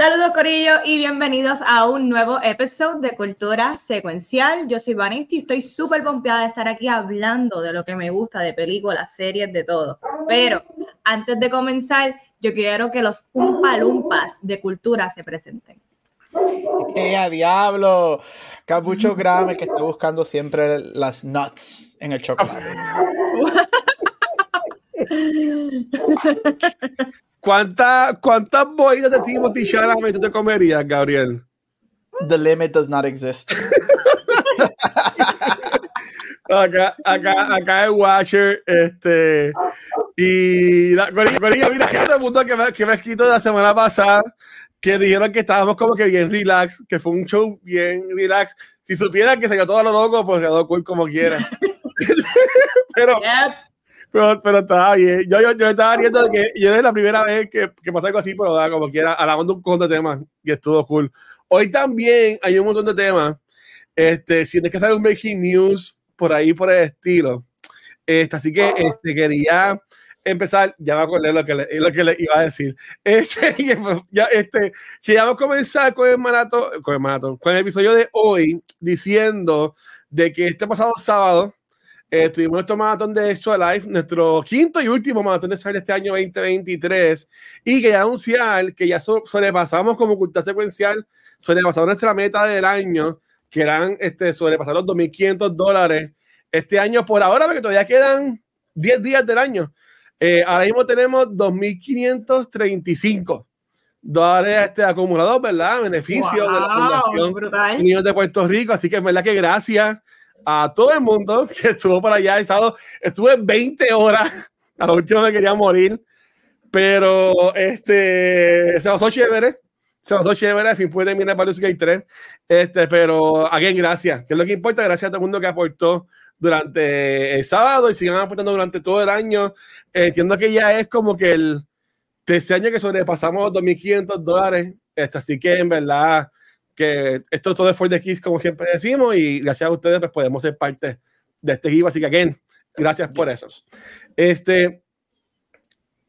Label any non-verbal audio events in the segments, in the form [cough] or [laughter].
Saludos Corillo y bienvenidos a un nuevo episodio de Cultura Secuencial. Yo soy Vanessa y estoy súper pompeada de estar aquí hablando de lo que me gusta, de películas, series, de todo. Pero antes de comenzar, yo quiero que los umpalumpas de cultura se presenten. ¡Eh, a diablo! Capucho Graham, el que está buscando siempre las nuts en el chocolate. [laughs] ¿Cuántas cuántas bolitas de Timothy Chalamet tú te comerías, Gabriel? The limit does not exist. acá, acá, acá es Watcher, este, y la Corilla, mira, gente mundo que me, que me ha escrito la semana pasada, que dijeron que estábamos como que bien relax, que fue un show bien relax. Si supieran que se quedó todo lo loco, pues quedó cool como quiera. [laughs] [laughs] Pero, pero, pero estaba bien. Yo, yo, yo estaba riendo de que yo es la primera vez que, que pasa algo así, pero da como quiera, alabando un montón de temas y estuvo cool. Hoy también hay un montón de temas. Este, si tienes que hacer un breaking news por ahí, por el estilo. Este, así que este, quería empezar, ya me acordé lo que le, lo que le iba a decir. Este, [laughs] ya, este, que comenzar con el maratón, con el maratón, con el episodio de hoy, diciendo de que este pasado sábado, eh, tuvimos nuestro maratón de Extra Life, nuestro quinto y último maratón de de este año 2023, y que ya anunciar que ya sobrepasamos como cultura secuencial, sobrepasamos nuestra meta del año, que eran este, sobrepasar los 2.500 dólares este año por ahora, porque todavía quedan 10 días del año. Eh, ahora mismo tenemos 2.535 dólares este, acumulados, ¿verdad? Beneficio de la Fundación Niños de Puerto Rico. Así que es verdad que gracias a todo el mundo [laughs] que estuvo por allá el sábado. Estuve 20 horas, [laughs] a la última me quería morir, pero este, se pasó chévere. Se pasó chévere, al fin pude terminar Baldur's Gate 3. Este, pero, again, gracias, que es lo que importa. Gracias a todo el mundo que aportó durante el sábado y sigan aportando durante todo el año. Entiendo que ya es como que el tercer año que sobrepasamos 2.500 dólares. Este, así que, en verdad, que esto todo es for the kids, como siempre decimos, y gracias a ustedes pues podemos ser parte de este equipo, así que again, gracias por eso. Este,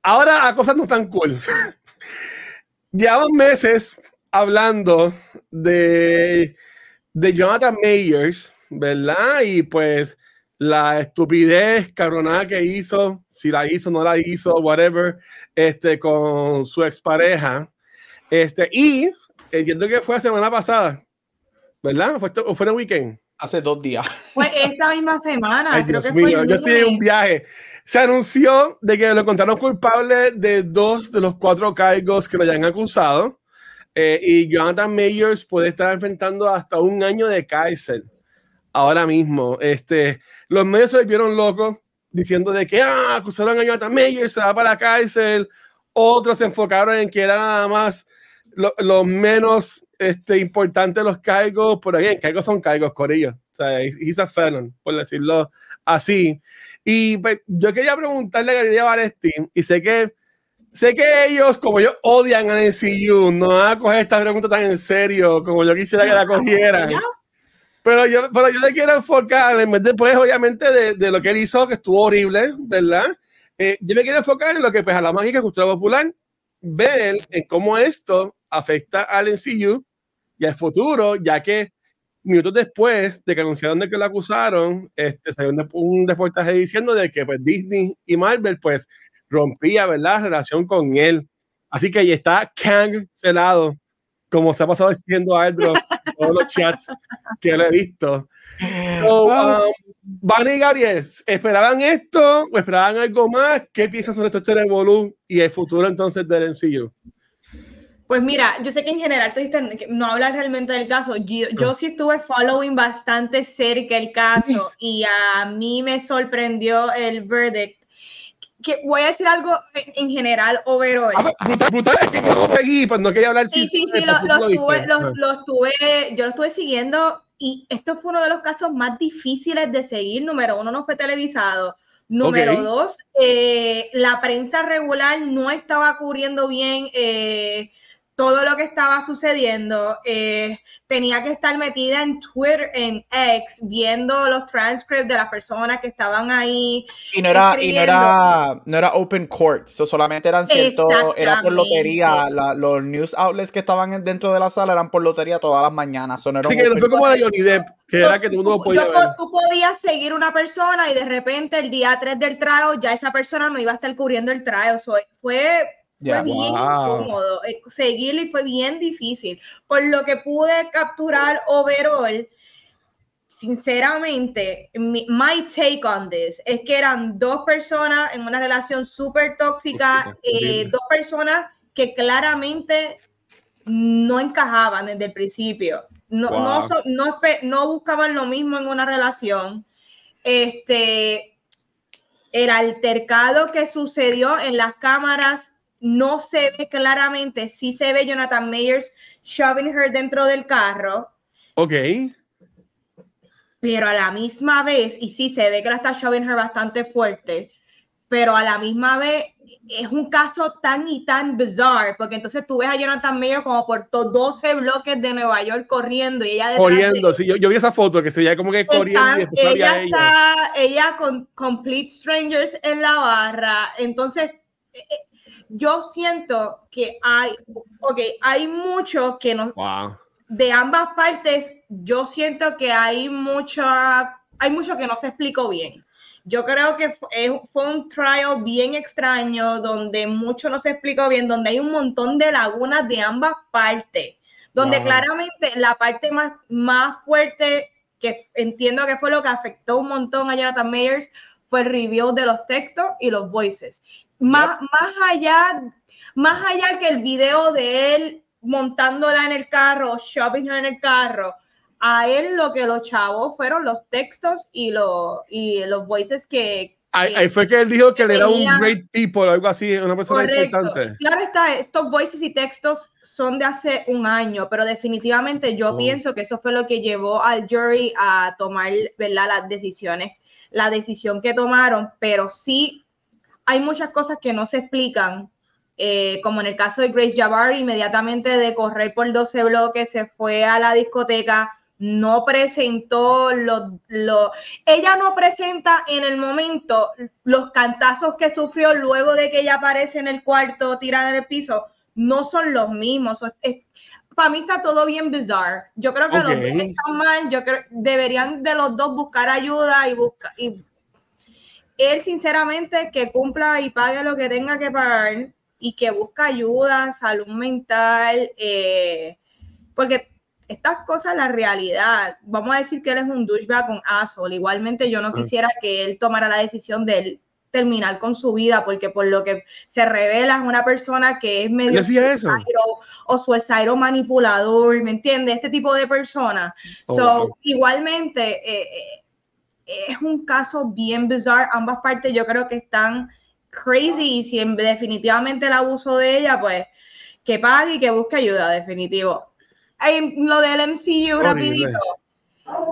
ahora a cosas no tan cool. [laughs] Llevamos meses hablando de, de Jonathan Mayers, ¿verdad? Y pues la estupidez cabronada que hizo, si la hizo, no la hizo, whatever, este, con su expareja. Este, y entiendo que fue la semana pasada, ¿verdad? ¿Fue, ¿O fue el weekend? Hace dos días. Fue esta misma semana. Ay, Dios mío, yo estoy en un viaje. Se anunció de que lo encontraron culpable de dos de los cuatro cargos que lo hayan acusado. Eh, y Jonathan Mayers puede estar enfrentando hasta un año de cárcel. Ahora mismo, este, los medios se volvieron locos diciendo de que ah, acusaron a Jonathan Mayers, se va para la cárcel. Otros se enfocaron en que era nada más los lo menos este, importantes los cargos, por ahí, cargos son cargos, Corillo. O sea, he's a felon, por decirlo así. Y pues, yo quería preguntarle a Galería Valesti, y sé que, sé que ellos, como yo, odian a NCU, no van a coger esta pregunta tan en serio como yo quisiera que la cogieran. Pero yo, pero yo le quiero enfocar, en vez de, pues, obviamente, de, de, lo que él hizo, que estuvo horrible, ¿verdad? Eh, yo me quiero enfocar en lo que, pues, a la mágica cultura popular, ver en cómo esto afecta al NCU y al futuro, ya que minutos después de que anunciaron de que lo acusaron, este, salió un, un reportaje diciendo de que pues, Disney y Marvel pues rompía, ¿verdad?, la relación con él. Así que ahí está cancelado, como se ha pasado diciendo a Aldro en todos los chats que lo he visto. So, um, y Gabriel, ¿esperaban esto o esperaban algo más? ¿Qué piensan sobre esto de Volum y el futuro entonces del MCU? Pues mira, yo sé que en general tú no hablas realmente del caso. Yo, yo, sí estuve following bastante cerca el caso [laughs] y a mí me sorprendió el verdict. Que voy a decir algo en general, overall. Ah, brutal, brutal, es que no seguí, pues no quería hablar. Sí, sí, sí, lo, lo, estuve, lo, lo, estuve, yo lo estuve siguiendo y esto fue uno de los casos más difíciles de seguir. Número uno, no fue televisado. Número dos, eh, la prensa regular no estaba cubriendo bien eh, todo lo que estaba sucediendo. Eh, tenía que estar metida en Twitter, en X, viendo los transcripts de las personas que estaban ahí. Y no era, y no era, no era open court, so solamente eran ciertos, era por lotería. la- los news outlets que estaban en- dentro de la sala eran por lotería todas las mañanas. so no era Así que no fue como la Johnny Depp, que era que Tú- podía yo ver. tú podías seguir una persona y de repente el día 3 del trial ya esa persona no iba a estar cubriendo el trial. So, fue fue bien Wow. incómodo eh, seguirlo y fue bien difícil. Por lo que pude capturar overall, sinceramente, mi, my take on this es que eran dos personas en una relación súper tóxica, eh, dos personas que claramente no encajaban desde el principio. No, no, Wow. no, no buscaban lo mismo en una relación. Este, el altercado que sucedió en las cámaras no se ve claramente. Sí se ve Jonathan Mayers shoving her dentro del carro, Ok. pero a la misma vez, y sí se ve que la está shoving her bastante fuerte, pero a la misma vez es un caso tan y tan bizarre, porque entonces tú ves a Jonathan Mayer como por to- 12 bloques de Nueva York corriendo y ella detrás de- Corriendo, sí, yo, yo vi esa foto que se veía como que corriendo Están- y después había ella ella. está, ella con complete strangers en la barra. Entonces, eh, eh, yo siento que hay, ok, hay mucho que nos, Wow. de ambas partes, yo siento que hay mucha, hay mucho que no se explicó bien. Yo creo que fue, un trial bien extraño, donde mucho no se explicó bien, donde hay un montón de lagunas de ambas partes, donde Wow. claramente la parte más, más fuerte, que entiendo que fue lo que afectó un montón a Jonathan Mayers, fue el review de los textos y los voices. Más, más allá, más allá que el video de él montándola en el carro, shopping en el carro, a él lo que los chavos fueron los textos y los, y los voices que... Ahí, que- ahí fue que él dijo que él era un great people, algo así, una persona Correcto. importante. Claro está, estos voices y textos son de hace un año, pero definitivamente yo Oh. pienso que eso fue lo que llevó al jury a tomar ¿verdad? las decisiones, la decisión que tomaron, pero sí hay muchas cosas que no se explican, eh, como en el caso de Grace Jabbar, inmediatamente de correr por 12 bloques, se fue a la discoteca, no presentó los, los ella no presenta en el momento los cantazos que sufrió luego de que ella aparece en el cuarto tirada en el piso, no son los mismos. para mí está todo bien bizarre. Yo creo que Ok. los dos están mal. Yo creo deberían de los dos buscar ayuda y buscar. Y él, sinceramente, que cumpla y pague lo que tenga que pagar y que busque ayuda, salud mental, eh, porque estas cosas, la realidad, vamos a decir que él es un douchebag con asshole. Igualmente, yo no quisiera que él tomara la decisión de él terminar con su vida, porque por lo que se revela es una persona que es medio suicidero o suicidero manipulador, ¿me entiendes? Este tipo de persona. Oh, so, wow. igualmente, eh, eh, es un caso bien bizarre. Ambas partes yo creo que están crazy y si en- definitivamente el abuso de ella, pues que pague y que busque ayuda, definitivo. En lo del MCU, Horrible. rapidito.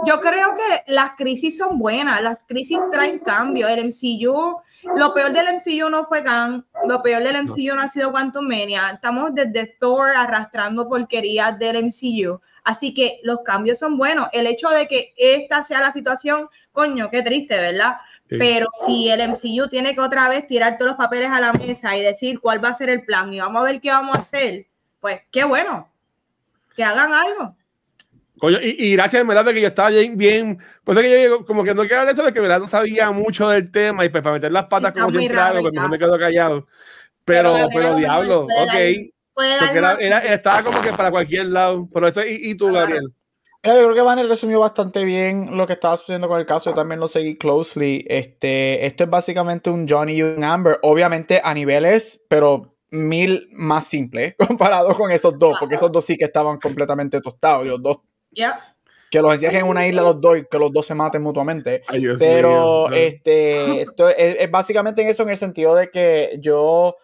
Yo creo que las crisis son buenas, las crisis traen cambio. El MCU, lo peor del MCU no fue Khan, lo peor del MCU no ha sido Quantum Mania. Estamos desde Thor arrastrando porquerías del MCU. Así que los cambios son buenos. El hecho de que esta sea la situación, coño, qué triste, ¿verdad? Sí. Pero si el MCU tiene que otra vez tirar todos los papeles a la mesa y decir cuál va a ser el plan y vamos a ver qué vamos a hacer, pues qué bueno. Que hagan algo. Coño, y, y gracias, en verdad, de que yo estaba bien, bien pues es que yo como que no quiero hablar de eso, de que en verdad no sabía mucho del tema y pues para meter las patas Está como siempre hago, pues mejor me quedo callado. Pero, Pero pero, diablo, ok. So era- era- estaba como que para cualquier lado. Pero eso, y, y tú, Claro. Gabriel. Mira, yo creo que Vanel resumió bastante bien lo que estaba sucediendo con el caso. Yo también lo seguí closely. Este, esto es básicamente un Johnny y un Amber. Obviamente a niveles, pero mil más simples [laughs] comparado con esos dos, porque esos dos sí que estaban completamente tostados. Los dos, Ya. que los encierren en una isla los dos y que los dos se maten mutuamente. Ay, Pero mío. este, esto es, es básicamente en eso, en el sentido de que yo,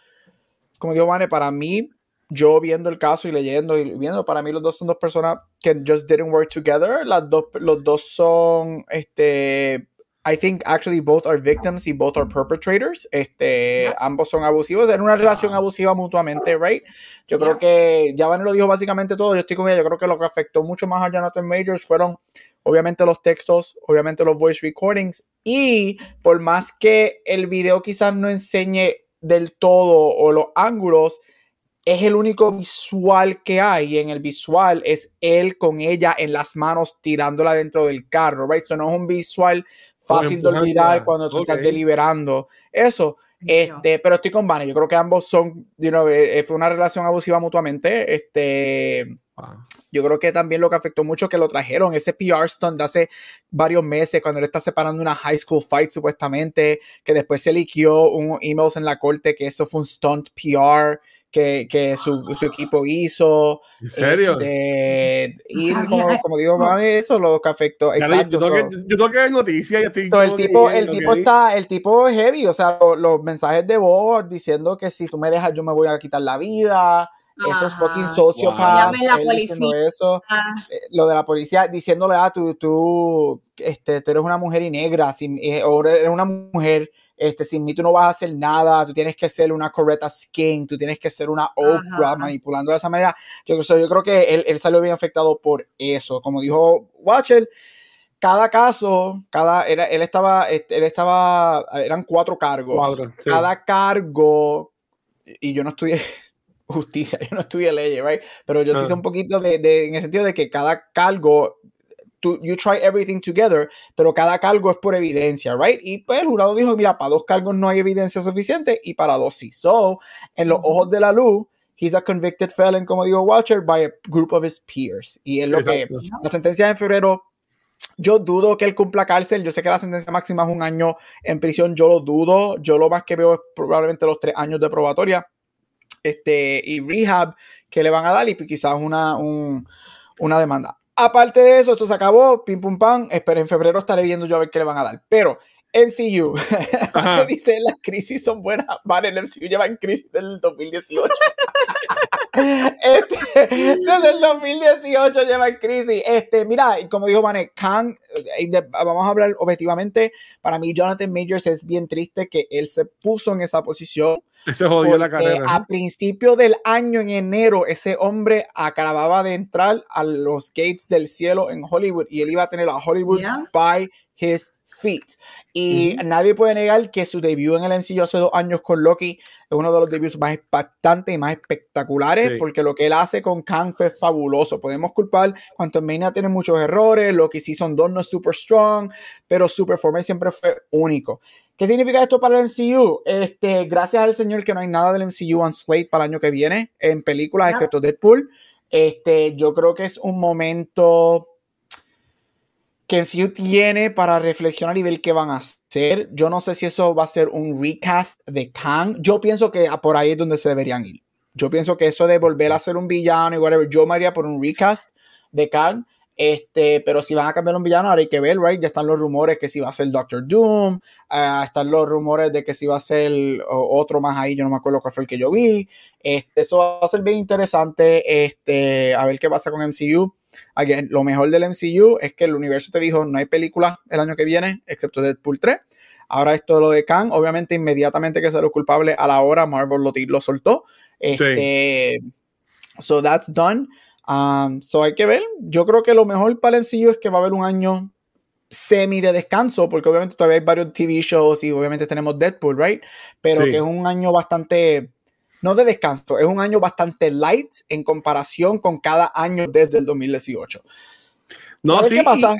como digo, Vane, para mí, yo viendo el caso y leyendo y viendo, para mí los dos son dos personas que just didn't work together. Las dos, los dos son, este, I think actually both are victims y both are perpetrators. Este, ambos son abusivos, en una relación abusiva mutuamente, right? Yo creo que ya Van lo dijo básicamente todo, yo estoy con ella, yo creo que lo que afectó mucho más a Jonathan Majors fueron obviamente los textos, obviamente los voice recordings. Y por más que el video quizás no enseñe del todo o los ángulos, es el único visual que hay en el visual es él con ella en las manos tirándola dentro del carro, right? Eso no es un visual fácil de olvidar cuando tú estás deliberando eso. Este, pero estoy con Vane, yo creo que ambos son, you know, eh, fue una relación abusiva mutuamente. Este, yo creo que también lo que afectó mucho que lo trajeron, ese PR stunt de hace varios meses, cuando él está separando una high school fight supuestamente, que después se liqueó un emails en la corte que eso fue un stunt PR que, que su, su, equipo hizo. ¿En serio? Este, y como, como, digo, vale, eso lo que afectó. Exacto, yo, tengo que, yo tengo que ver noticias. Estoy so, el tipo, el tipo está, el tipo es heavy, o sea, los, los mensajes de voz diciendo que si tú me dejas, yo me voy a quitar la vida. Eso es fucking sociopath. Wow. Eso. Eh, lo de la policía diciéndole, ah, tú, tú, este, tú eres una mujer y negra, sin, eh, o eres una mujer este, sin mí tú no vas a hacer nada, tú tienes que ser una correcta skin, tú tienes que ser una Oprah manipulando de esa manera. Yo, yo creo que él, él, salió bien afectado por eso. Como dijo Watcher, cada caso, cada, era, él estaba, él estaba, eran cuatro cargos. Cada cargo, y yo no estudié [laughs] justicia, yo no estudié leyes, right? Pero yo sí sé un poquito de, de, en el sentido de que cada cargo you try everything together, pero cada cargo es por evidencia, right? Y pues el jurado dijo, mira, para dos cargos no hay evidencia suficiente y para dos sí. So, en los ojos de la luz, he's a convicted felon, como digo Watcher, by a group of his peers. Y es lo que la sentencia de febrero yo dudo que él cumpla cárcel. Yo sé que la sentencia máxima es un año en prisión. Yo lo dudo. Yo lo más que veo es probablemente los tres años de probatoria este, y rehab que le van a dar y quizás una, un, una demanda. Aparte de eso, esto se acabó, pim pum pam. Espero en febrero estaré viendo yo a ver qué le van a dar. Pero MCU, [laughs] dice las crisis son buenas. Vale, el MCU lleva en crisis desde el 2018. [laughs] este, desde el 2018 lleva en crisis. Este, mira, como dijo Vane, Khan, eh, vamos a hablar objetivamente. Para mí, Jonathan Majors es bien triste que él se puso en esa posición ese jodió la carrera. A principio del año, en enero, ese hombre acababa de entrar a los gates del cielo en Hollywood y él iba a tener a Hollywood by his feet. Y nadie puede negar que su debut en el MCU hace dos años con Loki es uno de los debuts más impactantes y más espectaculares, porque lo que él hace con Kang fue fabuloso. Podemos culpar, cuanto Mania tiene muchos errores, Loki Season 2 no es super strong, pero su performance siempre fue único. ¿Qué significa esto para el MCU? Este, gracias al señor que no hay nada del MCU on Slate para el año que viene en películas, excepto Deadpool. Este, yo creo que es un momento que MCU tiene para reflexionar y ver qué van a hacer. Yo no sé si eso va a ser un recast de Kang. Yo pienso que por ahí es donde se deberían ir. Yo pienso que eso de volver a ser un villano y whatever, yo me haría por un recast de Kang. Este, pero si van a cambiar un villano, ahora hay que ver, right? Ya están los rumores que si va a ser Doctor Doom, uh, están los rumores de que si va a ser otro más ahí, yo no me acuerdo cuál fue el que yo vi. Este, eso va a ser bien interesante, este, a ver qué pasa con MCU. Again, lo mejor del MCU es que el universo te dijo, no hay película el año que viene, excepto Deadpool 3. Ahora esto lo de Khan, obviamente inmediatamente que lo culpable a la hora, Marvel lo, lo soltó. Este, So that's done. Um, so hay que ver. Yo creo que lo mejor para el MCU es que va a haber un año semi de descanso, porque obviamente todavía hay varios TV shows y obviamente tenemos Deadpool, right? Pero que es un año bastante, no de descanso, es un año bastante light en comparación con cada año desde el 2018. No, sí, ¿Qué pasa?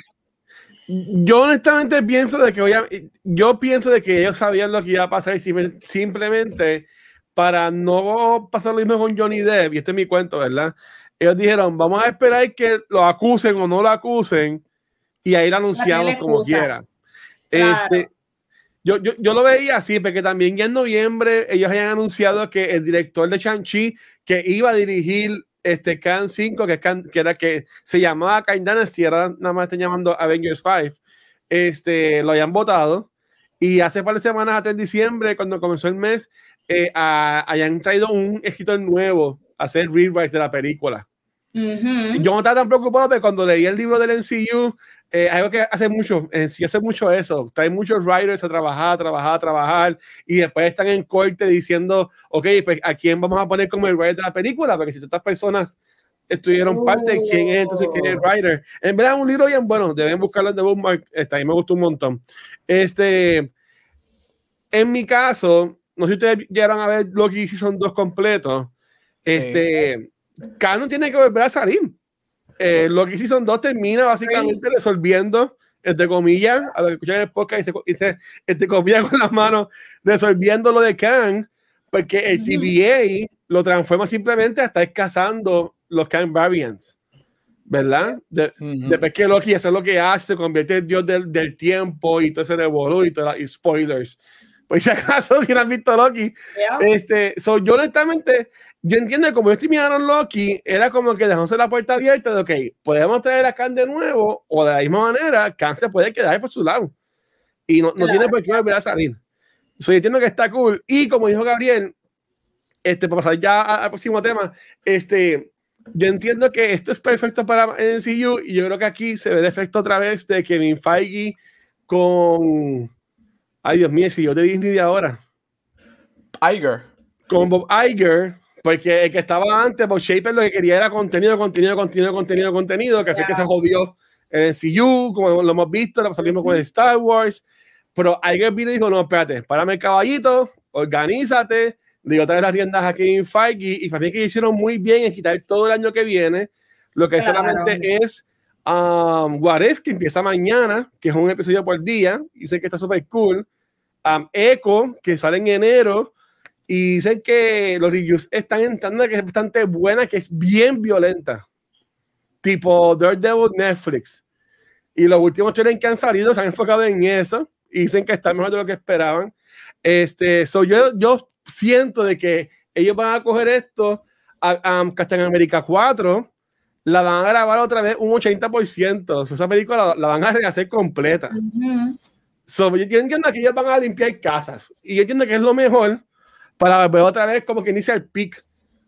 Yo honestamente pienso de que voy a, yo pienso de que ellos sabían lo que iba a pasar y simplemente para no pasar lo mismo con Johnny Depp, y este es mi cuento, ¿verdad? ellos dijeron, vamos a esperar que lo acusen o no lo acusen y ahí lo anunciamos como quiera. Este, yo, yo, yo, lo veía así, porque también ya en noviembre ellos habían anunciado que el director de Shang-Chi, que iba a dirigir este Can 5, que, que era que se llamaba Kaindana, si ahora nada más están llamando Avengers 5, este, lo habían votado. Y hace par de semanas, hasta en diciembre, cuando comenzó el mes, eh, hayan traído un escritor nuevo hacer rewrite de la película. Yo no estaba tan preocupado, pero cuando leí el libro del NCU, eh, algo que hace mucho, en sí hace mucho eso, trae muchos writers a trabajar, a trabajar, a trabajar, y después están en corte diciendo, ok, pues a quién vamos a poner como el writer de la película, porque si estas personas estuvieron parte, ¿quién es entonces quién es el writer? En verdad, un libro bien bueno, deben buscarlo en The Bookmark, está ahí me gustó un montón. Este, en mi caso, no sé si ustedes llegaron a ver Loki son dos completos, este, Canon tiene que volver a salir eh, Loki Season 2 termina básicamente resolviendo, entre comillas, a lo que escuchan en el podcast, y se, entre comillas [laughs] con las manos, resolviendo lo de Kang, porque el TVA lo transforma simplemente hasta escasando los Kang Variants. ¿Verdad? De, Después que Loki es lo que hace, se convierte en dios del, del tiempo y todo ese revolú y, y spoilers. Pues si acaso, [laughs] si no han visto Loki, este, so, yo honestamente, yo entiendo que como mirando Loki, era como que dejamos la puerta abierta de, ok, podemos traer a Khan de nuevo, o de la misma manera, Khan se puede quedar por su lado. Y no, no tiene por qué volver a salir. So, yo entiendo que está cool. Y como dijo Gabriel, este, para pasar ya al próximo tema, este, yo entiendo que esto es perfecto para NCU y yo creo que aquí se ve el efecto otra vez de Kevin Feige con... Ay, Dios mío, si yo de Disney de ahora. Iger. Con Bob Iger porque el que estaba antes, Bob Shaper lo que quería era contenido, contenido, contenido, contenido, contenido, que fue que se jodió en CU, como lo hemos visto, lo salimos con Star Wars. Pero alguien vino y dijo: No, espérate, párame el caballito, organízate, digo, otra vez las riendas aquí en Feige. Y para mí que hicieron muy bien en quitar todo el año que viene. Lo que solamente es um, What If, que empieza mañana, que es un episodio por día. Dicen que está súper cool. Um, Echo, que sale en enero y dicen que los reviews están entrando que es bastante buena, que es bien violenta. Tipo Daredevil Netflix. Y los últimos trailers que han salido se han enfocado en eso. Y dicen que está mejor de lo que esperaban. Este, so yo, yo siento de que ellos van a coger esto a, a Captain America 4, la van a grabar otra vez un 80%. esa película la, van a rehacer completa. So, yo, entiendo que ellos van a limpiar casas. Y yo entiendo que es lo mejor para ver otra vez como que inicia el pick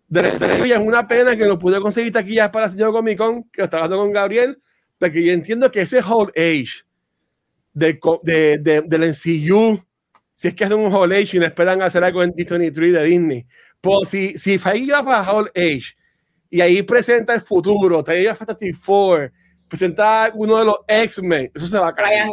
de la Es una pena que no pude conseguir taquillas para el señor Comic Con, que estaba hablando con Gabriel, porque yo entiendo que ese whole age de, de, de, del NCU, si es que hacen un whole age y no esperan hacer algo en D23 de Disney, pues si, si va para whole age y ahí presenta el futuro, trae Fantastic Four, presenta uno de los X-Men, eso se va a caer.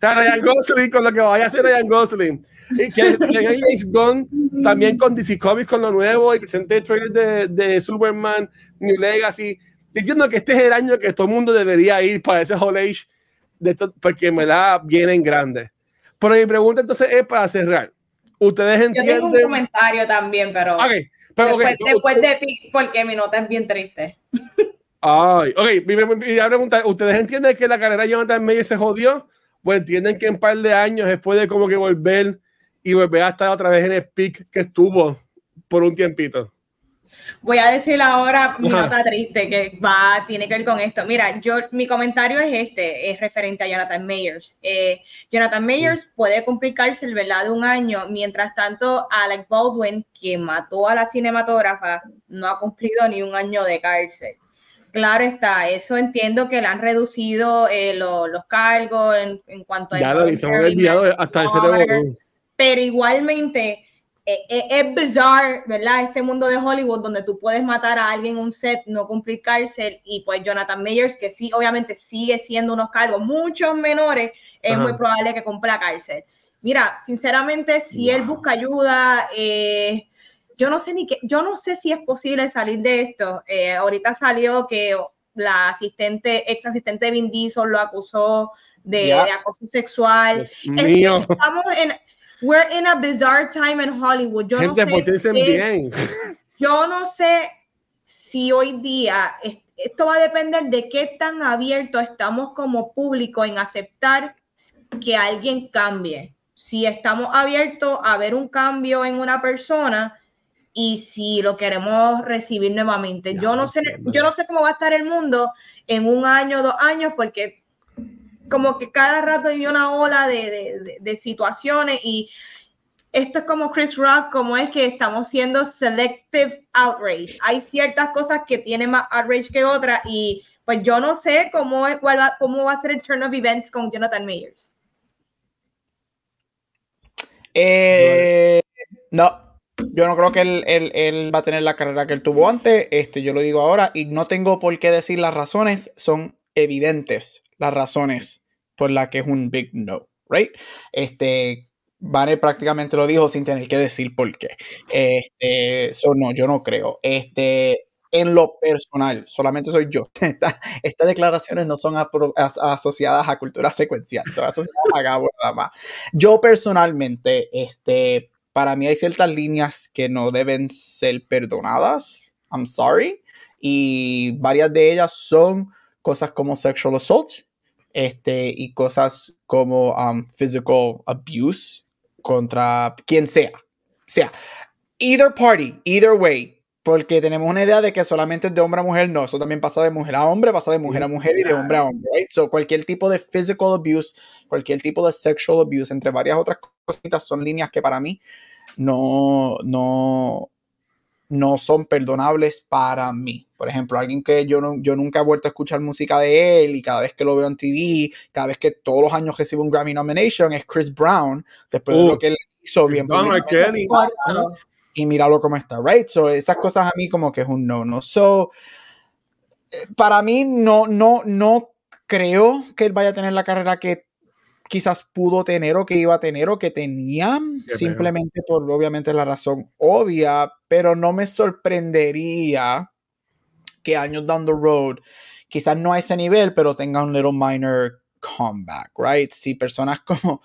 Ryan Gosling con lo que vaya a hacer Ryan Gosling. Y que, [laughs] James Gunn también con DC Comics con lo nuevo y presenté trailer de, de Superman New Legacy. Diciendo que este es el año que todo el mundo debería ir para ese Whole Age de porque me la vienen grande. Pero mi pregunta entonces es para cerrar. Ustedes entienden. Yo tengo un comentario también, pero. Okay, pero después, después de ti, porque mi nota es bien triste. Ay, ok, mi, pregunta: ¿Ustedes entienden que la carrera de Jonathan Mayer se jodió? Pues entienden que en un par de años después de como que volver y volver a estar otra vez en el pick que estuvo por un tiempito. Voy a decir ahora mi nota triste que va, tiene que ver con esto. Mira, yo, mi comentario es este, es referente a Jonathan Mayers. Eh, Jonathan Mayers puede complicarse el ¿verdad? De un año, mientras tanto Alec Baldwin, quien mató a la cinematógrafa, no ha cumplido ni un año de cárcel. Claro está, eso entiendo que le han reducido eh, los cargos en, en, cuanto a... Ya lo olvidado hasta ese pero igualmente eh, eh, es bizarro, ¿verdad? Este mundo de Hollywood donde tú puedes matar a alguien en un set, no cumplir cárcel, y pues Jonathan Mayers, que sí, obviamente sigue siendo unos cargos mucho menores, es muy probable que cumpla cárcel. Mira, sinceramente, si él busca ayuda, eh, yo no sé ni qué, yo no sé si es posible salir de esto. ahorita salió que la asistente, ex asistente de Vin Diesel lo acusó de, acoso sexual. Estamos en, We're in a bizarre time in Hollywood. Yo Gente, no sé bien. Yo no sé si hoy día esto va a depender de qué tan abierto estamos como público en aceptar que alguien cambie. Si estamos abiertos a ver un cambio en una persona y si lo queremos recibir nuevamente. yo no sé, yo no sé cómo va a estar el mundo en un año, dos años, porque como que cada rato hay una ola de, de, situaciones y esto es como Chris Rock, como es que estamos siendo selective outrage. Hay ciertas cosas que tienen más outrage que otras y pues yo no sé cómo, va, cómo va a ser el turn of events con Jonathan Mayers. Eh, no, yo no creo que él, él, va a tener la carrera que él tuvo antes. Este, yo lo digo ahora y no tengo por qué decir las razones. Son evidentes las razones por las que es un big no, right? Este, Vane prácticamente lo dijo sin tener que decir por qué. Este, no, yo no creo. Este, en lo personal, solamente soy yo. [laughs] estas declaraciones no son asociadas a cultura secuencial, son asociadas a Gabo nada más. Yo personalmente, este, para mí hay ciertas líneas que no deben ser perdonadas. I'm sorry. Y varias de ellas son cosas como sexual assault este, y cosas como um, physical abuse contra quien sea. O sea, either party, either way, porque tenemos una idea de que solamente es de hombre a mujer, no, eso también pasa de mujer a hombre, pasa de mujer a mujer y de hombre a hombre, right? So, cualquier tipo de physical abuse, cualquier tipo de sexual abuse, entre varias otras cositas, son líneas que para mí no, no, no son perdonables para mí. Por ejemplo, alguien que yo, no, yo nunca he vuelto a escuchar música de él y cada vez que lo veo en TV, cada vez que todos los años recibe un Grammy nomination es Chris Brown, después de lo que él hizo bien. Y míralo cómo está, right? So, esas cosas a mí como que es un no, no. So, eh, para mí no, no, no creo que él vaya a tener la carrera que quizás pudo tener o que iba a tener o que tenía, simplemente por obviamente la razón obvia, pero no me sorprendería que años down the road, quizás no a ese nivel, pero tenga un little minor comeback, right? Si personas como,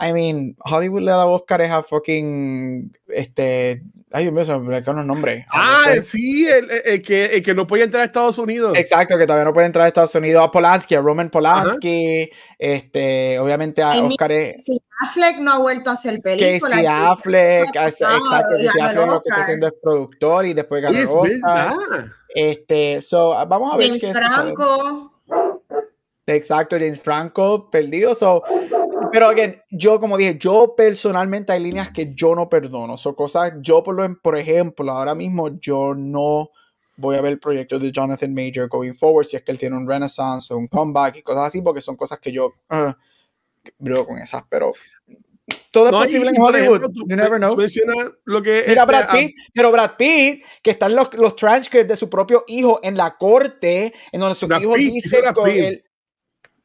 I mean, Hollywood le da Oscar a fucking, este, Ay, Dios mío, se me los nombres. Ah, sí, el, que, el, que, no puede entrar a Estados Unidos. Exacto, que todavía no puede entrar a Estados Unidos. A Polanski, a Roman Polanski. Este, obviamente a Oscar. Si Affleck no ha vuelto a hacer películas. Que si Affleck, exacto, que si Affleck lo que está haciendo es productor y después gana Oscar. Este, so, vamos a ver James qué Franco. Exacto, James Franco, perdido. So, pero again, yo como dije, yo personalmente hay líneas que yo no perdono. Son cosas, yo por, lo, por ejemplo, ahora mismo yo no voy a ver el proyecto de Jonathan Major going forward si es que él tiene un renaissance o un comeback y cosas así, porque son cosas que yo uh, con esas, pero todo es posible en Hollywood. you never know. Lo que Mira, Brad ah, Pitt, pero Brad Pitt, que están los, los transcripts de su propio hijo en la corte, en donde su hijo dice con él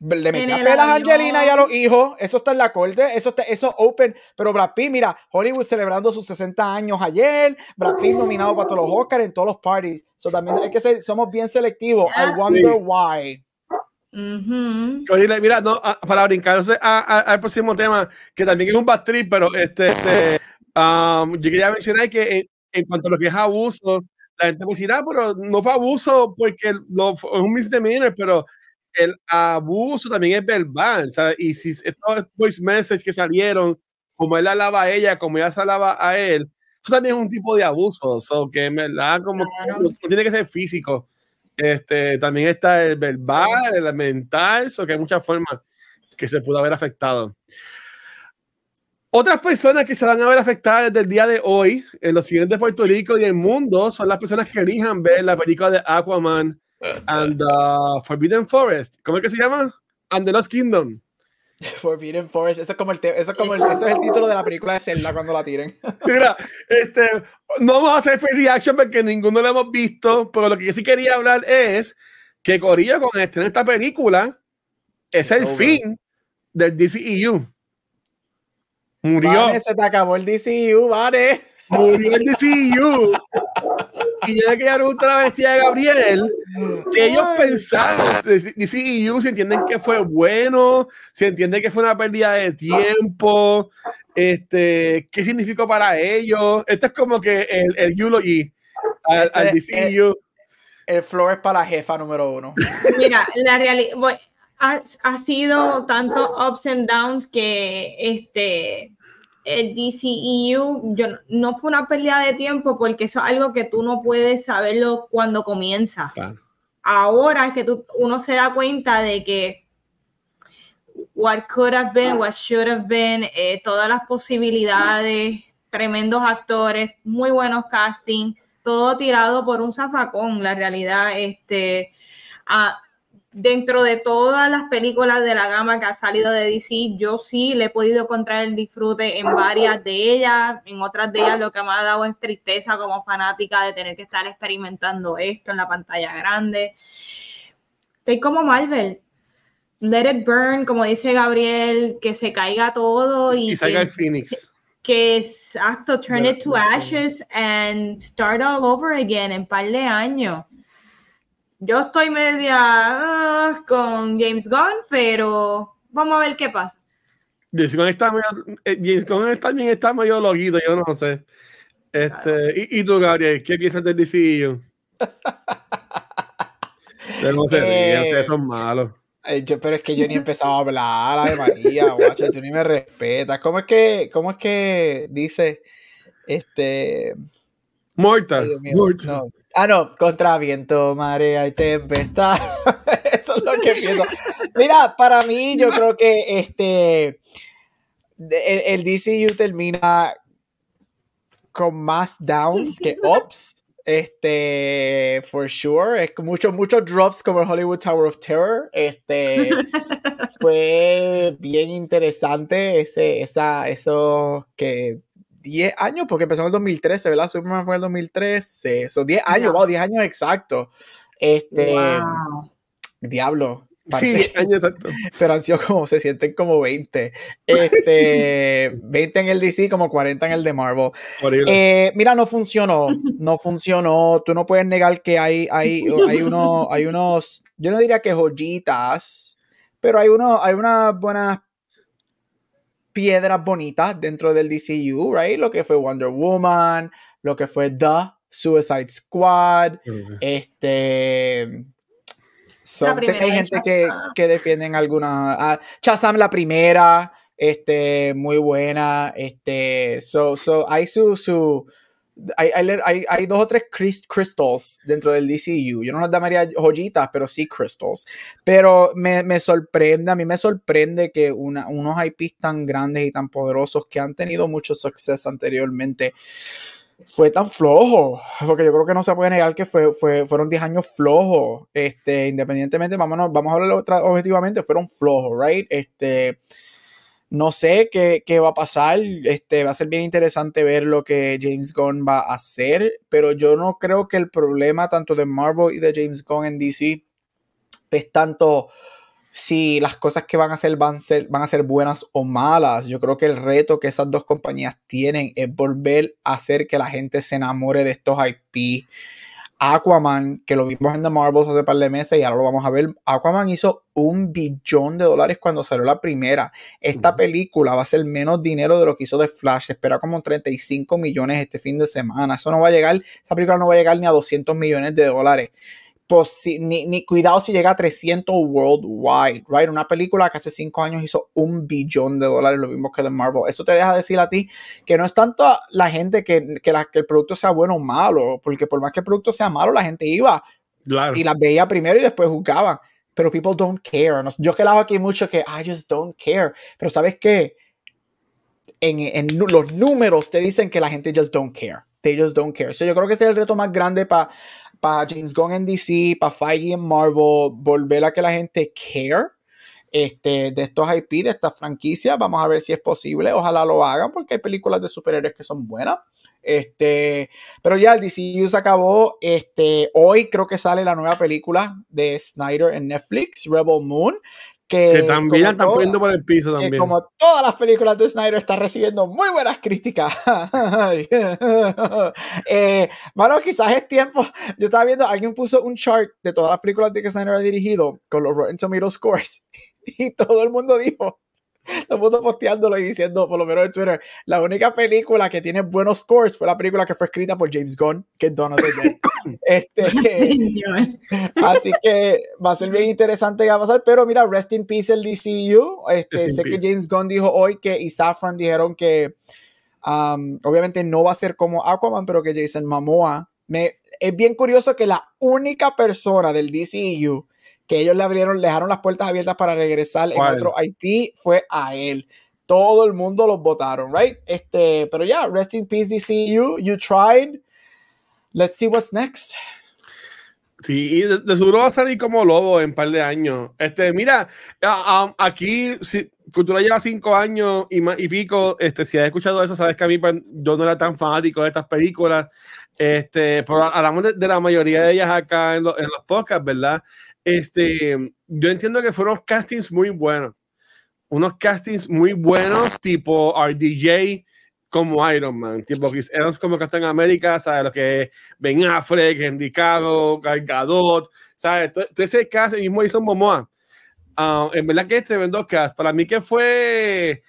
le metía pelas a Angelina y a los hijos. Eso está en la corte. Eso está, eso open. Pero Brad Pitt, mira, Hollywood celebrando sus 60 años ayer. Brad Pitt nominado para todos los Oscars en todos los parties. So, también hay que ser, somos bien selectivos. I wonder why. Mira, no, ah, para brincar al próximo tema, que también es un bad trip, pero este, este um, yo quería mencionar que en, cuanto a lo que es abuso, la gente me dirá, ah, pero no fue abuso porque no, fue un misdemeanor, pero el abuso también es verbal, ¿sabes? Y si estos voice messages que salieron, como él alaba a ella, como ella se alaba a él, eso también es un tipo de abuso, so que en verdad como no, tiene que ser físico. Este, también está el verbal, el mental, so que hay muchas formas que se pudo haber afectado. Otras personas que se van a ver afectadas desde el día de hoy en los siguientes Puerto Rico y el mundo son las personas que elijan ver la película de Aquaman [laughs] and uh, Forbidden Forest. ¿Cómo es que se llama? And the Lost Kingdom. [laughs] Forbidden Forest, eso es como el, eso es como el, eso es el título de la película de Zelda cuando la tiren. [laughs] Mira, este, no vamos a hacer free reaction porque ninguno lo hemos visto, pero lo que yo sí quería hablar es que Corillo con este, en esta película es el fin del DCEU. Murió. se te acabó el DCEU, vale. Murió el DCEU y ya que ya gusta la bestia de Gabriel, que ellos pensaron, si se entienden que fue bueno, se entiende que fue una pérdida de tiempo, este, qué significó para ellos. Esto es como que el, el eulogy al, al DCU. El, el floor es para la jefa número uno. Mira, la realidad ha, ha sido tanto ups and downs que este el DCEU yo, no fue una pérdida de tiempo porque eso es algo que tú no puedes saberlo cuando comienza. Ahora es que tú, uno se da cuenta de que what could have been, what should have been, eh, todas las posibilidades, tremendos actores, muy buenos casting, todo tirado por un zafacón, la realidad, este, dentro de todas las películas de la gama que ha salido de DC, yo sí le he podido encontrar el disfrute en varias de ellas, en otras de ellas lo que me ha dado es tristeza como fanática de tener que estar experimentando esto en la pantalla grande. Estoy como Marvel, let it burn, como dice Gabriel, que se caiga todo y, y salga el Phoenix. Que exacto, turn it to ashes and start all over again en par de años yo estoy media ah, con James Gunn, pero vamos a ver qué pasa. James Gunn está medio, eh, James Gunn también está medio loquito, yo no sé. Este, y, tú, Gabriel, ¿qué piensas del DCU? no sé, eh, ustedes son malos. pero es que yo ni he empezado a hablar, de María, guacha, tú ni me respetas. ¿Cómo es que, cómo es que dice este Mortal? No, Ah, no, contra viento, marea y tempestad. [laughs] Eso es lo que pienso. Mira, para mí, yo creo que este el, DCU termina con más downs que [laughs] ups. Este, for sure. Es muchos, muchos drops como el Hollywood Tower of Terror. Este [laughs] fue bien interesante ese, esa, eso que 10 años, porque empezó en el 2013, ¿verdad? Superman fue en el 2013, eso 10 años, wow, 10 años exacto. Este, diablo. sí, años exacto. [laughs] Pero han sido como, se sienten como 20. Este, [laughs] 20 en el DC, como 40 en el de Marvel. Eh, mira, no funcionó, no funcionó. Tú no puedes negar que hay, hay, hay, uno, hay unos, yo no diría que joyitas, pero hay, uno, hay unas buenas piedras bonitas dentro del DCU, right? Lo que fue Wonder Woman, lo que fue The Suicide Squad, este... hay gente que, que, defienden alguna... Uh, la primera, este, muy buena, este, so, so, hay su, su, hay, hay, hay, dos o tres crystals dentro del DCU. Yo no las llamaría joyitas, pero sí crystals. Pero me, me sorprende, a mí me sorprende que una, unos IPs tan grandes y tan poderosos que han tenido mucho suceso anteriormente fue tan flojo, porque yo creo que no se puede negar que fue, fue, fueron 10 años flojos, este, independientemente, vámonos, vamos a hablar objetivamente, fueron flojos, right? Este, no sé qué, va a pasar. Este, va a ser bien interesante ver lo que James Gunn va a hacer, pero yo no creo que el problema tanto de Marvel y de James Gunn en DC es tanto si las cosas que van a hacer van a ser, van a ser buenas o malas. Yo creo que el reto que esas dos compañías tienen es volver a hacer que la gente se enamore de estos IP Aquaman, que lo vimos en The Marvels hace par de meses y ahora lo vamos a ver. Aquaman hizo un billón de dólares cuando salió la primera. Esta película va a ser menos dinero de lo que hizo The Flash. Se espera como 35 millones este fin de semana. Eso no va a llegar, esa película no va a llegar ni a 200 millones de dólares ni, ni, cuidado si llega a 300 worldwide, right? Una película que hace 5 años hizo un billón de dólares, lo mismo que de Marvel. Eso te deja decir a ti que no es tanto la gente que, que, la, que el producto sea bueno o malo, porque por más que el producto sea malo, la gente iba y las veía primero y después juzgaban. Pero people don't care. Yo que hago aquí mucho que I just don't care. Pero ¿sabes qué? En, en los números te dicen que la gente just don't care. They just don't care. So yo creo que ese es el reto más grande para para James Gunn en DC, para Feige en Marvel, volver a que la gente care este, de estos IP, de estas franquicias. Vamos a ver si es posible. Ojalá lo hagan porque hay películas de superhéroes que son buenas. Este, pero ya el DCU se acabó. Este, hoy creo que sale la nueva película de Snyder en Netflix, Rebel Moon. Que, también están poniendo por el piso también. como todas las películas de Snyder está recibiendo muy buenas críticas. [laughs] eh, bueno, quizás es tiempo. Yo estaba viendo, alguien puso un chart de todas las películas de que Snyder ha dirigido con los Rotten Tomatoes scores [laughs] y todo el mundo dijo todo el mundo posteándolo y diciendo, por lo menos en Twitter, la única película que tiene buenos scores fue la película que fue escrita por James Gunn, que es Donald [coughs] este, así que va a ser bien interesante qué va a pasar, pero mira, rest in peace el DCU. Este, sé que James Gunn dijo hoy que y Safran dijeron que um, obviamente no va a ser como Aquaman, pero que Jason Momoa. Me, es bien curioso que la única persona del DCU que ellos le abrieron, le dejaron las puertas abiertas para regresar en otro IP, fue a él. Todo el mundo los votaron, right? Este, pero ya, rest in peace DCU, you tried. Let's see what's next. Sí, de, seguro va a salir como lobo en un par de años. Este, mira, aquí si, Cultura lleva cinco años y, y pico. Este, si has escuchado eso, sabes que a mí pues, yo no era tan fanático de estas películas. Este, pero hablamos de, la mayoría de ellas acá en, los podcasts, ¿verdad? Este, yo entiendo que fueron castings muy buenos. Unos castings muy buenos, tipo RDJ, como Iron Man, tipo Chris Evans como Captain América, ¿sabes? Lo que Ben Affleck, Henry Cavill, Gal Gadot, ¿sabes? Entonces ese cast, el mismo hizo Momoa. Uh, en verdad que este tremendo cast. Para mí que fue...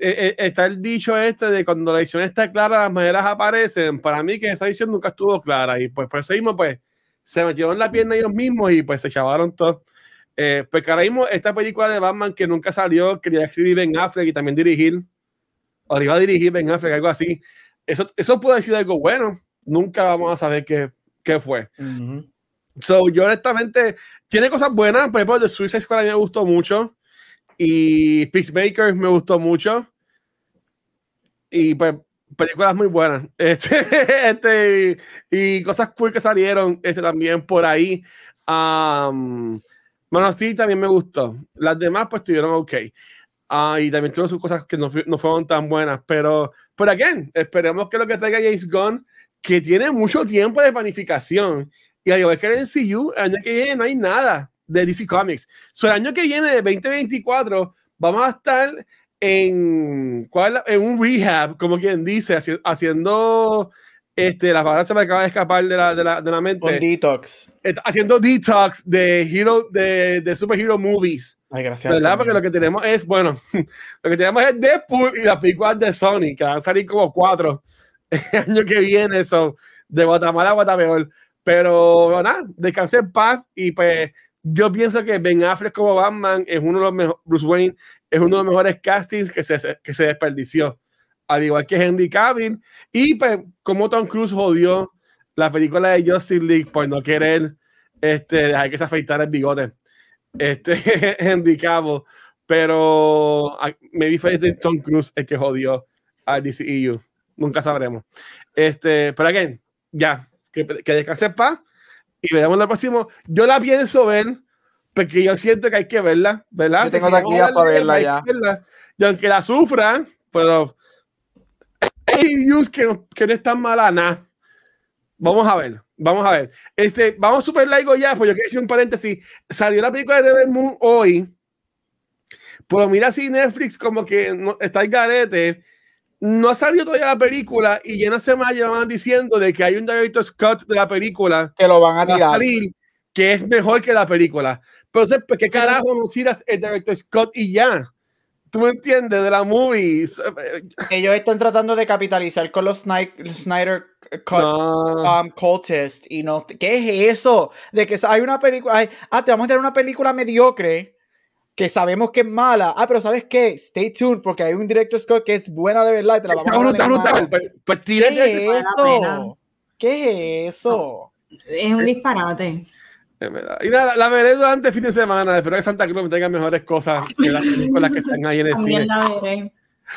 Eh, eh, está el dicho este de cuando la edición está clara, las maneras aparecen. Para mí que esa edición nunca estuvo clara. Y pues por eso mismo, pues, se metieron en la pierna ellos mismos y pues se chavaron todo. Eh, pues ahora mismo esta película de Batman que nunca salió, quería escribir Ben Affleck y también dirigir o iba a dirigir Ben Affleck, algo así. Eso, eso puede decir algo bueno. Nunca vamos a saber qué, qué fue. So, yo honestamente, tiene cosas buenas. Por ejemplo, The Suicide Squad a mí me gustó mucho. Y Peacemaker me gustó mucho. Y pues, películas muy buenas. [laughs] Este, este, y cosas cool que salieron este, también por ahí. Um, bueno, sí, también me gustó. Las demás, pues, estuvieron ok. Ah, y también tuvo sus cosas que no, no, fueron tan buenas. Pero, por again, esperemos que lo que traiga James Gunn, que tiene mucho tiempo de planificación, y al igual que el MCU, el año que viene no hay nada de DC Comics. So, el año que viene, de 2024, vamos a estar en, ¿cuál, en un rehab, como quien dice, haciendo este, la palabra se me acaba de escapar de la, de la, de la mente. Un detox. Haciendo detox de hero, de, de superhero movies. Ay, gracias. ¿Verdad? Porque lo que tenemos es, bueno, [laughs] lo que tenemos es Deadpool y las películas de Sony, que van a salir como cuatro [laughs] el año que viene, son de Guatemala a Guatemala. Pero, nada, descansé en paz y pues yo pienso que Ben Affleck como Batman es uno de los mejores, Bruce Wayne es uno de los mejores castings que se, que se desperdició al igual que Henry Cavill. Y pues, como Tom Cruise jodió la película de Justice League por no querer este, dejar que se afeitara el bigote. Este, [laughs] Henry Cavill. Pero me vi fue Tom Cruise el que jodió al DCEU. Nunca sabremos. Este, pero again, ya, que, que descanse paz y veremos lo próximo. Yo la pienso ver porque yo siento que hay que verla, ¿verdad? Yo tengo aquí para verla ya. Y aunque la sufra, pero que no, que no es tan mala nada. Vamos a ver, vamos a ver. Este, vamos super largo ya, pues yo quiero decir un paréntesis. Salió la película de Devil Moon hoy. Pero mira si Netflix como que no, está el garete. No ha salido todavía la película y ya no se me van diciendo de que hay un director Scott de la película que lo van a tirar. que es mejor que la película. Pero, ¿por qué carajo no tiras el director Scott y ya? ¿Tú me entiendes? De la movie. Ellos están tratando de capitalizar con los Snyder Cut um, Cultist. Y no, ¿Qué es eso? De que hay una película. ah, te vamos a tener una película mediocre que sabemos que es mala. Ah, pero ¿sabes qué? Stay tuned porque hay un director Scott que es buena de verdad y te la vamos a poner. Pues, pues ¿Qué es eso? ¿Qué es eso? Es un disparate. Y nada, la veré durante el fin de semana. Espero que Santa Cruz me tenga mejores cosas que las películas que están ahí en el cine. La veré.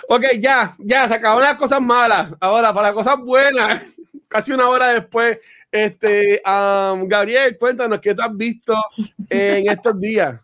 Ok, ya, ya, se acabaron las cosas malas. Ahora, para cosas buenas, [laughs] casi una hora después, este, Gabriel, cuéntanos qué te has visto en estos días.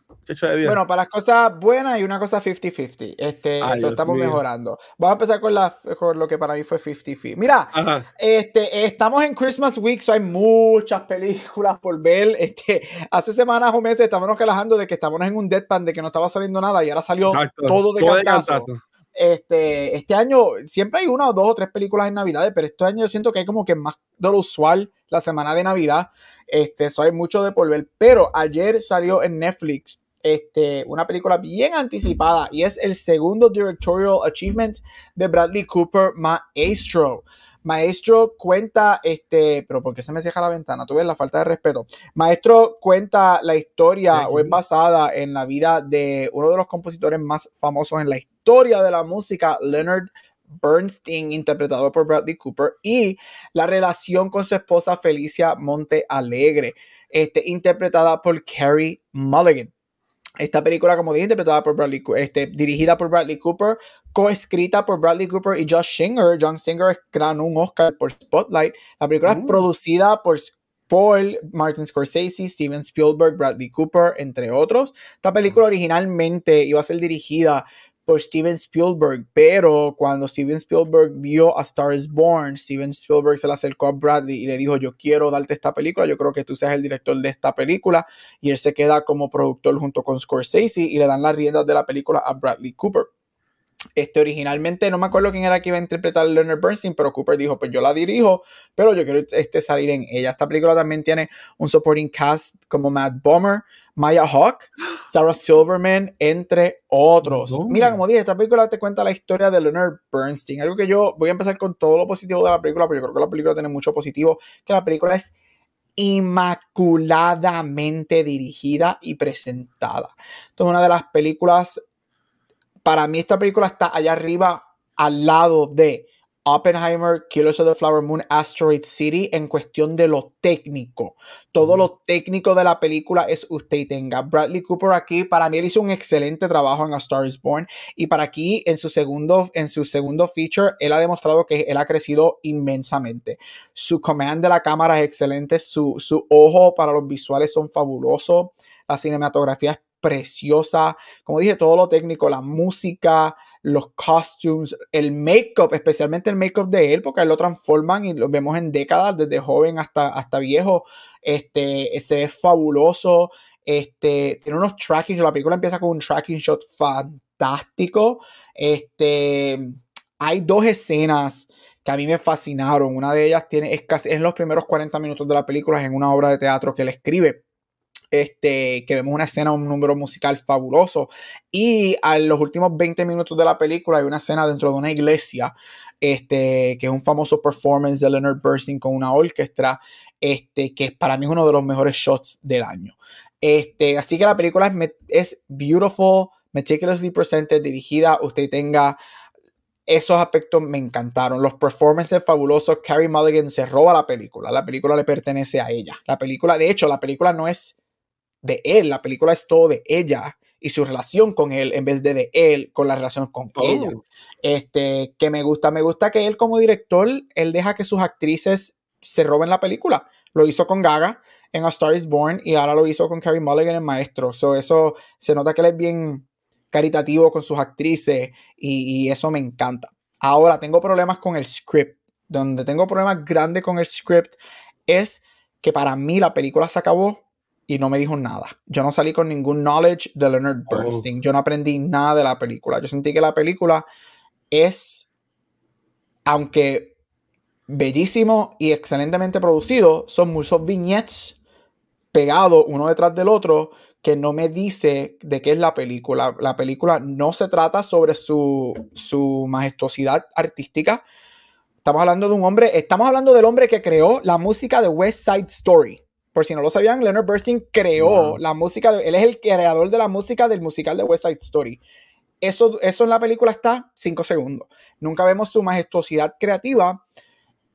Bueno, para las cosas buenas y una cosa 50-50. Este, eso estamos mejorando. Vamos a empezar con, la, con lo que para mí fue 50-50. Mira, este, estamos en Christmas Week, so hay muchas películas por ver. Este, hace semanas o meses estábamos relajando de que estábamos en un deadpan, de que no estaba saliendo nada y ahora salió todo de cantazo. Este, este año siempre hay una o dos o tres películas en Navidad, pero este año yo siento que hay como que más de lo usual la semana de Navidad. Este, eso hay mucho de por ver. Pero ayer salió en Netflix este, una película bien anticipada y es el segundo Directorial Achievement de Bradley Cooper, Maestro. Maestro cuenta, este, pero ¿por qué se me cierra la ventana? Tú ves la falta de respeto. Maestro cuenta la historia o es basada en la vida de uno de los compositores más famosos en la historia de la música, Leonard Bernstein, interpretado por Bradley Cooper, y la relación con su esposa Felicia Monte Alegre, este, interpretada por Carrie Mulligan. Esta película, como dije, interpretada por Bradley, este, dirigida por Bradley Cooper, coescrita por Bradley Cooper y Josh Singer. John Singer ganó un Oscar por Spotlight. La película es mm. producida por Paul, Martin Scorsese, Steven Spielberg, Bradley Cooper, entre otros. Esta película originalmente iba a ser dirigida por Steven Spielberg, pero cuando Steven Spielberg vio a Star is Born, Steven Spielberg se le acercó a Bradley y le dijo, yo quiero darte esta película, yo creo que tú seas el director de esta película, y él se queda como productor junto con Scorsese y le dan las riendas de la película a Bradley Cooper. Este, originalmente no me acuerdo quién era que iba a interpretar a Leonard Bernstein, pero Cooper dijo, pues yo la dirijo, pero yo quiero este, salir en ella. Esta película también tiene un supporting cast como Matt Bomer, Maya Hawk, Sarah Silverman, entre otros. Mira, como dije, esta película te cuenta la historia de Leonard Bernstein. Algo que yo voy a empezar con todo lo positivo de la película, porque yo creo que la película tiene mucho positivo, que la película es inmaculadamente dirigida y presentada. Esta es una de las películas para mí esta película está allá arriba al lado de Oppenheimer, Killers of the Flower Moon, Asteroid City en cuestión de lo técnico. Todo lo técnico de la película es usted y tenga. Bradley Cooper aquí, para mí él hizo un excelente trabajo en A Star is Born y para aquí en su segundo, en su segundo feature, él ha demostrado que él ha crecido inmensamente. Su command de la cámara es excelente, su, su ojo para los visuales son fabulosos, la cinematografía es preciosa. Como dije, todo lo técnico, la música, los costumes, el make-up, especialmente el make-up de él, porque él lo transforman y lo vemos en décadas, desde joven hasta, hasta viejo. Este, ese es fabuloso. Este, tiene unos tracking, la película empieza con un tracking shot fantástico. Este, hay dos escenas que a mí me fascinaron. Una de ellas tiene, es casi en los primeros 40 minutos de la película, es en una obra de teatro que él escribe este, que vemos una escena, un número musical fabuloso. Y a los últimos 20 minutos de la película hay una escena dentro de una iglesia, este, que es un famoso performance de Leonard Bernstein con una orquesta, este, que para mí es uno de los mejores shots del año. Este, así que la película es, es beautiful, meticulously presented, dirigida, usted tenga esos aspectos me encantaron. Los performances fabulosos. Carrie Mulligan se roba la película. La película le pertenece a ella. La película, de hecho, la película no es de él, la película es todo de ella y su relación con él en vez de de él con la relación con oh. ella. Este, que me gusta, me gusta que él como director, él deja que sus actrices se roben la película. Lo hizo con Gaga en A Star is Born y ahora lo hizo con Carrie Mulligan en Maestro. So, eso se nota que él es bien caritativo con sus actrices y, y eso me encanta. Ahora tengo problemas con el script. Donde tengo problemas grandes con el script es que para mí la película se acabó y no me dijo nada. Yo no salí con ningún knowledge de Leonard oh. Bernstein. Yo no aprendí nada de la película. Yo sentí que la película es, aunque bellísimo y excelentemente producido, son muchos vignettes pegados uno detrás del otro que no me dice de qué es la película. La película no se trata sobre su, su majestuosidad artística. Estamos hablando de un hombre, estamos hablando del hombre que creó la música de West Side Story por si no lo sabían, Leonard Bernstein creó la música, él es el creador de la música del musical de West Side Story. Eso, eso en la película está cinco segundos. Nunca vemos su majestuosidad creativa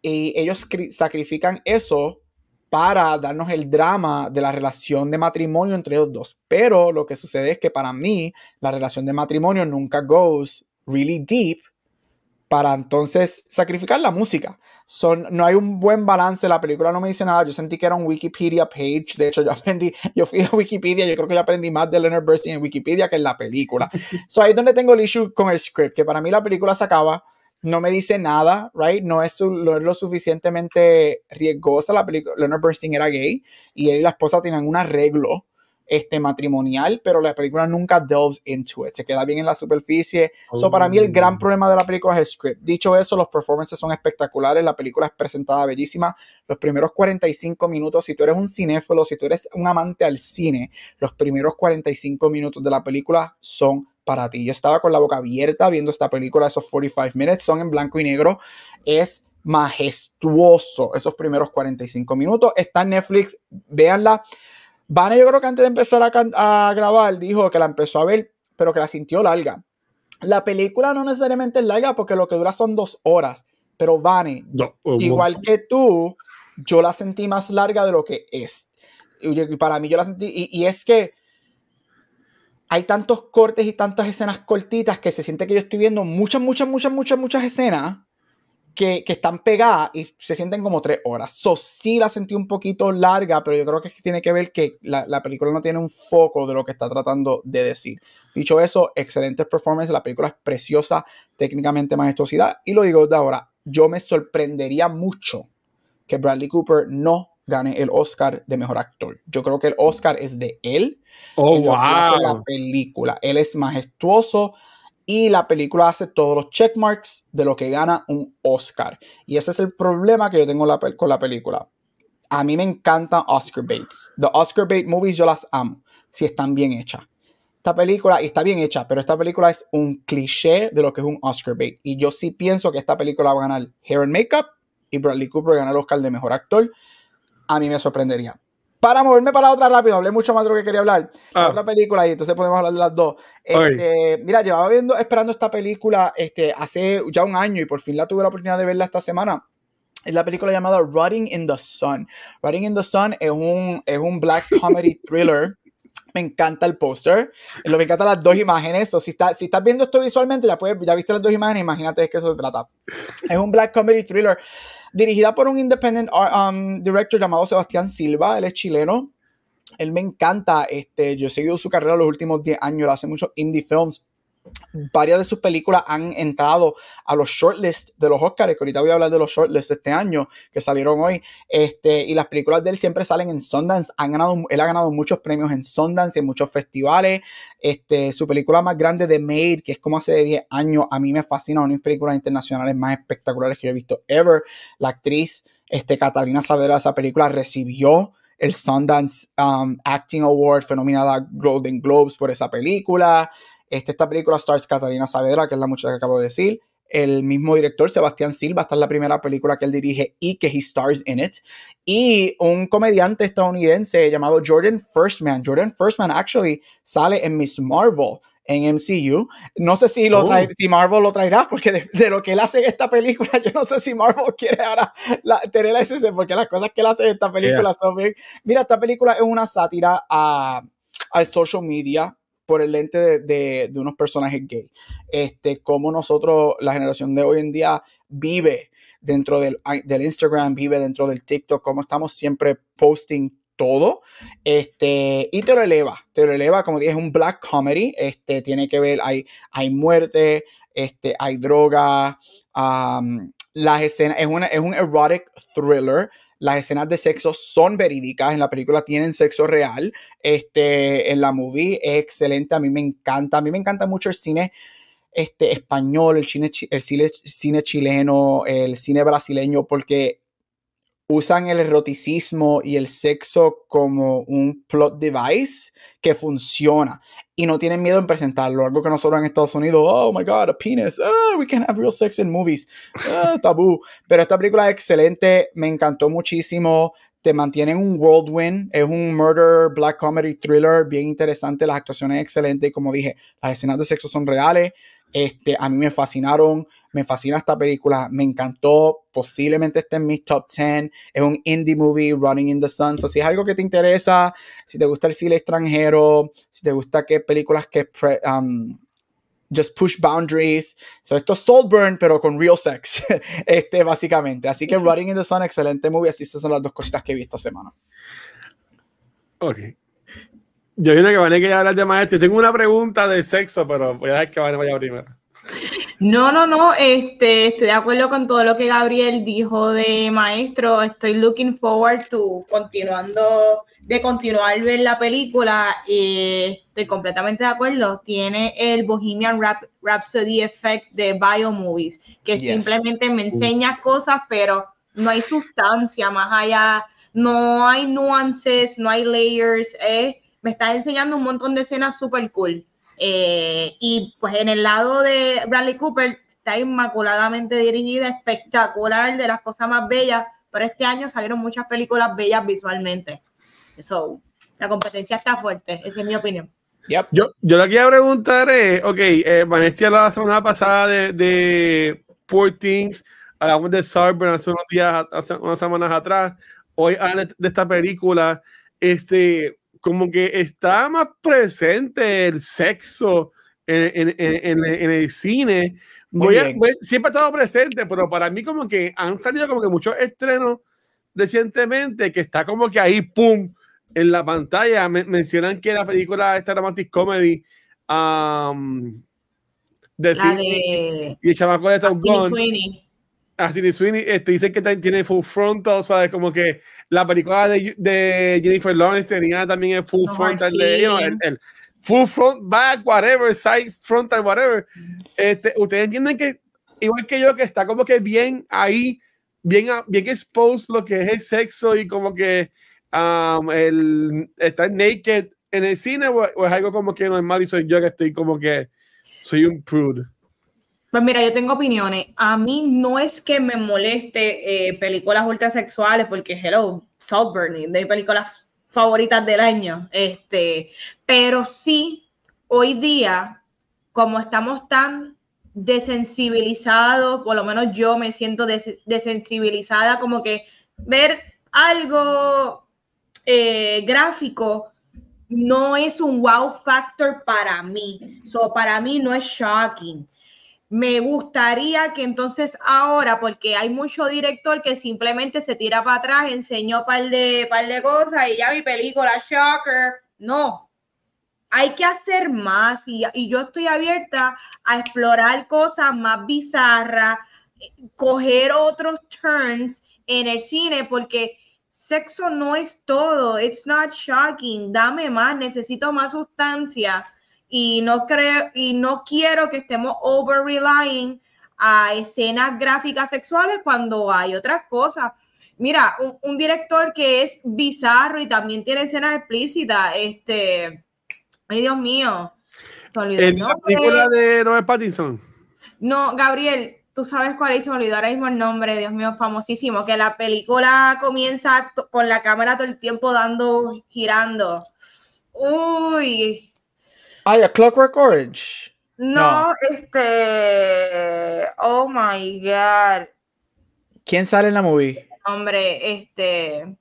y ellos sacrifican eso para darnos el drama de la relación de matrimonio entre los dos. Pero lo que sucede es que para mí la relación de matrimonio nunca goes really deep para entonces sacrificar la música. Son, no hay un buen balance, la película no me dice nada, yo sentí que era un Wikipedia page, de hecho yo aprendí, yo fui a Wikipedia, yo creo que yo aprendí más de Leonard Bernstein en Wikipedia que en la película. [laughs] so ahí es donde tengo el issue con el script, que para mí la película se acaba, no me dice nada, right? No es, no es lo suficientemente riesgosa, la película, Leonard Bernstein era gay y él y la esposa tenían un arreglo este, matrimonial, pero la película nunca delves into it, se queda bien en la superficie. So, para mí el gran oh. problema de la película es el script. Dicho eso, los performances son espectaculares, la película es presentada bellísima. Los primeros 45 minutos, si tú eres un cinéfilo, si tú eres un amante al cine, los primeros 45 minutos de la película son para ti. Yo estaba con la boca abierta viendo esta película, esos 45 minutes son en blanco y negro. Es majestuoso esos primeros 45 minutos. Está en Netflix, véanla. Vane, yo creo que antes de empezar a, grabar, dijo que la empezó a ver, pero que la sintió larga. La película no necesariamente es larga porque lo que dura son dos horas. Pero Vane, igual que tú, yo la sentí más larga de lo que es. Y para mí yo la sentí, y, y, es que hay tantos cortes y tantas escenas cortitas que se siente que yo estoy viendo muchas, muchas, muchas, muchas, muchas escenas que, que, están pegadas y se sienten como tres horas. So, sí la sentí un poquito larga, pero yo creo que tiene que ver que la, la, película no tiene un foco de lo que está tratando de decir. Dicho eso, excelente performance, la película es preciosa, técnicamente majestuosidad, y lo digo de ahora, yo me sorprendería mucho que Bradley Cooper no gane el Oscar de mejor actor. Yo creo que el Oscar es de él. Oh, wow. la película. Él es majestuoso, y la película hace todos los checkmarks de lo que gana un Oscar. Y ese es el problema que yo tengo con la película. A mí me encantan Oscar Bates. The Oscar Bait movies yo las amo, si están bien hechas. Esta película, está bien hecha, pero esta película es un cliché de lo que es un Oscar bait. Y yo sí pienso que esta película va a ganar Hair and Makeup y Bradley Cooper ganar el Oscar de Mejor Actor. A mí me sorprendería para moverme para otra rápido, hablé mucho más de lo que quería hablar. Ah. Otra película y entonces podemos hablar de las dos. Este, mira, llevaba viendo, esperando esta película este, hace ya un año y por fin la tuve la oportunidad de verla esta semana. Es la película llamada Rotting in the Sun. Rotting in the Sun es un, es un black comedy [laughs] thriller. Me encanta el póster. Lo me encantan las dos imágenes. si, está, si estás viendo esto visualmente, ya, puedes, ya viste las dos imágenes, imagínate de qué eso se trata. Es un black comedy thriller dirigida por un independent uh, um, director llamado Sebastián Silva, él es chileno. Él me encanta, este, yo he seguido su carrera los últimos 10 años, hace muchos indie films varias de sus películas han entrado a los shortlists de los Oscars, que ahorita voy a hablar de los shortlists de este año que salieron hoy, este, y las películas de él siempre salen en Sundance, han ganado, él ha ganado muchos premios en Sundance y en muchos festivales, este, su película más grande de Made, que es como hace 10 años, a mí me fascina, una de mis películas internacionales más espectaculares que he visto ever, la actriz este, Catalina Saavedra, esa película recibió el Sundance um, Acting Award, fue nominada Golden Globes por esa película. Este, esta película stars Catalina Saavedra, que es la muchacha que acabo de decir. El mismo director, Sebastián Silva, esta es la primera película que él dirige y que he stars in it. Y un comediante estadounidense llamado Jordan Firstman. Jordan Firstman actually sale en Miss Marvel en MCU. No sé si, lo oh. si Marvel lo traerá, porque de, lo que él hace en esta película, [laughs] yo no sé si Marvel quiere ahora tener la SS, porque las cosas que él hace en esta película son bien. Mira, esta película es una sátira a, al social media por el lente de, de, unos personajes gay. Este, como nosotros, la generación de hoy en día, vive dentro del, del Instagram, vive dentro del TikTok, como estamos siempre posting todo, este, y te lo eleva, te lo eleva, como dije, es un black comedy, este, tiene que ver, hay, hay muerte, este, hay droga, las escenas, es, una, es un erotic thriller, las escenas de sexo son verídicas, en la película tienen sexo real, este, en la movie es excelente, a mí me encanta, a mí me encanta mucho el cine este, español, el cine, el cine, cine chileno, el cine brasileño, porque usan el eroticismo y el sexo como un plot device que funciona y no tienen miedo en presentarlo. Algo que nosotros en Estados Unidos, oh my god, a penis, oh, we can have real sex in movies, oh, tabú. Pero esta película es excelente, me encantó muchísimo. Te mantiene en un whirlwind, es un murder, black comedy thriller bien interesante, las actuaciones excelentes y como dije, las escenas de sexo son reales, este, a mí me fascinaron, me fascina esta película, me encantó, posiblemente esté en mis top 10, es un indie movie, Running in the Sun, so, si es algo que te interesa, si te gusta el cine extranjero, si te gusta que películas que um, just push boundaries, so, esto es Saltburn, pero con real sex, [laughs] este, básicamente, así que [laughs] Running in the Sun, excelente movie, así esas son las dos cositas que he visto esta semana. Ok, yo vine que van a hablar de maestro. Tengo una pregunta de sexo, pero voy a dejar que Van vaya primero. No, no, no, este, estoy de acuerdo con todo lo que Gabriel dijo de maestro. Estoy looking forward to continuando, de continuar ver la película. estoy completamente de acuerdo. Tiene el Bohemian Rhapsody Effect de Biomovies, que simplemente me enseña cosas, pero no hay sustancia más allá, no hay nuances, no hay layers. Es me está enseñando un montón de escenas súper cool. Eh, y pues en el lado de Bradley Cooper está inmaculadamente dirigida, espectacular, de las cosas más bellas, pero este año salieron muchas películas bellas visualmente. Eso, la competencia está fuerte, esa es mi opinión. Yo, yo lo que quiero preguntar es, ok, eh, Vanessa la semana pasada de, de Poor Things, hablamos de Sarber hace unos días, hace unas semanas atrás, hoy de esta película, este, como que está más presente el sexo en, en, en el cine. Voy a, siempre ha estado presente, pero para mí como que han salido como que muchos estrenos recientemente que está como que ahí, ¡pum! En la pantalla mencionan que la película, esta romantic comedy, um, de, de, y el chamaco de Tom Gunn. Así Sweeney este, dice que tiene full frontal, ¿sabes? Como que la película de, de Jennifer Lawrence tenía también el full frontal, de, you know, el, full front, back, whatever, side, frontal, whatever. Este, Ustedes entienden que, igual que yo, que está como que bien ahí, bien, bien exposed lo que es el sexo y como que um, el estar naked en el cine o, es algo como que normal y soy yo que estoy como que soy un prude. Pues mira, yo tengo opiniones. A mí no es que me moleste eh, películas ultrasexuales, porque hello, Saltburn, de películas favoritas del año. Este, pero sí, hoy día, como estamos tan desensibilizados, por lo menos yo me siento desensibilizada, como que ver algo eh, gráfico no es un wow factor para mí. So, para mí no es shocking. Me gustaría que entonces ahora, porque hay mucho director que simplemente se tira para atrás, enseñó par de, par de cosas y ya mi película, Shocker. No, hay que hacer más y, y, yo estoy abierta a explorar cosas más bizarras, coger otros turns en el cine porque sexo no es todo, it's not shocking, dame más, necesito más sustancia y no creo y no quiero que estemos over relying a escenas gráficas sexuales cuando hay otras cosas. Mira, un, director que es bizarro y también tiene escenas explícitas, este, ay Dios mío, ¿En la película de Robert Pattinson? No, Gabriel, tú sabes cuál es, me olvidó ahora mismo el nombre, Dios mío, famosísimo, que la película comienza con la cámara todo el tiempo dando, girando. Uy, Ah, a Clockwork Orange. No, este. Oh my God. ¿Quién sale en la movie? Hombre, este.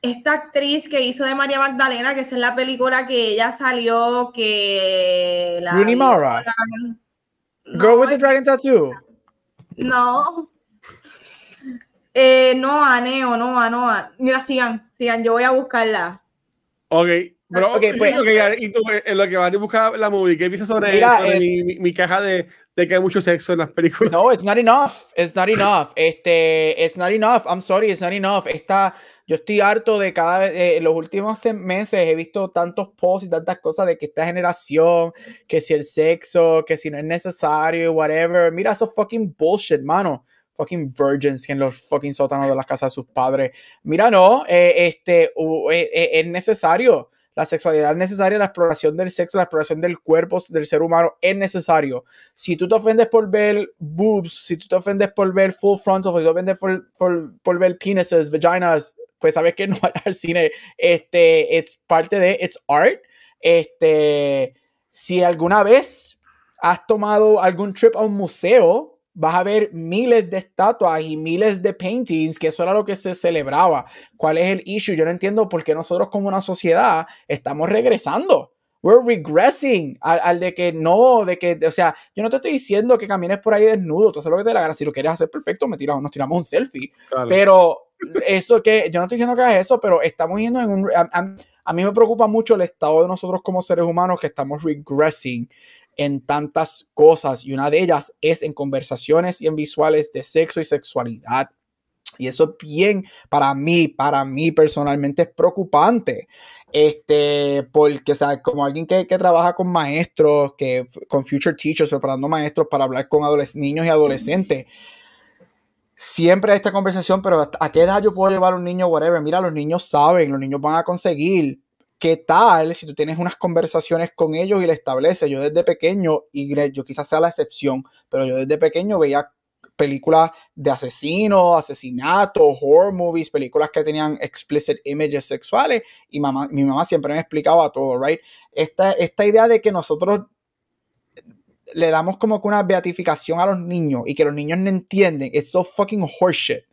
Esta actriz que hizo de María Magdalena, que es en la película que ella salió, que. La Rooney Mara. Girl with the Dragon Tattoo. No. Eh, no, Aneo, no, no. Mira, sigan, sigan, yo voy a buscarla. Ok, pero, okay, pues, y tú, en lo que vas a buscar la movie, ¿qué piensas sobre eso? mi, mi, caja de, de, que hay mucho sexo en las películas. No, it's not enough. It's not enough. Este, it's not enough. I'm sorry, it's not enough. Esta, yo estoy harto de cada vez, eh, en los últimos meses he visto tantos posts y tantas cosas de que esta generación, que si el sexo, que si no es necesario, whatever. Mira, eso fucking bullshit, mano fucking virgins en los fucking sótanos de las casas de sus padres. Mira, no, eh, este, eh, es necesario la sexualidad es necesaria, la exploración del sexo, la exploración del cuerpo del ser humano es necesario. Si tú te ofendes por ver boobs, si tú te ofendes por ver full frontal, si tú te ofendes por, por, ver penises, vaginas, pues sabes que [laughs] no va al cine. Este, es parte de, it's art. Este, si alguna vez has tomado algún trip a un museo, vas a ver miles de estatuas y miles de paintings, que eso era lo que se celebraba. ¿Cuál es el issue? Yo no entiendo por qué nosotros como una sociedad estamos regresando. We're regressing al, de que no, de que, o sea, yo no te estoy diciendo que camines por ahí desnudo, tú haces lo que te la gana. Si lo quieres hacer perfecto, me tiramos, nos tiramos un selfie. Pero eso que, yo no estoy diciendo que hagas eso, pero estamos yendo en un. a mí me preocupa mucho el estado de nosotros como seres humanos que estamos regressing en tantas cosas y una de ellas es en conversaciones y en visuales de sexo y sexualidad. Y eso bien, para mí, para mí personalmente es preocupante. Este, porque, o sea, como alguien que, que, trabaja con maestros, que con future teachers, preparando maestros para hablar con niños y adolescentes, siempre esta conversación, pero ¿a qué edad yo puedo llevar a un niño, whatever? Mira, los niños saben, los niños van a conseguir ¿Qué tal si tú tienes unas conversaciones con ellos y le estableces? Yo desde pequeño, y yo quizás sea la excepción, pero yo desde pequeño veía películas de asesinos, asesinatos, horror movies, películas que tenían explicit images sexuales y mamá, mi mamá siempre me explicaba todo, right? Esta, esta idea de que nosotros le damos como que una beatificación a los niños y que los niños no entienden, it's so fucking horseshit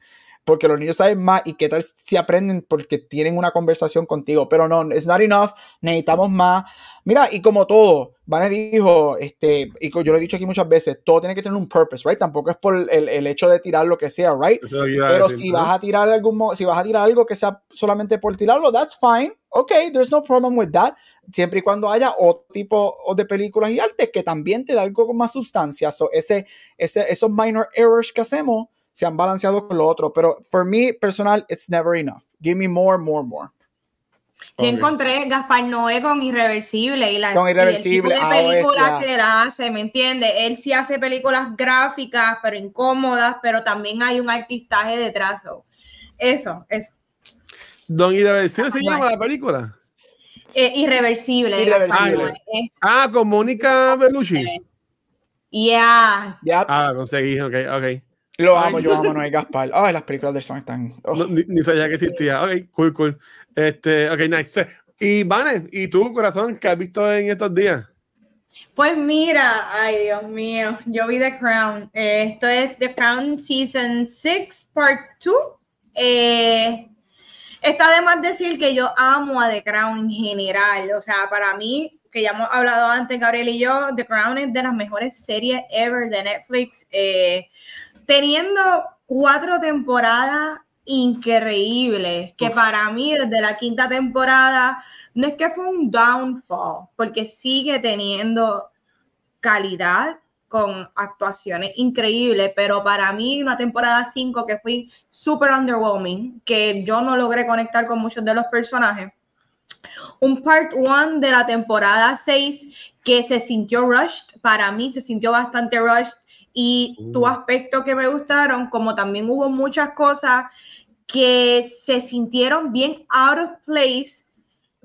porque los niños saben más y qué tal si aprenden porque tienen una conversación contigo. Pero no, it's not enough, necesitamos más. Mira, y como todo, Vane dijo, este, y yo lo he dicho aquí muchas veces, todo tiene que tener un purpose, right? Tampoco es por el, el hecho de tirar lo que sea, right? Pero si vas a tirar algo, si vas a tirar algo que sea solamente por tirarlo, that's fine. Ok, there's no problem with that. Siempre y cuando haya otro tipo de películas y arte que también te da algo con más sustancia. So, ese, ese, esos minor errors que hacemos, se han balanceado con lo otro, pero for me personal, it's never enough. Give me more, more, more. Yo encontré Gaspar Noé con Irreversible y la con Irreversible, y películas que él hace, ¿me entiende? Él sí hace películas gráficas, pero incómodas, pero también hay un artistaje detrás. Eso, eso. Don Irreversible se llama la película. Eh, irreversible. Irreversible. Ah, con Mónica Bellucci. Yeah. Ah, conseguí, ok, ok. Lo amo, yo amo Noé Gaspar. Ay, las películas de Son están. Oh. ni, sabía que existía. Ok, cool, cool. Este, ok, nice. Y Vane, ¿y tú, corazón, qué has visto en estos días? Pues mira, ay Dios mío, yo vi The Crown. esto es The Crown Season 6, Part 2. Eh, está de más decir que yo amo a The Crown en general. O sea, para mí, que ya hemos hablado antes, Gabriel y yo, The Crown es de las mejores series ever de Netflix. Eh, teniendo cuatro temporadas increíbles, que para mí desde la quinta temporada no es que fue un downfall, porque sigue teniendo calidad con actuaciones increíbles, pero para mí una temporada 5 que fue super underwhelming, que yo no logré conectar con muchos de los personajes. Un part 1 de la temporada 6 que se sintió rushed, para mí se sintió bastante rushed y tu uh. aspecto que me gustaron, como también hubo muchas cosas que se sintieron bien out of place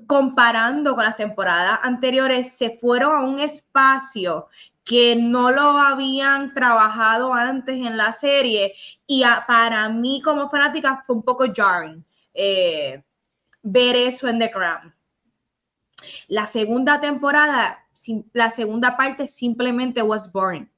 comparando con las temporadas anteriores, se fueron a un espacio que no lo habían trabajado antes en la serie y para mí como fanática fue un poco jarring eh, ver eso en The Crown. La segunda temporada, la segunda parte simplemente was boring.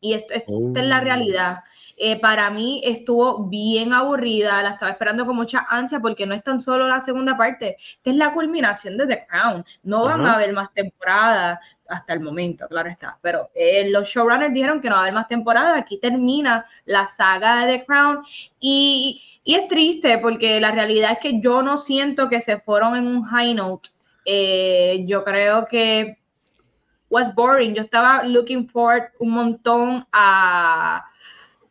Y esto, esta es la oh. realidad. Eh, para mí estuvo bien aburrida, la estaba esperando con mucha ansia porque no es tan solo la segunda parte, esta es la culminación de The Crown, no van a haber más temporadas hasta el momento, claro está, pero eh, los showrunners dijeron que no va a haber más temporadas, aquí termina la saga de The Crown. Y, y, es triste porque la realidad es que yo no siento que se fueron en un high note, eh, yo creo que was boring. Yo estaba looking forward un montón a,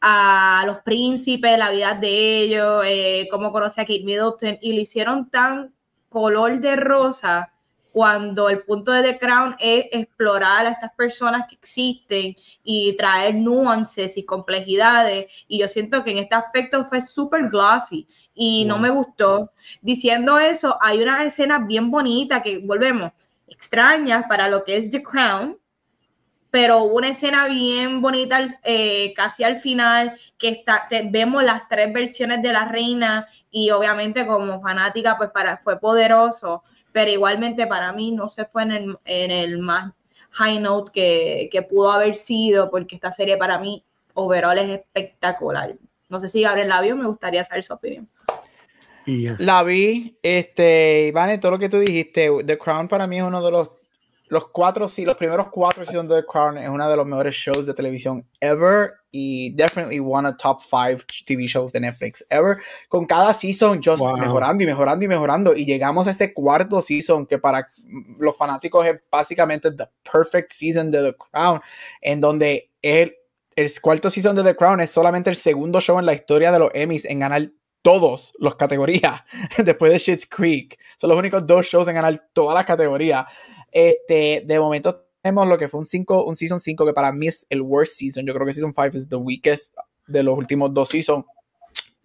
a los príncipes, la vida de ellos, eh, cómo conoce a Kate Middleton, y lo hicieron tan color de rosa cuando el punto de The Crown es explorar a estas personas que existen y traer nuances y complejidades. Y yo siento que en este aspecto fue súper glossy y no me gustó. Diciendo eso, hay una escena bien bonita que volvemos extrañas para lo que es The Crown, pero una escena bien bonita eh, casi al final que está, vemos las tres versiones de la reina y obviamente como fanática pues para, fue poderoso, pero igualmente para mí no se fue en el, en el más high note que, que, pudo haber sido porque esta serie para mí overall es espectacular. No sé si abre el labio, me gustaría saber su opinión. La vi, este, Iván, todo lo que tú dijiste, The Crown para mí es uno de los, los cuatro, sí, los primeros cuatro seasons de The Crown es uno de los mejores shows de televisión ever y definitely one of top five TV shows de Netflix ever. Con cada season just mejorando y mejorando y mejorando. Y llegamos a este cuarto season que para los fanáticos es básicamente the perfect season de The Crown, en donde el, el cuarto season de The Crown es solamente el segundo show en la historia de los Emmys en ganar todos los categorías [laughs] después de Shit's Creek. Son los únicos dos shows en ganar todas las categorías. Este, de momento tenemos lo que fue un, cinco, un Season 5 que para mí es el worst season. Yo creo que Season 5 es the weakest de los últimos dos seasons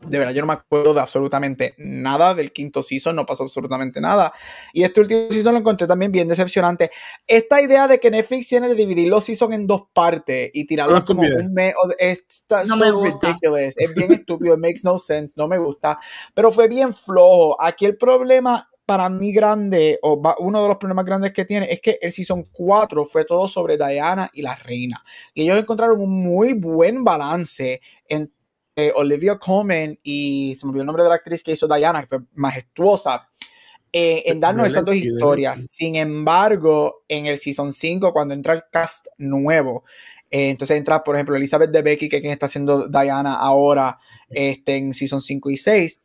de verdad yo no me acuerdo de absolutamente nada del quinto season, no pasó absolutamente nada. Y este último season lo encontré también bien decepcionante. Esta idea de que Netflix tiene de dividir los seasons en dos partes y tirarlos como un mes, es so ridiculous, es bien estúpido, it makes no sense, no me gusta, pero fue bien flojo. Aquí el problema para mí grande, o uno de los problemas grandes que tiene, es que el Season 4 fue todo sobre Diana y la reina. Y ellos encontraron un muy buen balance en eh, Olivia Colman y se me olvidó el nombre de la actriz que hizo Diana, que fue majestuosa, eh, en darnos esas dos historias. Sin embargo, en el Season 5, cuando entra el cast nuevo, eh, entonces entra, por ejemplo, Elizabeth de Becky, que es quien está haciendo Diana ahora este, en Season 5 y 6.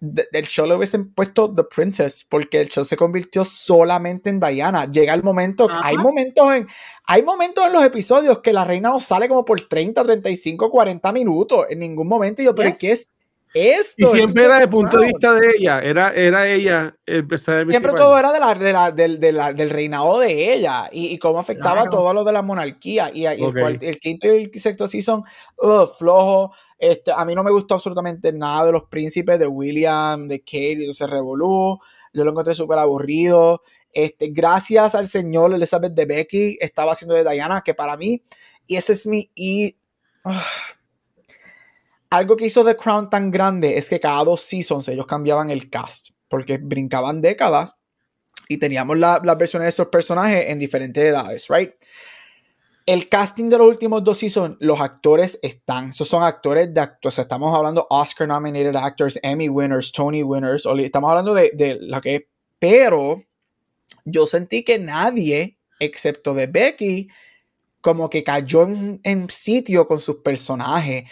Del show le hubiesen puesto The Princess porque el show se convirtió solamente en Diana. Llega el momento, hay momentos en hay momentos en los episodios que la reina no sale como por 30, 35, 40 minutos en ningún momento. Y yo, pero ¿qué es esto. Y siempre era de punto de vista de ella, era, era ella el Siempre todo era de la, de la, del, de la, del reinado de ella y, y cómo afectaba todo lo de la monarquía. Y, el, el, quinto y el sexto season, uh, flojo. Este, a mí no me gustó absolutamente nada de los príncipes, de William, de Kate, se revolú. Yo lo encontré súper aburrido. Este, gracias al señor Elizabeth de Becky, estaba haciendo de Diana, que para mí, y ese es mi. Y, uh, algo que hizo The Crown tan grande es que cada dos seasons ellos cambiaban el cast, porque brincaban décadas y teníamos las versiones de esos personajes en diferentes edades, ¿right? El casting de los últimos dos seasons, los actores están, esos son actores de actores, estamos hablando Oscar nominated actors, Emmy winners, Tony winners, estamos hablando de, de lo que, pero yo sentí que nadie, excepto de Becky, como que cayó en, sitio con sus personajes.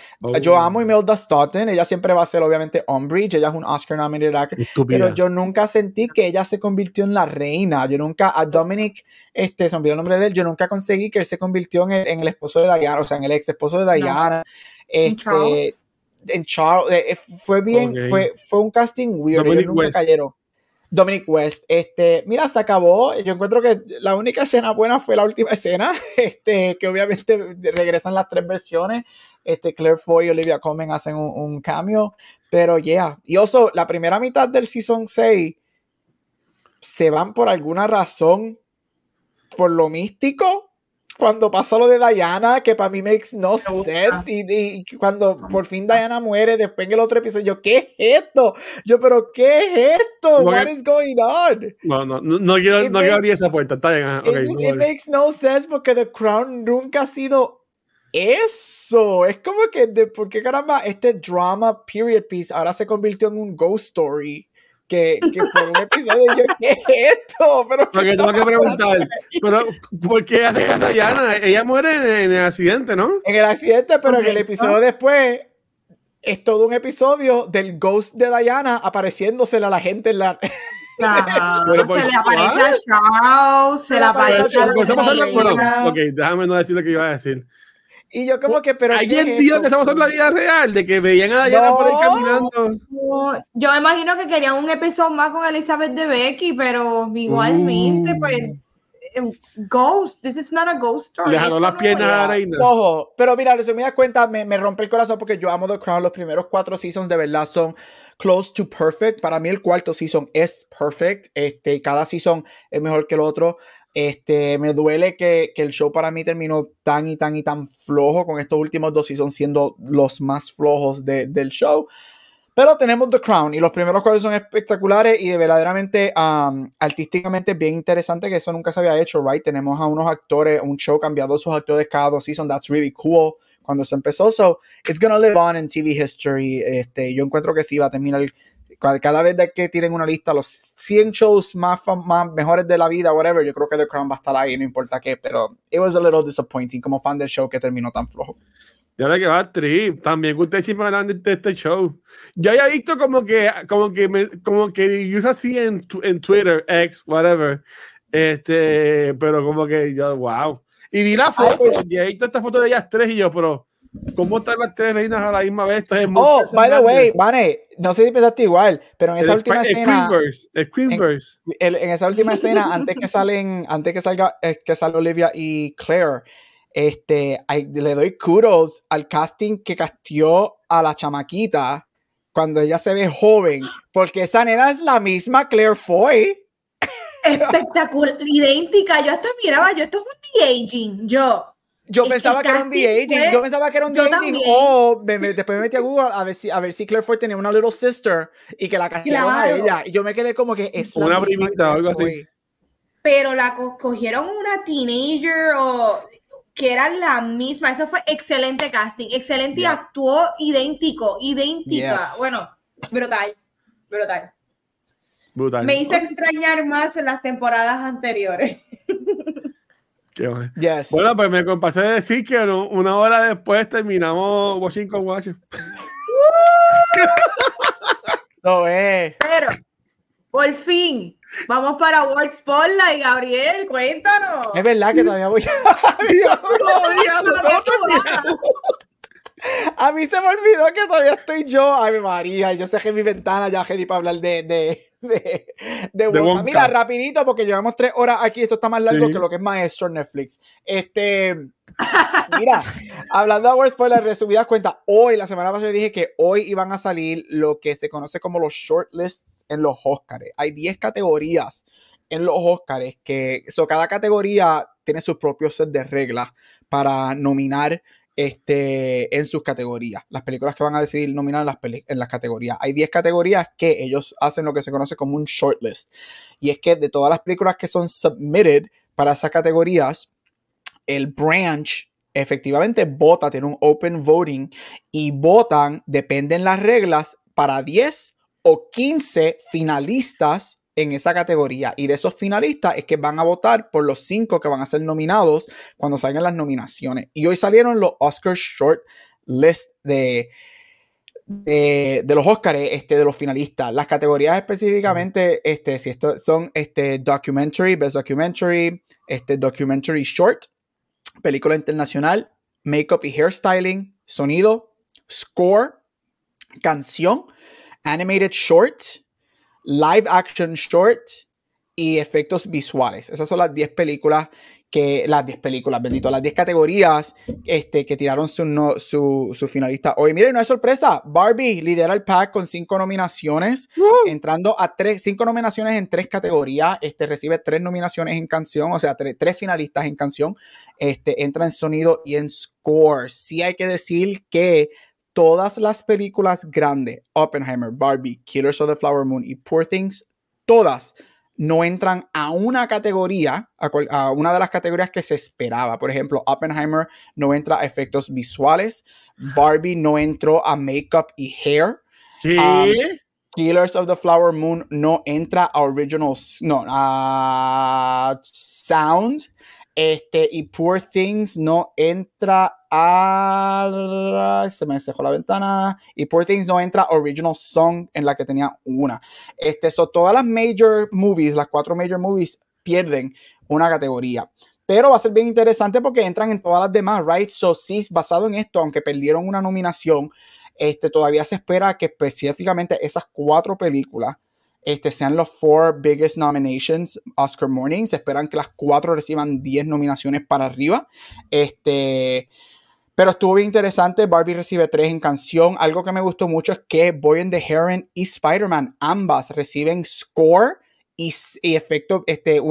Yo oh. amo Imelda Staunton, ella siempre va a ser obviamente Umbridge, ella es un Oscar nominated actor, pero yo nunca sentí que ella se convirtió en la reina. Yo nunca, a Dominic, este, se olvidó el nombre de él, yo nunca conseguí que él se convirtió en el, en el esposo de Diana, o sea, en el ex esposo de Diana. Este, en Charles. Eh, eh, fue bien, fue, fue un casting weird, ellos nunca cayeron. Dominic West. Este, mira, se acabó. Yo encuentro que la única escena buena fue la última [laughs] escena, este, que obviamente regresan las tres versiones. Este, Claire Foy y Olivia Colman hacen un, cambio, pero yeah. Y oso, la primera mitad del season 6 se van por alguna razón por lo místico cuando pasa lo de Diana, que para mí makes no sense, y, cuando por fin Diana muere, después en el otro episodio, yo, ¿qué es esto? Yo, pero ¿qué es esto? What is going on? No, no, no, no quiero, no quiero abrir esa puerta, está bien. Okay, it, makes no sense porque The Crown nunca ha sido eso. Es como que, de, ¿por qué caramba este drama period piece ahora se convirtió en un ghost story? Que, que por un episodio yo, ¿qué es esto? Pero Porque tengo que preguntar, pero ¿por qué Diana? Ella muere en, el accidente, ¿no? En el accidente, pero en el episodio después es todo un episodio del ghost de Diana apareciéndosele a la gente en la... [laughs] se le aparece a Charles, se le aparece a la Ok, déjame no decir lo que iba a decir. Y yo como que, pero... Hay sentido que estamos en la vida real, de que veían a Diana por ahí caminando. yo me imagino que querían un episodio más con Elizabeth de Becky, pero igualmente, uh. pues... Em, ghost, this is not a ghost story. Le jaló las piernas a la reina. Ojo, pero mira, si me das cuenta, me, me rompe el corazón porque yo amo The Crown. Los primeros cuatro seasons de verdad son close to perfect. Para mí el cuarto season es perfect. Este, cada season es mejor que el otro. Este, me duele que, que, el show para mí terminó tan y tan y tan flojo, con estos últimos dos seasons siendo los más flojos de, del show. Pero tenemos The Crown y los primeros cuatro son espectaculares y de verdaderamente um, artísticamente bien interesante, que eso nunca se había hecho, right? Tenemos a unos actores, un show cambiado sus actores cada dos seasons, that's really cool cuando se empezó. So, it's gonna live on in TV history. Este, yo encuentro que sí va a terminar cada vez que tienen una lista, los 100 shows más, más mejores de la vida, whatever, yo creo que The Crown va a estar ahí, no importa qué, pero it was a little disappointing como fan del show que terminó tan flojo. Ya ve que va Trip, también ustedes siempre hablan de este show. Yo había visto como que, como que, me, como que yo así en, en Twitter, X, whatever, este, pero como que yo, wow. Y vi la foto, y ahí esta foto de ellas tres y yo, pero ¿Cómo están las tres reinas a la misma vez? oh, by the way, Vane, no sé si pensaste igual, pero en esa última escena. El Queenverse. En, en, esa última escena, antes que salen, antes que salga, eh, que salga Olivia y Claire, este, le doy kudos al casting que castió a la chamaquita cuando ella se ve joven, porque esa nena es la misma Claire Foy. Espectacular, idéntica. Yo hasta miraba, yo esto es un de-aging, yo. Yo pensaba que, era un de-aging, yo pensaba que era un de-aging, o después me metí a Google a ver si, a ver si Claire Foy tenía una little sister y que la castigaron a ella. Y yo me quedé como que es Una primita o algo así. Pero la cogieron una teenager o que era la misma. Eso fue excelente casting, excelente y actuó idéntico, idéntica. Bueno, brutal, brutal. Brutal. Me hizo extrañar más en las temporadas anteriores. [laughs] Bueno, pues me pasé de decir que una hora después terminamos Washington Watch. [laughs] no es. Pero, por fin, vamos para World Spotlight, Gabriel, cuéntanos. Es verdad que todavía voy [laughs] a... mí se me olvidó que todavía estoy yo. Ay, María, yo cerré mi ventana ya, Hedy, para hablar de, de, [laughs] de, de, Mira, rapidito, porque llevamos tres horas aquí. Esto está más largo que lo que es maestro Netflix. Este, Mira, hablando de World Spoiler, resumidas cuentas, hoy, la semana pasada dije que hoy iban a salir lo que se conoce como los shortlists en los Oscars. Hay 10 categorías en los Oscars que so, cada categoría tiene su propio set de reglas para nominar este, en sus categorías. Las películas que van a decidir nominar en las, en las categorías. Hay 10 categorías que ellos hacen lo que se conoce como un shortlist. Y es que de todas las películas que son submitted para esas categorías, el branch efectivamente vota, tiene un open voting y votan, dependen las reglas, para 10 o 15 finalistas en esa categoría. Y de esos finalistas es que van a votar por los 5 que van a ser nominados cuando salgan las nominaciones. Y hoy salieron los Oscar Short List de, de, los Oscars, este, de los finalistas. Las categorías específicamente, este, si esto son este, Documentary, Best Documentary, este, Documentary Short, película internacional, makeup y hairstyling, sonido, score, canción, animated short, live action short y efectos visuales. Esas son las 10 películas que las 10 películas, bendito, las 10 categorías este, que tiraron su, su, su, finalista hoy. Miren, no es sorpresa, Barbie lidera el pack con 5 nominaciones, entrando a 5 nominaciones en 3 categorías, este, recibe 3 nominaciones en canción, o sea, 3 finalistas en canción, este, entra en sonido y en score. Sí hay que decir que todas las películas grandes, Oppenheimer, Barbie, Killers of the Flower Moon y Poor Things, todas no entran a una categoría, a, una de las categorías que se esperaba. Por ejemplo, Oppenheimer no entra a efectos visuales, Barbie no entró a makeup y hair. Um, Killers of the Flower Moon no entra a originals, no, a sound. Este, y Poor Things no entra a. Se me dejó la ventana. Y Poor Things no entra Original Song en la que tenía una. Este, so, todas las major movies, las cuatro major movies, pierden una categoría. Pero va a ser bien interesante porque entran en todas las demás, right? So, sí, basado en esto, aunque perdieron una nominación, este, todavía se espera que específicamente esas cuatro películas este, sean los four biggest nominations Oscar Mornings. esperan que las cuatro reciban 10 nominaciones para arriba. Este, pero estuvo bien interesante. Barbie recibe 3 en canción. Algo que me gustó mucho es que Boy and the Heron y Spider-Man ambas reciben score y, y efecto, este,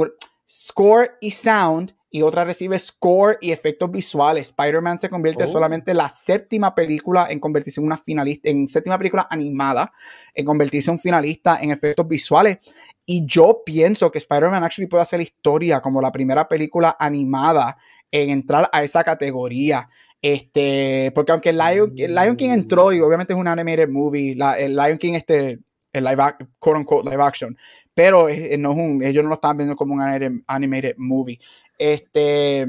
score y sound y otra recibe score y efectos visuales. Spider-Man se convierte oh. solamente en la séptima película en convertirse en una finalista, en séptima película animada, en convertirse en un finalista en efectos visuales. Y yo pienso que Spider-Man actually puede hacer historia como la primera película animada en entrar a esa categoría. Este, porque aunque Lion, Lion King entró y obviamente es un animated movie, el Lion King este, el live, quote unquote, live action, pero no es un, ellos no lo estaban viendo como un animated movie. Este,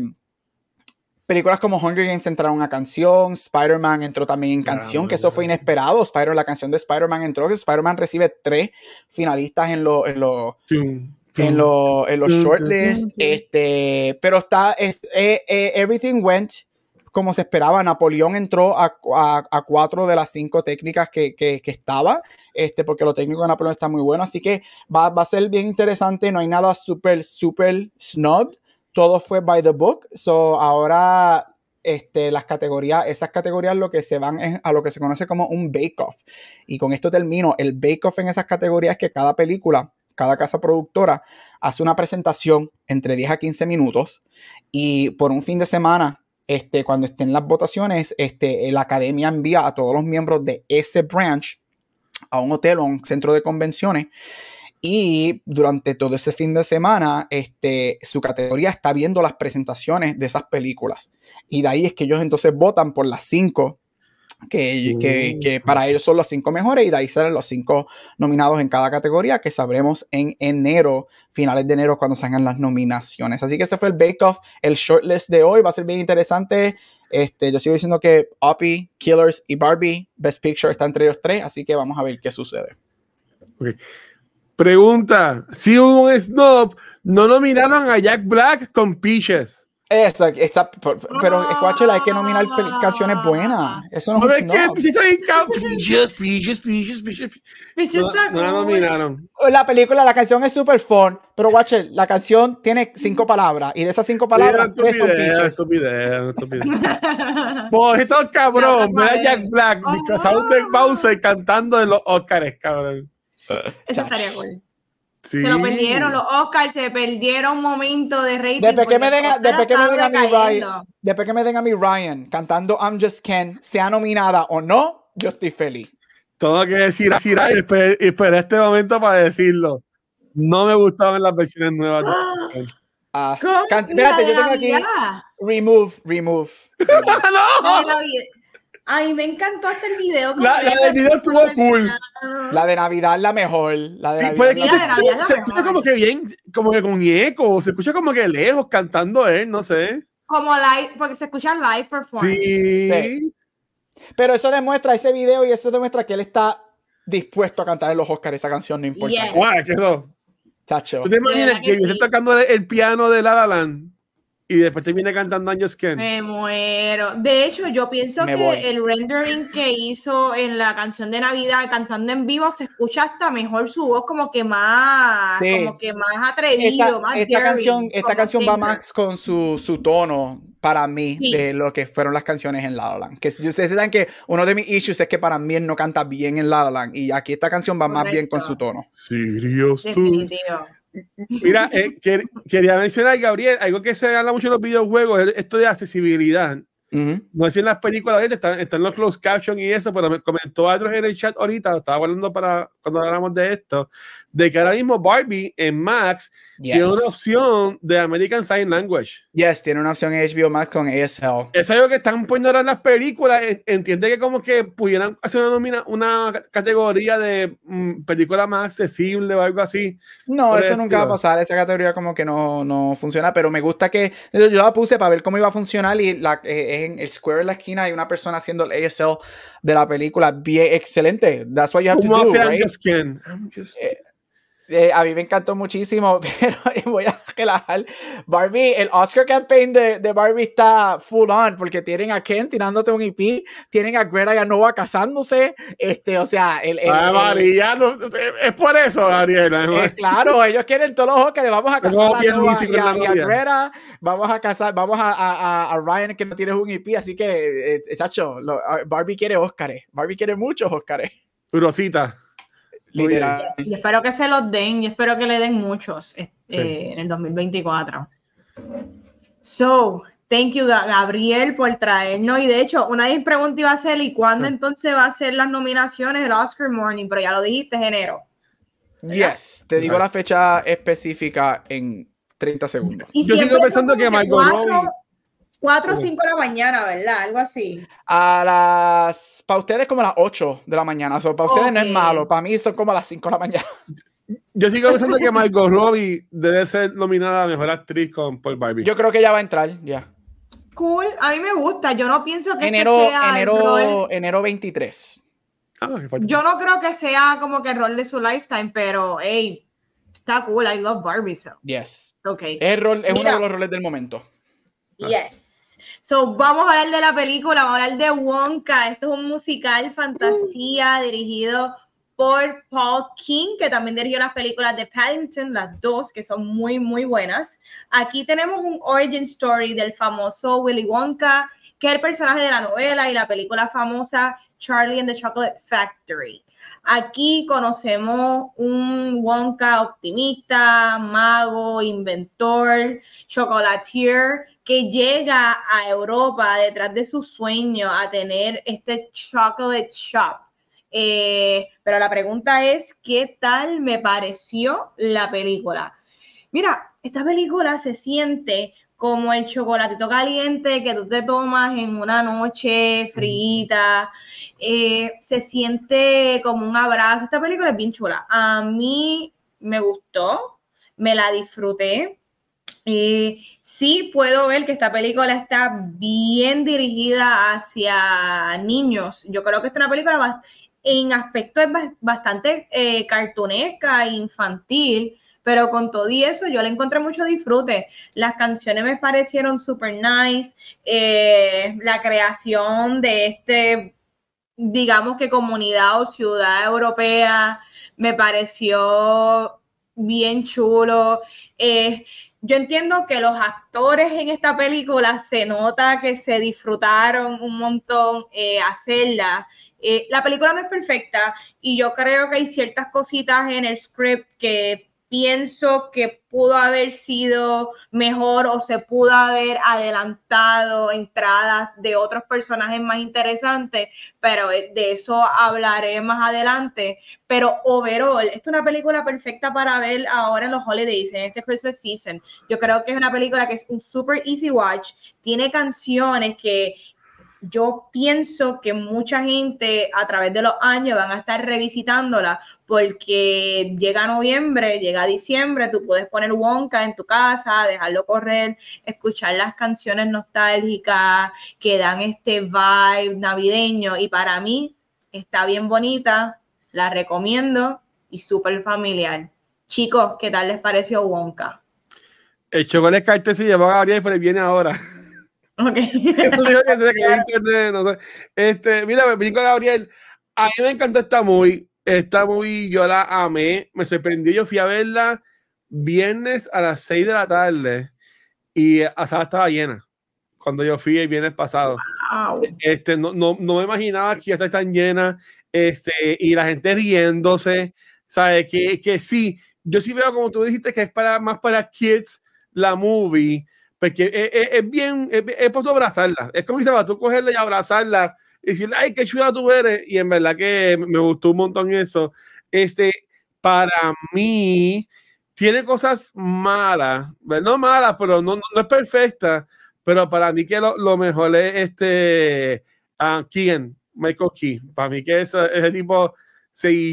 películas como Hunger Games entraron a canción, Spider-Man entró también en canción, que eso fue inesperado. Spider la canción de Spider-Man entró, que Spider-Man recibe tres finalistas en los en en, en los shortlists. Este, pero está, es, eh, eh, everything went como se esperaba. Napoleón entró a, a, cuatro de las cinco técnicas que, que, que, estaba, este, porque lo técnico de Napoleón está muy bueno. Así que va, va a ser bien interesante. No hay nada súper, súper snub todo fue by the book. So ahora este, las categorías, esas categorías lo que se van es a lo que se conoce como un bake-off. Y con esto termino. El bake-off en esas categorías es que cada película, cada casa productora hace una presentación entre 10 a 15 minutos y por un fin de semana, este, cuando estén las votaciones, este, la academia envía a todos los miembros de ese branch a un hotel o a un centro de convenciones Y durante todo ese fin de semana, este, su categoría está viendo las presentaciones de esas películas. Y de ahí es que ellos entonces votan por las cinco que, que, que, para ellos son los cinco mejores y de ahí salen los cinco nominados en cada categoría que sabremos en enero, finales de enero cuando salgan las nominaciones. Así que ese fue el Bake Off, el shortlist de hoy, va a ser bien interesante. Este, yo sigo diciendo que Uppy, Killers y Barbie, Best Picture está entre ellos tres, así que vamos a ver qué sucede. Okay. Pregunta, si hubo un snob, no nominaron a Jack Black con Peaches. Esa, esa, pero escúchela, hay que nominar canciones buenas. Eso no es no. Peaches, Peaches, Peaches, Peaches. No, no la nominaron. La película, la canción es super fun, pero watch la canción tiene cinco palabras y de esas cinco palabras, tres son Peaches. Estupidez, estupidez. [laughs] Pues esto cabrón, mira Jack Black disfrazado de Bowser cantando en los Oscars, cabrón. Eso estaría cool. Se lo perdieron los Oscars, se perdieron un momento de rating. Después que me den a, después que me den a mi Ryan, después que me den a mi Ryan cantando I'm Just Ken, sea nominada o no, yo estoy feliz. Todo que decir así, y esperé, este momento para decirlo. No me gustaban las versiones nuevas. De [gasps] ah, espérate, yo tengo aquí remove, remove. [laughs] no. Ay, me encantó hasta el video. La, la del video estuvo cool. La de Navidad es la mejor. La de sí, Navidad, pues, se, Navidad se, se escucha como que bien, como que con eco, se escucha como que lejos cantando él, no sé. Como live, porque se escucha live performance. Sí. sí. Pero eso demuestra ese video y eso demuestra que él está dispuesto a cantar en los Oscars esa canción, no importa. Yes. Guau, ¿qué eso? Chacho. ¿Tú te imaginas que, que sí. esté tocando el piano de La La Land? Y después termina cantando Angel's Ken. Me muero. De hecho, yo pienso Me que voy. el rendering que hizo en la canción de Navidad cantando en vivo se escucha hasta mejor su voz como que más sí. como que más atrevido, esta, más esta daring, canción, esta canción va más con su, su tono para mí sí. de lo que fueron las canciones en La La Land. Que ustedes saben que uno de mis issues es que para mí él no canta bien en La La Land y aquí esta canción va Correcto. más bien con su tono. Serious Definitivo. Mira, eh, que, quería mencionar, Gabriel, algo que se habla mucho en los videojuegos, es esto de accesibilidad. Uh -huh. No sé si en las películas están, están los closed caption y eso, pero me comentó otros en el chat ahorita, estaba hablando para cuando hablamos de esto, de que ahora mismo Barbie en Max yes. tiene una opción de American Sign Language. Yes, tiene una opción en HBO Max con ASL. Es algo que están poniendo ahora en las películas. Entiende que como que pudieran hacer una, nomina, una categoría de mm, película más accesible o algo así. No, eso nunca va a pasar. Esa categoría como que no, no funciona, pero me gusta que yo la puse para ver cómo iba a funcionar y la, eh, en el square en la esquina hay una persona haciendo el ASL de la película bien excelente. That's what you have to do, right? I'm just... Eh, eh, a mí me encantó muchísimo, [laughs] pero voy a relajar. Barbie, el Oscar campaign de, de, Barbie está full on porque tienen a Ken tirándote un EP, tienen a Greta y a Nova casándose. Este, o sea, el. el, Ay, María, no, es por eso, Ariela. Eh, claro, ellos quieren todos los Oscars. Vamos a casar no, a Nova y a, y a Greta, vamos a casar, vamos a, a, a, Ryan que no tiene un EP. Así que, eh, chacho, lo, Barbie quiere Oscars. Barbie quiere muchos Oscars. Rosita. Literal. Y espero que se los den y espero que le den muchos eh, sí. en el 2024. So, thank you, Gabriel, por traernos. Y de hecho, una de mis preguntas iba a ser: ¿y cuándo sí. entonces va a ser las nominaciones del Oscar Morning? Pero ya lo dijiste, enero. Yes, te digo la fecha específica en 30 segundos. Yo sigo pensando que Michael Rowe 4 o 5 de la mañana, ¿verdad? Algo así. A las. Para ustedes, como a las 8 de la mañana. So, para ustedes okay. no es malo. Para mí son como a las 5 de la mañana. Yo sigo pensando que [laughs] Margot Robbie debe ser nominada a mejor actriz con Paul Barbie. Yo creo que ya va a entrar, ya. Yeah. Cool. A mí me gusta. Yo no pienso que enero, este sea enero, rol... enero 23. Ah, Yo no creo que sea como que el rol de su lifetime, pero hey, está cool. I love Barbie. So. Yes. Okay. Es, rol, es uno de los roles del momento. Yes. So, vamos a hablar de la película, vamos a hablar de Wonka. Esto es un musical fantasía dirigido por Paul King, que también dirigió las películas de Paddington, las dos, que son muy, muy buenas. Aquí tenemos un origin story del famoso Willy Wonka, que es el personaje de la novela y la película famosa Charlie and the Chocolate Factory. Aquí conocemos un Wonka optimista, mago, inventor, chocolatier, que llega a Europa detrás de su sueño a tener este chocolate shop Eh, pero la pregunta es, ¿qué tal me pareció la película? Mira, esta película se siente como el chocolatito caliente que tú te tomas en una noche frita. Eh, se siente como un abrazo. Esta película es bien chula. A mí me gustó, me la disfruté. Y sí puedo ver que esta película está bien dirigida hacia niños. Yo creo que esta es una película en aspecto es bastante eh, cartunesca infantil, pero con todo y eso yo le encontré mucho disfrute. Las canciones me parecieron super nice, eh, la creación de este, digamos que comunidad o ciudad europea me pareció bien chulo. Eh, yo entiendo que los actores en esta película se nota que se disfrutaron un montón eh, hacerla. Eh, la película no es perfecta y yo creo que hay ciertas cositas en el script que pienso que pudo haber sido mejor o se pudo haber adelantado entradas de otros personajes más interesantes, pero de eso hablaré más adelante. Pero overall, esta es una película perfecta para ver ahora en los holidays, en este Christmas season. Yo creo que es una película que es un super easy watch, tiene canciones que yo pienso que mucha gente a través de los años van a estar revisitándola porque llega noviembre, llega diciembre, tú puedes poner Wonka en tu casa, dejarlo correr, escuchar las canciones nostálgicas que dan este vibe navideño y para mí está bien bonita, la recomiendo y súper familiar. Chicos, ¿qué tal les pareció Wonka? El chocolate se llevó a Gabriel, pero viene ahora. [laughs] Ok. este, mira, me con Gabriel. A mí me encantó esta muy, esta muy, yo la amé, me sorprendió. Yo fui a verla viernes a las 6 de la tarde y a sala estaba llena cuando yo fui el viernes pasado. Este, no, no, no, me imaginaba que ya está tan llena este, y la gente riéndose. ¿Sabes? Que, que sí, yo sí veo como tú dijiste que es para más para kids la movie porque es, es, es bien, es, es por abrazarla. Es como si va tú cogerla y abrazarla y decirle, ay, qué chula tú eres. Y en verdad que me gustó un montón eso. Este, para mí, tiene cosas malas, no malas, pero no, no, es perfecta. Pero para mí que lo, lo mejor es este, uh, Michael Key. Para mí que ese, ese tipo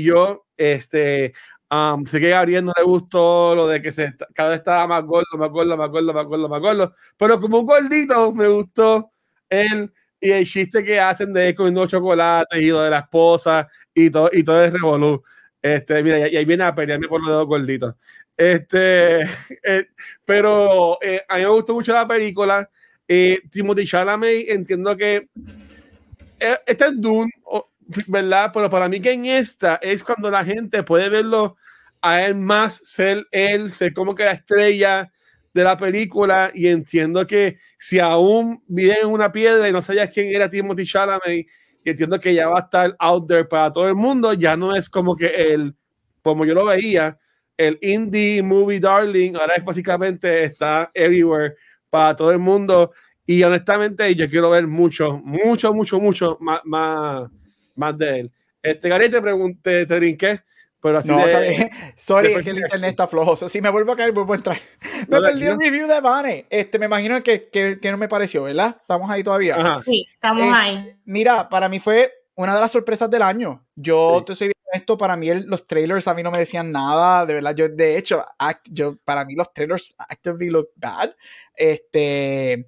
yo, este, Um, sé que a Gabriel no le gustó lo de que se, cada vez estaba más gordo, más gordo, más gordo, más gordo, más gordo. Pero como un gordito me gustó él y el chiste que hacen de él comiendo chocolate y lo de la esposa y todo, y todo es revolú. Este, mira, y, ahí viene a pelearme por los dedos gorditos. Este, [laughs] eh, pero eh, a mí me gustó mucho la película. Eh, Timothy Chalamet, entiendo que eh, este es Dune, ¿verdad? Pero para mí que en esta es cuando la gente puede verlo a él más, ser él, ser como que la estrella de la película. Y entiendo que si aún vive en una piedra y no sabías quién era Timothy Chalamet y entiendo que ya va a estar out there para todo el mundo, ya no es como que el, como yo lo veía, el indie movie darling, ahora es básicamente está everywhere para todo el mundo. Y honestamente yo quiero ver mucho, mucho, mucho, mucho más, más más de él. Este, Gary, te pregunté, te brinqué, pero así no, [laughs] de, Sorry, es que el internet está flojo. Si me vuelvo a caer, vuelvo a entrar. [laughs] Me perdí el review de Vane. Este, me imagino que, que, que, no me pareció, ¿verdad? Estamos ahí todavía. Sí, estamos eh, ahí. Mira, para mí fue una de las sorpresas del año. Yo sí. te soy esto, para mí el, los trailers a mí no me decían nada, de verdad. Yo, de hecho, act, yo, para mí los trailers actively look bad. Este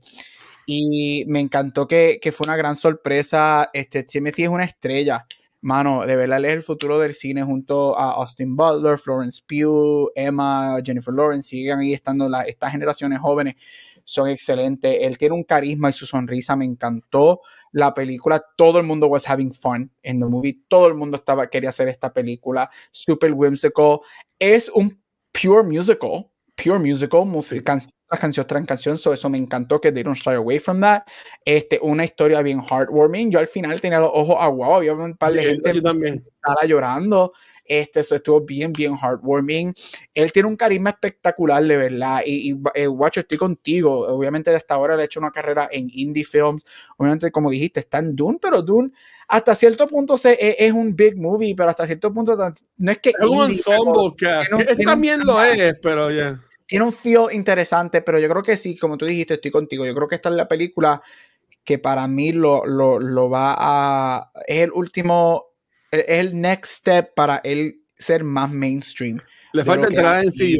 y me encantó que, que, fue una gran sorpresa. Este, Timothy es una estrella. Mano, de verdad, es el futuro del cine junto a Austin Butler, Florence Pugh, Emma, Jennifer Lawrence. Siguen ahí estando la, estas generaciones jóvenes. Son excelentes. Él tiene un carisma y su sonrisa me encantó. La película, todo el mundo was having fun en the movie. Todo el mundo estaba, quería hacer esta película. Super whimsical. Es un pure musical pure musical, música, canción tras canción tras canción, so eso me encantó que they don't shy away from that. Este, una historia bien heartwarming. Yo al final tenía los ojos aguados, había un par de gente yo también. llorando. Este, eso estuvo bien, bien heartwarming. Él tiene un carisma espectacular, de verdad. Y, y eh, Watch, estoy contigo. Obviamente, hasta ahora le ha hecho una carrera en indie films. Obviamente, como dijiste, está en Dune, pero Dune hasta cierto punto se, es, es, un big movie, pero hasta cierto punto no es que... Es un ensemble. Este también lo es, pero ya. Yeah. Tiene un feel interesante, pero yo creo que sí, como tú dijiste, estoy contigo. Yo creo que esta es la película que para mí lo, lo, lo va a... Es el último, es el next step para él ser más mainstream. Le falta entrar en sí.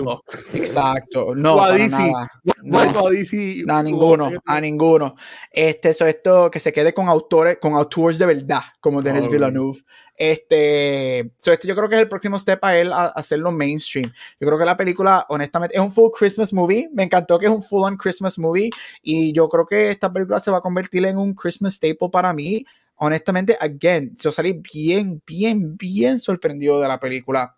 Exacto. No, para nada. No, no, a ninguno, a ninguno. Este, eso, esto que se quede con autores, con autores de verdad, como Denis oh. Villeneuve. Este, so este, yo creo que es el próximo step a él a, a, hacerlo mainstream. Yo creo que la película, honestamente, es un full Christmas movie. Me encantó que es un full on Christmas movie. Y yo creo que esta película se va a convertir en un Christmas staple para mí. Honestamente, again, yo salí bien, bien, bien sorprendido de la película.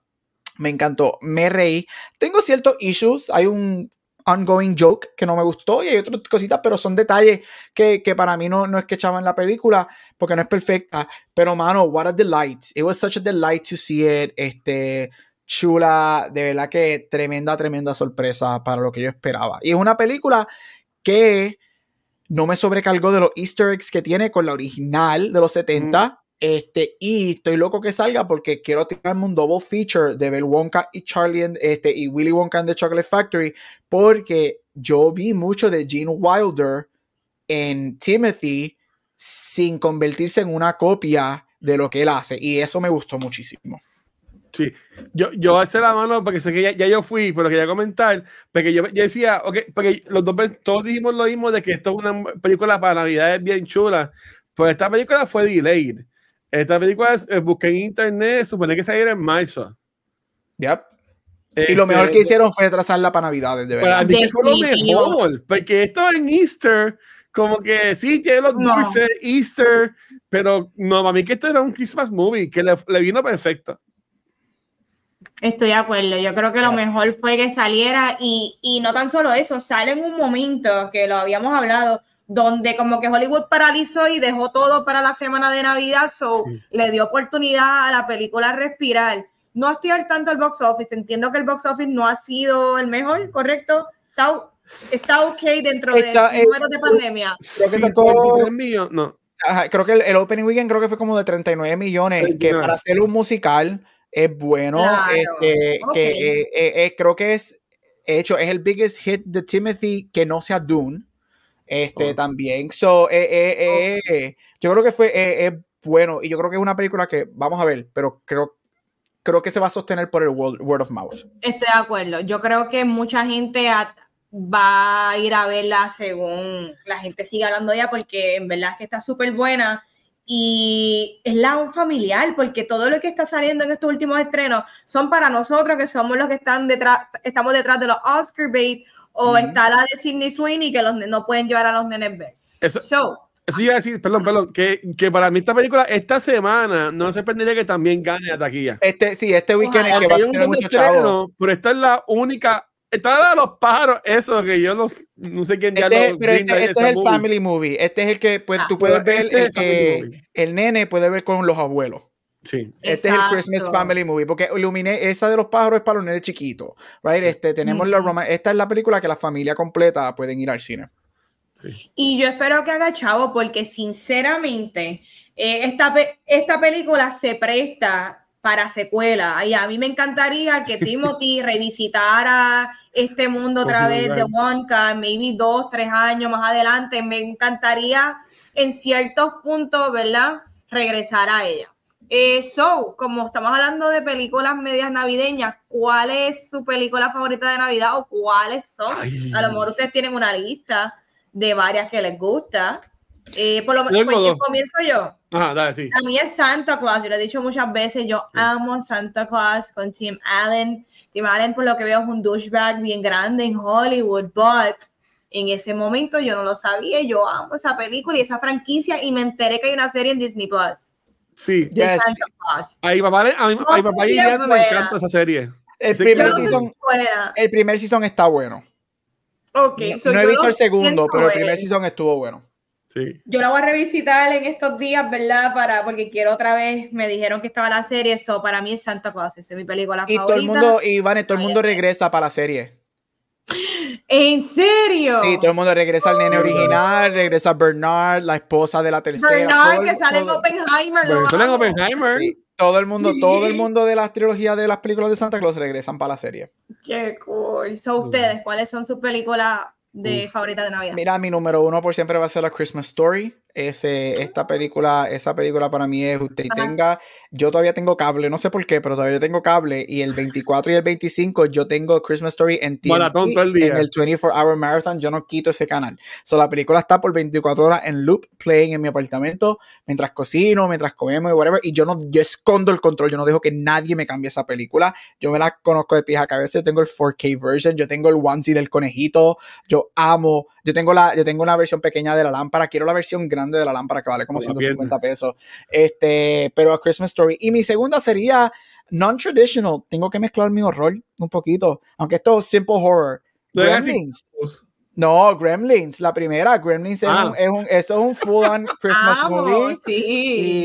Me encantó, me reí. Tengo ciertos issues. Hay un ongoing joke que no me gustó y hay otras cositas, pero son detalles que, para mí no, es que echaban la película porque no es perfecta. Pero, mano, what a delight. It was such a delight to see it. Este, chula, de verdad que tremenda, tremenda sorpresa para lo que yo esperaba. Y es una película que no me sobrecargó de los easter eggs que tiene con la original de los 70. Mm. Este, y estoy loco que salga porque quiero tirarme un double feature de Bell Wonka y Charlie and, este, y Willy Wonka and the Chocolate Factory porque yo vi mucho de Gene Wilder en Timothy sin convertirse en una copia de lo que él hace y eso me gustó muchísimo. Sí, yo, yo hace la mano porque sé que ya, yo fui, pero quería comentar, porque yo, yo decía, ok, porque los dos todos dijimos lo mismo de que esto es una película para Navidad bien chula, pues esta película fue delayed. Esta película es, eh, busqué en internet, supone que saliera en marzo. Yep. Este, y lo mejor que hicieron fue trazarla para Navidades, de verdad. Para mí fue lo mejor, porque esto en Easter, como que sí, tiene los no. dulces, Easter, pero no, para mí que esto era un Christmas movie, que le, le vino perfecto. Estoy de acuerdo, yo creo que lo mejor fue que saliera y, y no tan solo eso, sale en un momento que lo habíamos hablado, donde como que Hollywood paralizó y dejó todo para la semana de Navidad, so sí. le dio oportunidad a la película respirar. No estoy al tanto del box office, entiendo que el box office no ha sido el mejor, ¿correcto? Está, está ok dentro está, del número de pandemia. Creo que sacó, no. Ajá, creo que el, el, opening weekend creo que fue como de 39 millones, 39. que para hacer un musical es bueno, claro. este, okay. que eh, eh, eh, creo que es hecho, es el biggest hit de Timothy que no sea Dune este oh. también. So, eh, eh, eh, yo creo que fue bueno y yo creo que es una película que vamos a ver, pero creo, creo que se va a sostener por el word, word of mouth. Estoy de acuerdo. Yo creo que mucha gente va a ir a verla según la gente sigue hablando ella porque en verdad es que está súper buena y es la un familiar porque todo lo que está saliendo en estos últimos estrenos son para nosotros que somos los que están detrás, estamos detrás de los Oscar bait o -hmm. está la de Sidney Sweeney que los, no pueden llevar a los nenes ver. Eso, so, eso iba a decir, perdón, perdón, que, que, para mí esta película esta semana no se sorprendería que también gane a taquilla. Este, sí, este weekend es que va a tener mucho chavo. Pero esta es la única Está la de los pájaros, eso que yo no, no sé quién ya este, lo Pero este, este es el movie. family movie. Este es el que pues, ah, tú puedes ver, este el, que el nene puede ver con los abuelos. Sí. Este Exacto. es el Christmas Family Movie, porque iluminé esa de los pájaros es para los nenes chiquitos, right? Este, tenemos mm. la Roma, esta es la película que la familia completa pueden ir al cine. Sí. Y yo espero que haga chavo, porque sinceramente, eh, esta, esta película se presta para secuela. Y a mí me encantaría que [laughs] Timothy revisitara este mundo otra vez de Wonka, maybe dos, tres años más adelante. Me encantaría en ciertos puntos, ¿verdad? Regresar a ella. Eh, so, como estamos hablando de películas medias navideñas, ¿cuál es su película favorita de Navidad o cuáles son? Ay. A lo mejor ustedes tienen una lista de varias que les gusta. Eh, por lo menos, pues, comienzo yo. Ajá, dale, sí. A mí es Santa Claus, yo lo he dicho muchas veces, yo sí. amo Santa Claus con Tim Allen. Tim Allen, por lo que veo, es un douchebag bien grande en Hollywood, but en ese momento yo no lo sabía, yo amo esa película y esa franquicia y me enteré que hay una serie en Disney Plus. Sí, yes. a mi papá, a mi, no, a mi papá y Diana le encanta esa serie. El primer, season, el primer season está bueno. Okay, so no he visto el segundo, pero el primer season estuvo bueno. Sí. Yo la voy a revisitar en estos días, ¿verdad? Para, porque quiero otra vez, me dijeron que estaba la serie, eso para mí es Santa Claus, esa es mi película Y favorita. todo el mundo, y Vane, todo el mundo regresa para la serie. ¿En serio? Sí, todo el mundo regresa al nene original, regresa Bernard, la esposa de la tercera. Bernard, todo que sale en Oppenheimer. lo Bueno, sale en. Oppenheimer. Sí, todo el mundo, Sí. todo el mundo de las trilogías de las películas de Santa Claus regresan para la serie. Qué cool. So, ustedes, ¿cuáles son sus películas de favoritas de Navidad? Mira, mi número uno por siempre va a ser la Christmas Story. Ese, esta película, esa película para mí es usted tenga. Yo todavía tengo cable, no sé por qué, pero todavía tengo cable. Y el 24 y el 25 yo tengo Christmas Story en TNT, Maratón todo el día. en el 24 Hour Marathon. Yo no quito ese canal. So, la película está por 24 horas en loop playing en mi apartamento mientras cocino, mientras comemos y whatever. Y yo no, yo escondo el control. Yo no dejo que nadie me cambie esa película. Yo me la conozco de pies a cabeza. Yo tengo el 4K version. Yo tengo el onesie del conejito. Yo amo. Yo tengo, la, yo tengo una versión pequeña de la lámpara. Quiero la versión grande de la lámpara que vale como Con la 150 pesos. Este, pero a Christmas Story. Y mi segunda sería non-traditional. Tengo que mezclar mi horror un poquito. Aunque esto es simple horror. Es. Gremlins. No, Gremlins. La primera. Gremlins es, Ah. un, es un, eso es un full-on [laughs] Christmas Amo, movie. sí.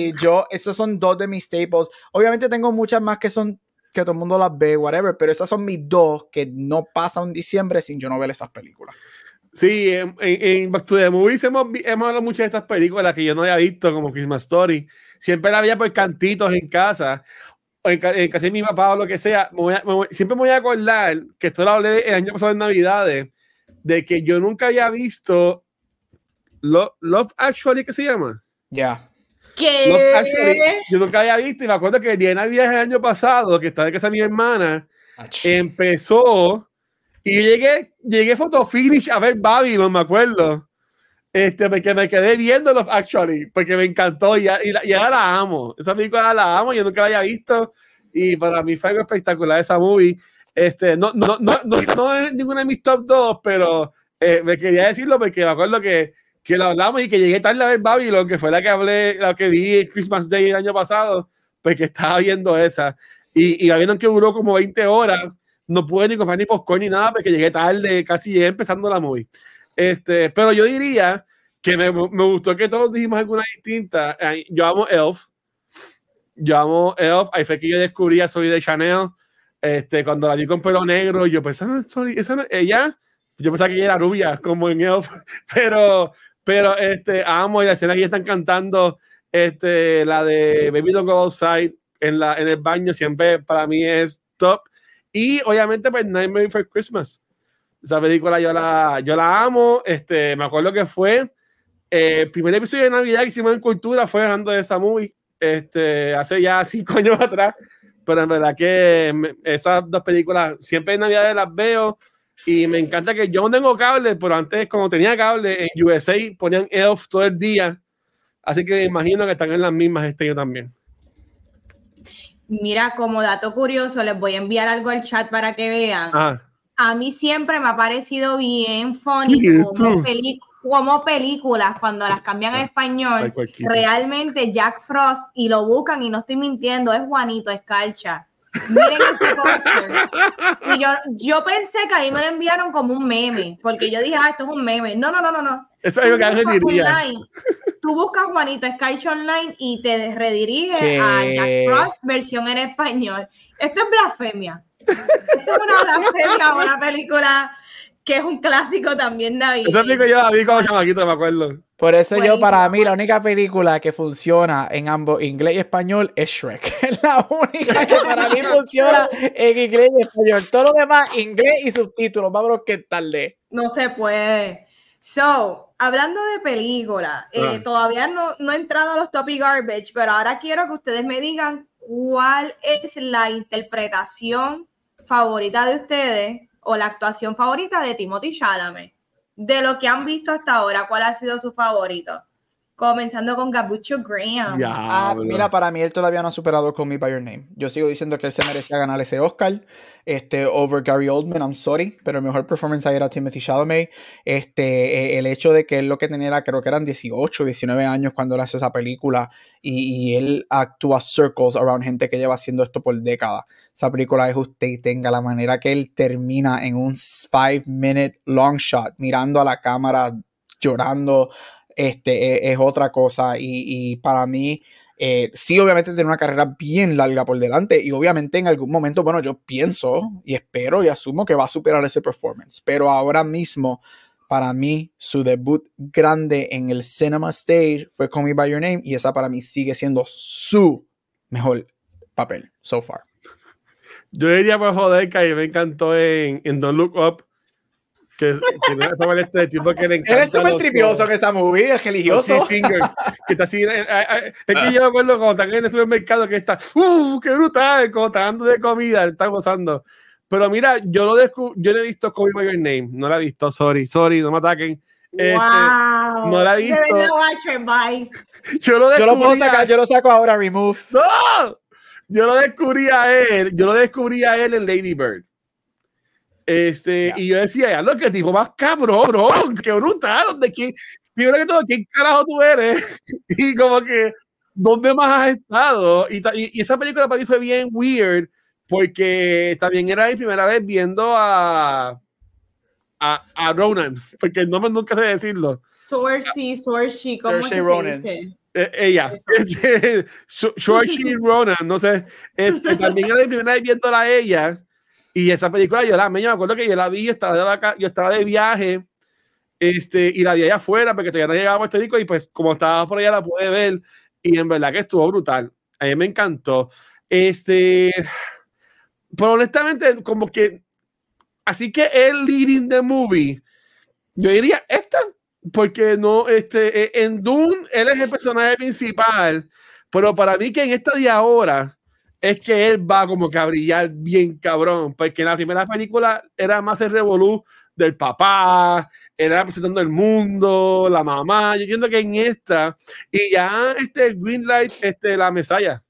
Y yo, esos son dos de mis staples. Obviamente tengo muchas más que son que todo el mundo las ve, whatever, pero esas son mis dos que no pasan diciembre sin yo no ver esas películas. Sí, en, en, Back to the Movies hemos, hemos hablado mucho de estas películas que yo no había visto, como Christmas Story. Siempre la veía por cantitos en casa, o en, en casa de mi papá o lo que sea. Me voy a- me voy- siempre me voy a acordar que esto lo hablé el año pasado en Navidades, de que yo nunca había visto Lo- Love Actually, ¿qué se llama? Ya. ¿Qué? Love Actually, yo nunca había visto y me acuerdo que el día de Navidad el año pasado, que estaba en casa de mi hermana, empezó y llegué, llegué photo finish a ver Babylon, me acuerdo. Este, porque me quedé viendo Love Actually, porque me encantó y, y, y ahora la amo. Esa película la amo, yo nunca la había visto y para mí fue algo espectacular esa movie. Este, no, no, no, no, no es ninguna de mis top 2, pero eh, me quería decirlo porque me acuerdo que, que lo hablamos y que llegué tarde a ver Babylon, que fue la que hablé, la que vi en Christmas Day el año pasado, porque estaba viendo esa. Y, y la vieron que duró como 20 horas. No pude ni comprar ni popcorn ni nada porque llegué tarde, casi llegué empezando la movie. Este, pero yo diría que me, me gustó que todos dijimos alguna distinta. Yo amo Elf. Yo amo Elf. Ahí fue que yo descubrí a Soy de Chanel. Este, cuando la vi con pelo negro, yo pensaba, es Zoe, esa no ella. Yo pensaba que ella era rubia, como en Elf. [laughs] Pero, pero este, amo y la escena que ya están cantando, este, la de Baby Don't Go Outside en, la, en el baño, siempre para mí es top. Y obviamente, pues Nightmare Before Christmas. Esa película yo la, yo la amo. Este, me acuerdo que fue eh, el primer episodio de Navidad que hicimos en Cultura fue hablando de esa movie. Este, hace ya cinco [laughs] años atrás. Pero en verdad que esas dos películas siempre en Navidad las veo. Y me encanta que yo no tengo cable, pero antes, cuando tenía cable en USA, ponían Elf todo el día. Así que imagino que están en las mismas este año también. Mira, como dato curioso, les voy a enviar algo al chat para que vean. Ah, A mí siempre me ha parecido bien funny ¿Qué es como, esto? peli- como películas cuando las cambian a Ay, español. Realmente Jack Frost y lo buscan y no estoy mintiendo, es Juanito Escarcha. Miren ese póster. Y yo, yo pensé que ahí me lo enviaron como un meme, porque yo dije, ah, esto es un meme. No, no, no, no, no. Eso es lo que Ángel diría. online, Tú buscas Juanito Escarcha online y te redirige ¿Qué? a Jack Frost versión en español. Esto es blasfemia. Esto es una blasfemia, una película que es un clásico también Esa navideño. película yo la vi como chamaquito, me acuerdo. Por eso yo, para mí, la única película que funciona en ambos inglés y español es Shrek. [laughs] Es la única que para mí funciona en inglés y español. Todo lo demás, inglés y subtítulos. Vámonos que tarde. No se puede. So, hablando de película, eh, Ah. todavía no, no he entrado a los topic garbage, pero ahora quiero que ustedes me digan cuál es la interpretación favorita de ustedes o la actuación favorita de Timothy Chalamet. De lo que han visto hasta ahora, ¿cuál ha sido su favorito? Comenzando con Gabucho Graham. Ah, mira, para mí él todavía no ha superado Call Me By Your Name. Yo sigo diciendo que él se merecía ganar ese Oscar. Este, over Gary Oldman, I'm sorry, pero el mejor performance ahí era Timothy Chalamet. Este, eh, el hecho de que él lo que tenía era, creo que eran 18, 19 años cuando él hace esa película y, y él actúa circles around gente que lleva haciendo esto por décadas. Esa película es usted y tenga la manera que él termina en un five minute long shot, mirando a la cámara, llorando. Este, es, otra cosa. Y, para mí, eh, sí, obviamente tiene una carrera bien larga por delante y obviamente en algún momento, bueno, yo pienso y espero y asumo que va a superar ese performance, pero ahora mismo, para mí, su debut grande en el cinema stage fue Call Me By Your Name y esa para mí sigue siendo su mejor papel so far. Yo diría por joder que a mí me encantó en, en Don't Look Up que, que no es este tipo que le encanta. Él es súper tripioso en esa movie, el religioso. Fingers, que está así, eh, eh, eh, es que yo me acuerdo cuando están en el supermercado que está, ¡uh, qué brutal! Como está dando de comida, está gozando. Pero mira, yo lo descubrí, yo no he visto Call Me By Your Name, no la he visto, sorry, sorry, no me ataquen. Este, wow. No la he visto. [laughs] Yo lo, yo lo puedo sacar, yo lo saco ahora, remove. ¡No! Yo lo descubrí a él, yo lo descubrí a él en Lady Bird. Este, y yo decía, ya lo que tipo más cabrón, bro, qué brutal, de quién, primero que todo, ¿quién carajo tú eres? [laughs] y como que, ¿dónde más has estado? Y, y, esa película para mí fue bien weird, porque también era mi primera vez viendo a, a, a Ronan, porque el nombre nunca sé decirlo. Sorcy, Sorcy, ¿cómo se dice? Eh, ella, Sorcy [laughs] Ronan, no sé, este, también era mi primera vez viendo a ella y esa película yo la me acuerdo que yo la vi, estaba de vaca, yo estaba de viaje este, y la vi allá afuera porque todavía no llegaba a Puerto Rico y pues como estaba por allá la pude ver y en verdad que estuvo brutal. A mí me encantó. Este, pero honestamente, como que, así que el leading the movie, yo diría esta, porque no, este, e, en Dune él es el personaje principal, pero para mí que en esta de ahora, es que él va como que a brillar bien cabrón, porque en la primera película era más el revolú del papá, era presentando el mundo, la mamá, yo entiendo que en esta, y ya este Greenlight, este, la Mesaya,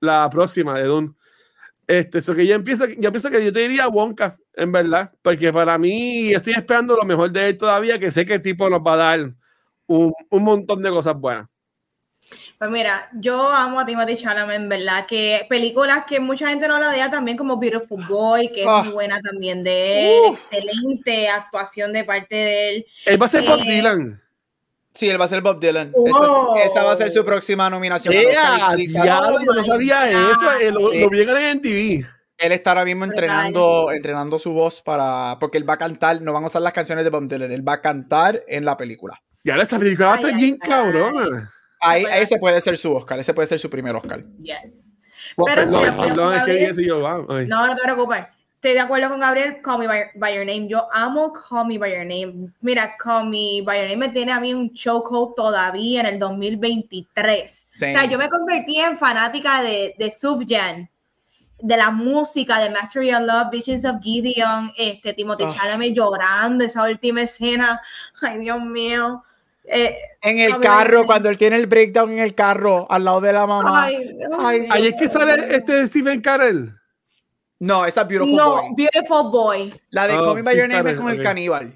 la próxima de Dune, este, eso que yo empiezo, yo pienso que yo te diría Wonka, en verdad, porque para mí estoy esperando lo mejor de él todavía, que sé que tipo nos va a dar un, un montón de cosas buenas. Pues mira, yo amo a Timothy Chalamet, en verdad, que películas que mucha gente no la vea también como Beautiful Boy, que es muy ah. buena también de él, excelente actuación de parte de él. Él va a ser Bob eh, Dylan. Sí, él va a ser Bob Dylan. Esa, va a ser su próxima nominación. ya, no sabía eso, lo, lo vi en TV. Él está ahora mismo entrenando, entrenando su voz para. Porque él va a cantar, no van a usar las canciones de Bob Dylan, él va a cantar en la película. Y ahora esta película va a estar bien cabrona. Ahí, ese puede ser su Oscar, ese puede ser su primer Oscar. Yes. Pero perdón, es que yo, No, no te preocupes. Estoy de acuerdo con Gabriel, Call Me by, Your Name. Yo amo Call Me By Your Name. Mira, Call Me By Your Name me tiene a mí un chokehold todavía en el 2023. O sea, yo me convertí en fanática de, de Subjan, de la música, de Mastery of Love, Visions of Gideon, este, Timothy oh. Chalamet llorando, esa última escena. Ay, Dios mío. Eh, en el carro, cuando él tiene el breakdown en el carro, al lado de la mamá. Ahí es que sale este Stephen Carell. No, esa es Beautiful no, Boy. Beautiful Boy. La de oh, By Your Name es con el caníbal.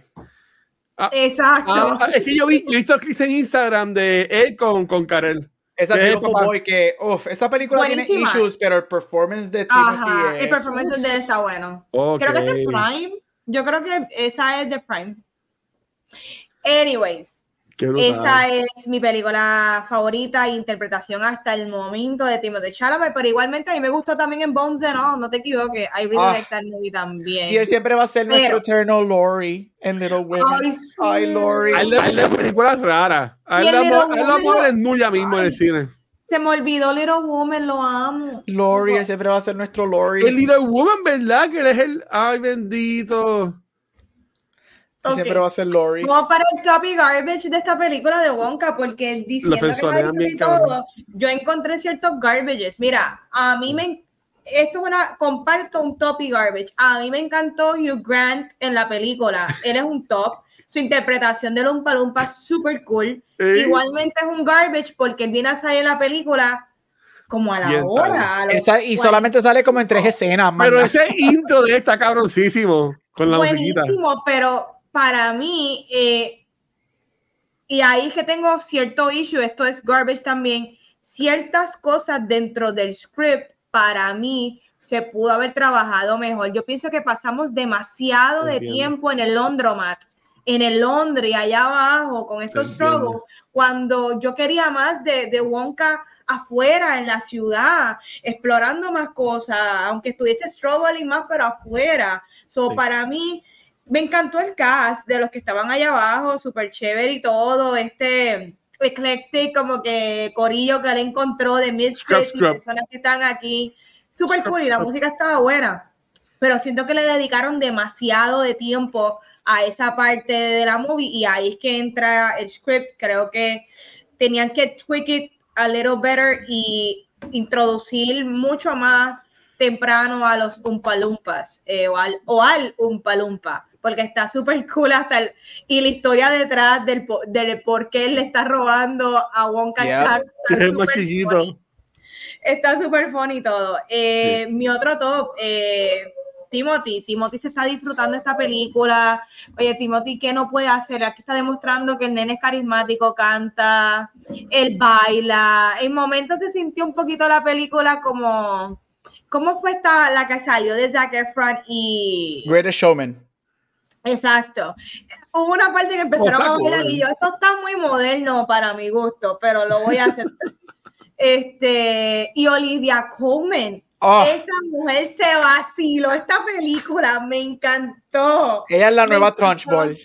Ah, Exacto. Ah, ah, es que yo vi, yo he visto clips en Instagram de él con, con Carell. Esa Beautiful Boy que, uff, esa película tiene issues, pero el performance de Timothy es... El performance de él está bueno. Creo que es de Prime. Yo creo que esa es de Prime. Anyways, esa es mi película favorita, interpretación hasta el momento de Timothée Chalamet, pero igualmente a mí me gustó también en Bones, no, no te equivoques, I really ah. like that movie también. Y él siempre va a ser nuestro eterno Lori en Little Women. Ay, Lori. Hay de películas raras. Hay la madre Nuya mismo en el cine. Se me olvidó Little Woman, lo amo. Lori, él siempre va a ser nuestro Lori. El Little Woman, ¿verdad? Que él es el... Ay, bendito. Siempre va a ser Lori. Como para el topic garbage de esta película de Wonka, porque diciendo que todo, yo encontré ciertos garbages. Mira, a mí me esto es una comparto un topic garbage. A mí me encantó Hugh Grant en la película. Él es un top. Su interpretación de Lumpa Lumpa es súper cool. Igualmente es un garbage porque él viene a salir en la película como a la hora. y solamente sale como en tres escenas. Pero ese intro de esta cabroncísimo con la Buenísimo, pero para mí, eh, y ahí es que tengo cierto issue, esto es garbage también, ciertas cosas dentro del script para mí se pudo haber trabajado mejor. Yo pienso que pasamos demasiado de tiempo en el laundromat en el Londres, allá abajo, con estos struggles, cuando yo quería más de, de Wonka afuera, en la ciudad, explorando más cosas, aunque estuviese struggling más, pero afuera. So, para mí, me encantó el cast de los que estaban allá abajo, súper chévere y todo, este eclectic, como que corillo que le encontró de Misfits y personas que están aquí. Súper cool y la música estaba buena, pero siento que le dedicaron demasiado de tiempo a esa parte de la movie y ahí es que entra el script. Creo que tenían que tweak it a little better y introducir mucho más temprano a los Umpalumpas eh, o, al, o al Umpalumpa porque está súper cool hasta el, y la historia detrás del, del por qué él le está robando a Wonka yeah, Está súper funny todo. Eh, mi otro top, eh, Timothy. Timothy se está disfrutando esta película. Oye, Timothy, ¿qué no puede hacer? Aquí está demostrando que el nene es carismático, canta, él baila. En momentos se sintió un poquito la película como... ¿Cómo fue esta la que salió de Zac Efron y... Greatest Showman. Exacto. Hubo una parte que empezaron a bailar y yo, esto está muy moderno para mi gusto, pero lo voy a hacer. [laughs] este, y Olivia Colman, ah. esa mujer se vaciló esta película, me encantó. Ella es la nueva Trunchball.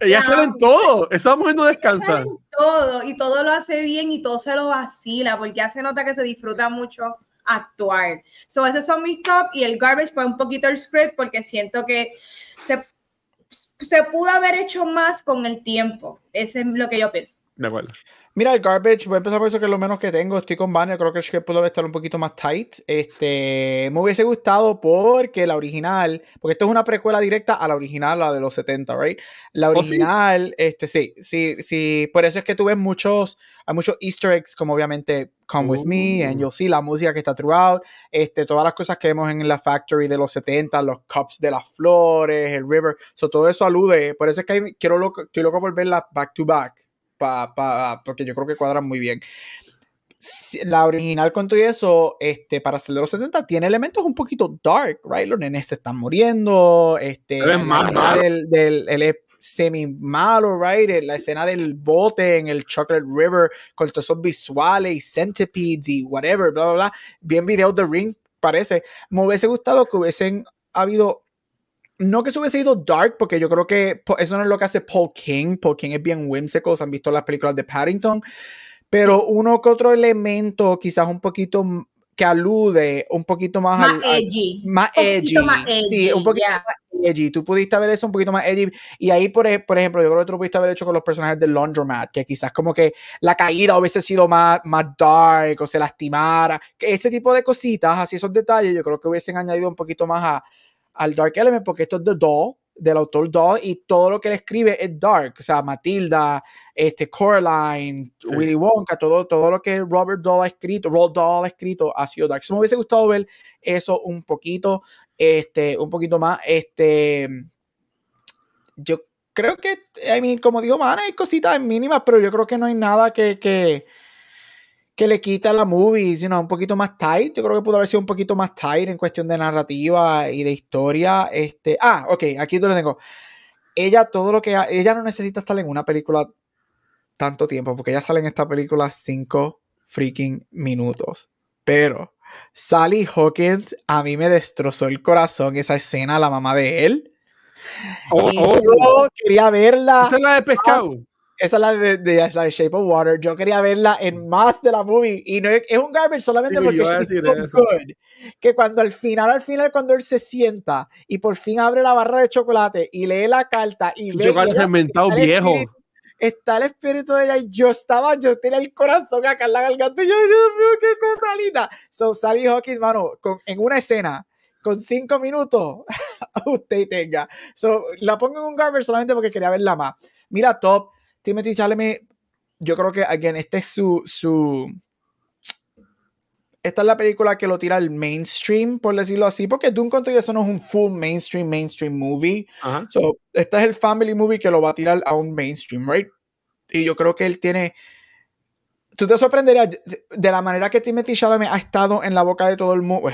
Ella sale en todo, esa mujer no descansa. todo, y todo lo hace bien y todo se lo vacila, porque hace nota que se disfruta mucho actuar. So, esos son mis top y el garbage fue un poquito el script porque siento que se se pudo haber hecho más con el tiempo. Ese es lo que yo pienso. De acuerdo. Mira, el garbage, voy a empezar por eso que es lo menos que tengo. Estoy con Vania, creo que pudo estar un poquito más tight. Este, me hubiese gustado porque la original, porque esto es una precuela directa a la original, la de los 70, ¿right? La ¿Oh, original, este, sí, sí, sí. Por eso es que tú ves muchos, hay muchos Easter eggs, como obviamente Come With Me, and uh. You'll See, la música que está throughout, este, todas las cosas que vemos en la Factory de los 70, los cups de las flores, el river, so, todo eso alude. Por eso es que quiero loco, estoy loco por verla back to back porque yo creo que cuadran muy bien. La original con todo eso, este, para ser de los 70, tiene elementos un poquito dark, right? Los nenes se están muriendo, este, más del, del el semi malo, right? La escena del bote en el Chocolate River con todos esos visuales y centipedes y whatever, bla, bla, bla. Bien video de Ring, parece. Me hubiese gustado que hubiesen habido no que se hubiese ido dark, porque yo creo que eso no es lo que hace Paul King. Paul King es bien whimsical, han visto las películas de Paddington, pero uno que otro elemento, quizás un poquito que alude un poquito más, más edgy. más edgy. Sí, un poquito más edgy. Tú pudiste ver eso un poquito más edgy. Y ahí, por, por ejemplo, yo creo que tú lo pudiste haber hecho con los personajes de Laundromat, que quizás como que la caída hubiese sido más, más dark o se lastimara. Que ese tipo de cositas, así esos detalles, yo creo que hubiesen añadido un poquito más a, al Dark Element porque esto es de Doll, del autor Doll, y todo lo que él escribe es dark. O sea, Matilda, este, Coraline, Willy Wonka, todo, todo lo que Robert Doll ha escrito, Roald Doll ha escrito ha sido dark. me hubiese gustado ver eso un poquito, este, un poquito más. Este, yo creo que, I mean, como digo, man, hay cositas mínimas, pero yo creo que no hay nada que, que que le quita la movie, sino un poquito más tight. Yo creo que pudo haber sido un poquito más tight en cuestión de narrativa y de historia. Este, ah, ok, aquí te lo tengo. Ella, todo lo que. Ella no necesita estar en una película tanto tiempo, porque ella sale en esta película cinco freaking minutos. Pero Sally Hawkins a mí me destrozó el corazón esa escena, la mamá de él. Oh, y oh. yo quería verla. Esa es la de pescado. Esa es la de, de, la Shape of Water. Yo quería verla en más de la movie. Y no es, un garbage solamente porque es so good. Que cuando al final, al final, cuando él se sienta y por fin abre la barra de chocolate y lee la carta y ve. Chocolate fermentado viejo. Está el espíritu de ella y yo estaba, yo tenía el corazón acá en la garganta y yo, Dios mío, qué cosa linda. So, Sally Hawkins, mano, con, en una escena con cinco minutos, [laughs] usted tenga. So, la pongo en un garbage solamente porque quería verla más. Mira, top Timothy Chalamet, yo creo que, again, este es su, su, esta es la película que lo tira al mainstream, por decirlo así, porque Duncan eso no es un full mainstream, mainstream movie. So, este es el family movie que lo va a tirar a un mainstream, right? Y yo creo que él tiene tú te sorprenderías de la manera que Timothy Chalamet ha estado en la boca de todo el mundo,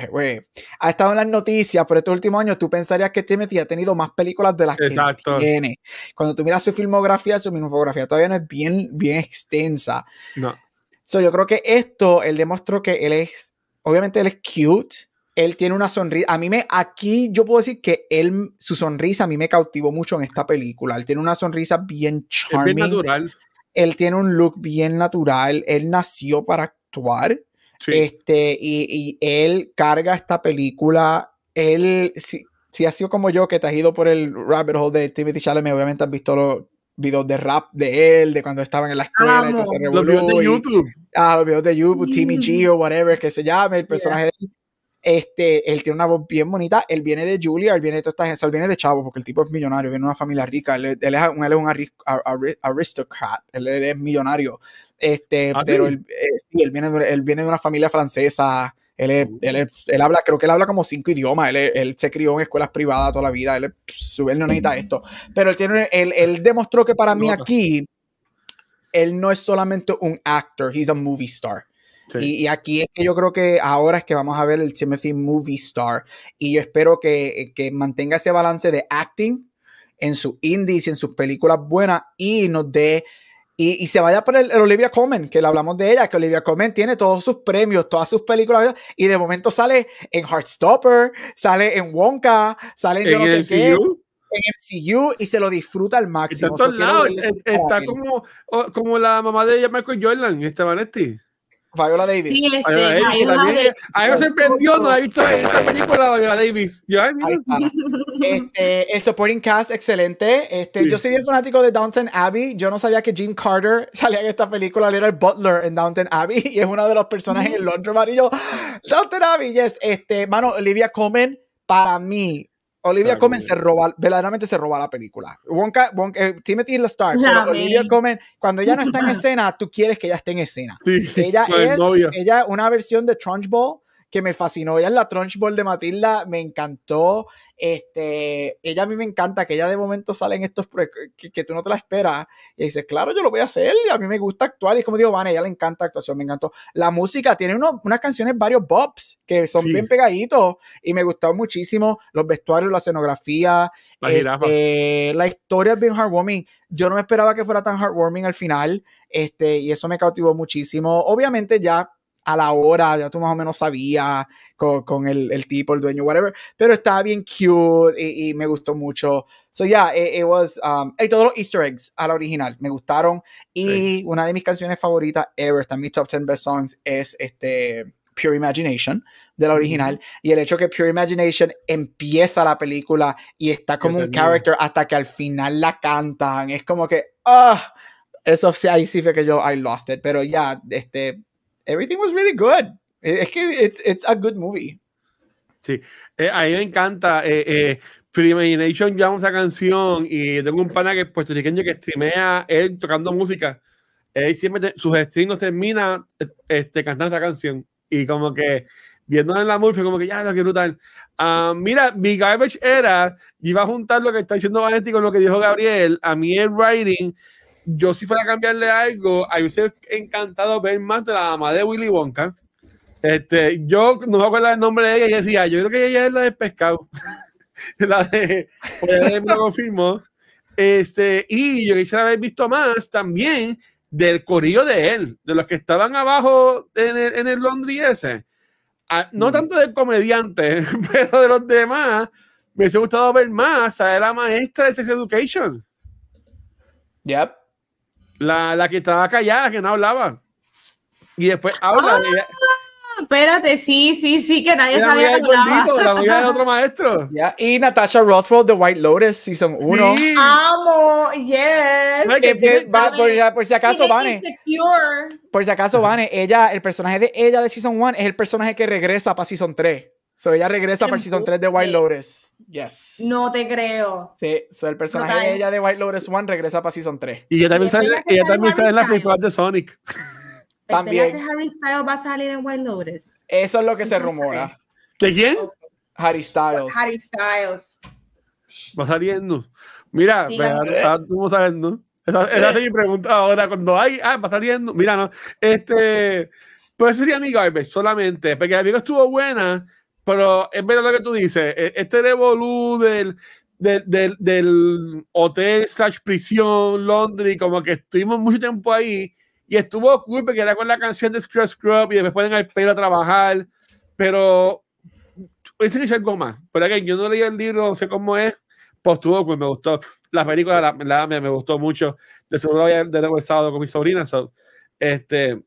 ha estado en las noticias por estos últimos años, tú pensarías que Timothy ha tenido más películas de las que tiene. Cuando tú miras su filmografía, su filmografía todavía no es bien, bien extensa. No. So, yo creo que esto, él demostró que él es, obviamente él es cute, él tiene una sonrisa. A mí me, aquí yo puedo decir que él, su sonrisa a mí me cautivó mucho en esta película. Él tiene una sonrisa bien charming. Bien natural él tiene un look bien natural, él nació para actuar. Este, y, él carga esta película. Él, si, si ha sido como yo, que te has ido por el rabbit hole de Timothy Chalamet, obviamente has visto los videos de rap de él, de cuando estaban en la escuela. los videos de YouTube. ah, los videos de YouTube, Timmy G o whatever que se llame, el personaje de él. Este, él tiene una voz bien bonita. Él viene de Julia, él viene de toda esta gente, él viene de Chavo, porque el tipo es millonario, viene de una familia rica. Él, él es, un, él es un aristocrat, él, es millonario. Este, ¿Ah, pero él, eh, sí, él, viene, él viene de una familia francesa. Él, es, él, él, habla, creo que él habla como cinco idiomas. Él, él se crió en escuelas privadas toda la vida. Él, él no necesita esto. Pero él, tiene, él, él demostró que para mí aquí, él no es solamente un actor, he's a movie star. Y, aquí es que yo creo que ahora es que vamos a ver el Timothy Movie Star. Y yo espero que, que mantenga ese balance de acting en sus indies y en sus películas buenas y nos dé. Y, y, se vaya por el, Olivia Colman, que le hablamos de ella, que Olivia Colman tiene todos sus premios, todas sus películas, y de momento sale en Heartstopper, sale en Wonka, sale en yo no sé qué, en MCU, y se lo disfruta al máximo. Está, está como, como la mamá de ella, Michael Jordan, Esteban Esti. Viola Davis. Sí, este, Viola Davis, A mí me sorprendió, no he visto esta película Viola Davis. Yo, este, el supporting cast, excelente. Este, Yo soy bien fanático de Downton Abbey. Yo no sabía que Jim Carter [laughs] salía en esta película. Él era el butler en Downton Abbey y es una de los personajes en el laundromat. Y yo, Downton Abbey, yes. Este, mano, Olivia Comen, para mí, Olivia Comen se roba, verdaderamente se roba la película. Wonka, Wonka eh, Timothy es la star, pero Olivia Comen, cuando ella no está en [laughs] escena, tú quieres que ella esté en escena. ella es ella una versión de Trunchbull que me fascinó. Ella es la Trunchbull de Matilda, me encantó. Este, ella a mí me encanta que ella de momento sale en estos que, que tú no te la esperas y dices, claro, yo lo voy a hacer, y a mí me gusta actuar y como digo, van, a ella le encanta actuación, me encantó. La música tiene unas canciones, varios bops que son bien pegaditos y me gustó muchísimo los vestuarios, la escenografía, la, este, la historia es bien heartwarming. Yo no me esperaba que fuera tan heartwarming al final, este, y eso me cautivó muchísimo. Obviamente ya a la hora, ya tú más o menos sabías con, el, el, tipo, el dueño, whatever, pero estaba bien cute y, me gustó mucho. So yeah, it, was, um, y todos los easter eggs a la original me gustaron y una de mis canciones favoritas ever, está en mis top 10 best songs, es este Pure Imagination de la original. Y el hecho que Pure Imagination empieza la película y está como un character hasta que al final la cantan, es como que, ah, eso sí, ahí sí fue que yo, I lost it, pero ya, este, everything was really good. Es que it's, it's a good movie. Sí, eh, a mí me encanta. Eh, eh, Free Imagination llama esa canción y tengo un pana que es puertorriqueño que streamea él tocando música. Él siempre sus streams termina este, cantando esta canción y como que viendo en la movie como que ya lo que brutal. Uh, mira, mi garbage era, iba a juntar lo que está diciendo Vanetti con lo que dijo Gabriel. A mí el writing yo si fuera a cambiarle algo, a mí me encantado ver más de la mamá de Willy Wonka. Este, yo no me acuerdo el nombre de ella y decía, yo creo que ella es la de pescado. [laughs] la de, pues, me lo confirmó. Este, y yo quisiera haber visto más también del corillo de él, de los que estaban abajo en el, en el ese. Ah, no mm. tanto del comediante, [laughs] pero de los demás, me hubiese gustado ver más a la maestra de Sex Education. Yep. La, la que estaba callada, que no hablaba. Y después habla. Ah, espérate, sí, sí, sí, que nadie sabía que gordito, La amiga de otro maestro. [laughs] Yeah. Y Natasha Rothwell de White Lotus, Season 1. Sí. Amo, yes. por, por, si acaso, Vane. Por si acaso, Vane, ella, el personaje de ella de Season 1 es el personaje que regresa para Season 3. So ella regresa para Season 3 de White Lotus. Yes. No te creo. Sí, so el personaje de ella de White Lotus 1 regresa para Season 3. Y ella también sale, ella también sale en la película de Sonic. También. de Harry Styles va a salir en White Lotus? Eso es lo que se rumora. ¿De quién? Harry Styles. Harry Styles. Va saliendo. Mira, sí, vamos saliendo. Esa, esa es mi pregunta ahora. Cuando hay, ah, va saliendo. Mira, no. Este, pues sería mi garbage solamente. Porque la película estuvo buena, pero es verdad lo que tú dices. e- Este revolú del, del, del, del hotel slash prisión, Londres, como que estuvimos mucho tiempo ahí. Y estuvo cool porque era con la canción de Scrub Scrub y después ponen al pelo a trabajar. Pero ese que algo más. Pero que yo no leí el libro, no sé cómo es. Pues estuvo cool, me gustó. La película la, la- me, me gustó mucho. De seguro voy a nuevo el sábado con mi sobrina. so, este,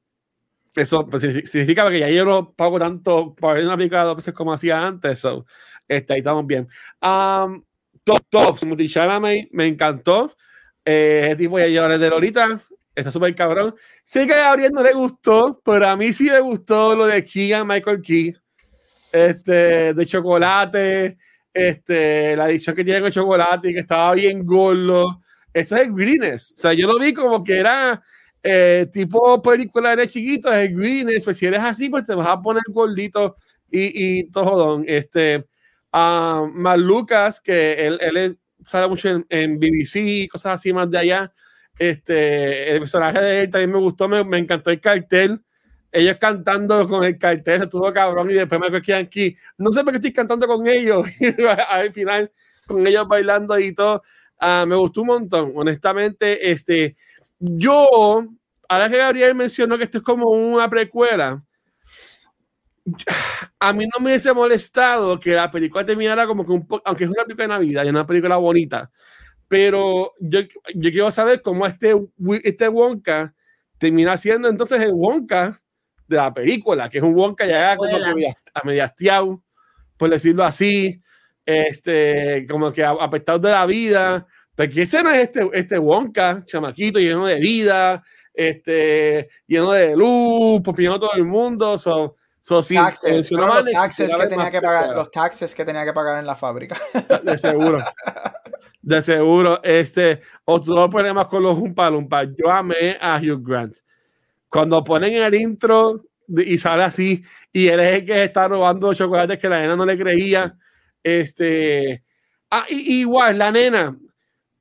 eso pues, que ya yo no pago tanto por una película dos veces como hacía antes. So, este, ahí estamos bien. Um, top Top, Timothy Chalamet, me encantó. Eh, ese tipo ya lleva de Lolita. Está súper cabrón. Sé que a Gabriel no le gustó, pero a mí sí me gustó lo de Keegan Michael Key. Este, de chocolate, este, la edición que tiene con chocolate y que estaba bien gordo. Esto es el Greenness. O sea, yo lo vi como que era eh, tipo película de chiquito, es el Greenness. Pues si eres así, pues te vas a poner gordito y, y todo jodón. Este, ah, más Lucas, que él, él sale mucho en, en BBC y cosas así más de allá. Este, el personaje de él también me gustó, me, me encantó el cartel. Ellos cantando con el cartel, se estuvo cabrón y después me quedan aquí. No sé por qué estoy cantando con ellos. [laughs] Al final, con ellos bailando y todo. Ah, me gustó un montón, honestamente. Este, yo, ahora que Gabriel mencionó que esto es como una precuela, a mí no me hubiese molestado que la película terminara como que un poco, aunque es una película de Navidad y una película bonita, pero yo, yo quiero saber cómo este, este Wonka termina siendo entonces el Wonka de la película, que es un Wonka ya como que a mediastiao, por decirlo así, este, como que a- apestado de la vida, porque ese no es este, este Wonka, chamaquito, lleno de vida, este, lleno de luz, popiendo todo el mundo, so, so, sí, taxes, bueno, los taxes que tenía que pagar, los taxes que tenía que pagar en la fábrica. De seguro. De seguro. Este, otro problemas con los Humpa Lumpa. Yo amé a Hugh Grant. Cuando ponen el intro y sale así, y él es el que está robando chocolates que la nena no le creía. Este. Ah, y- igual, la nena.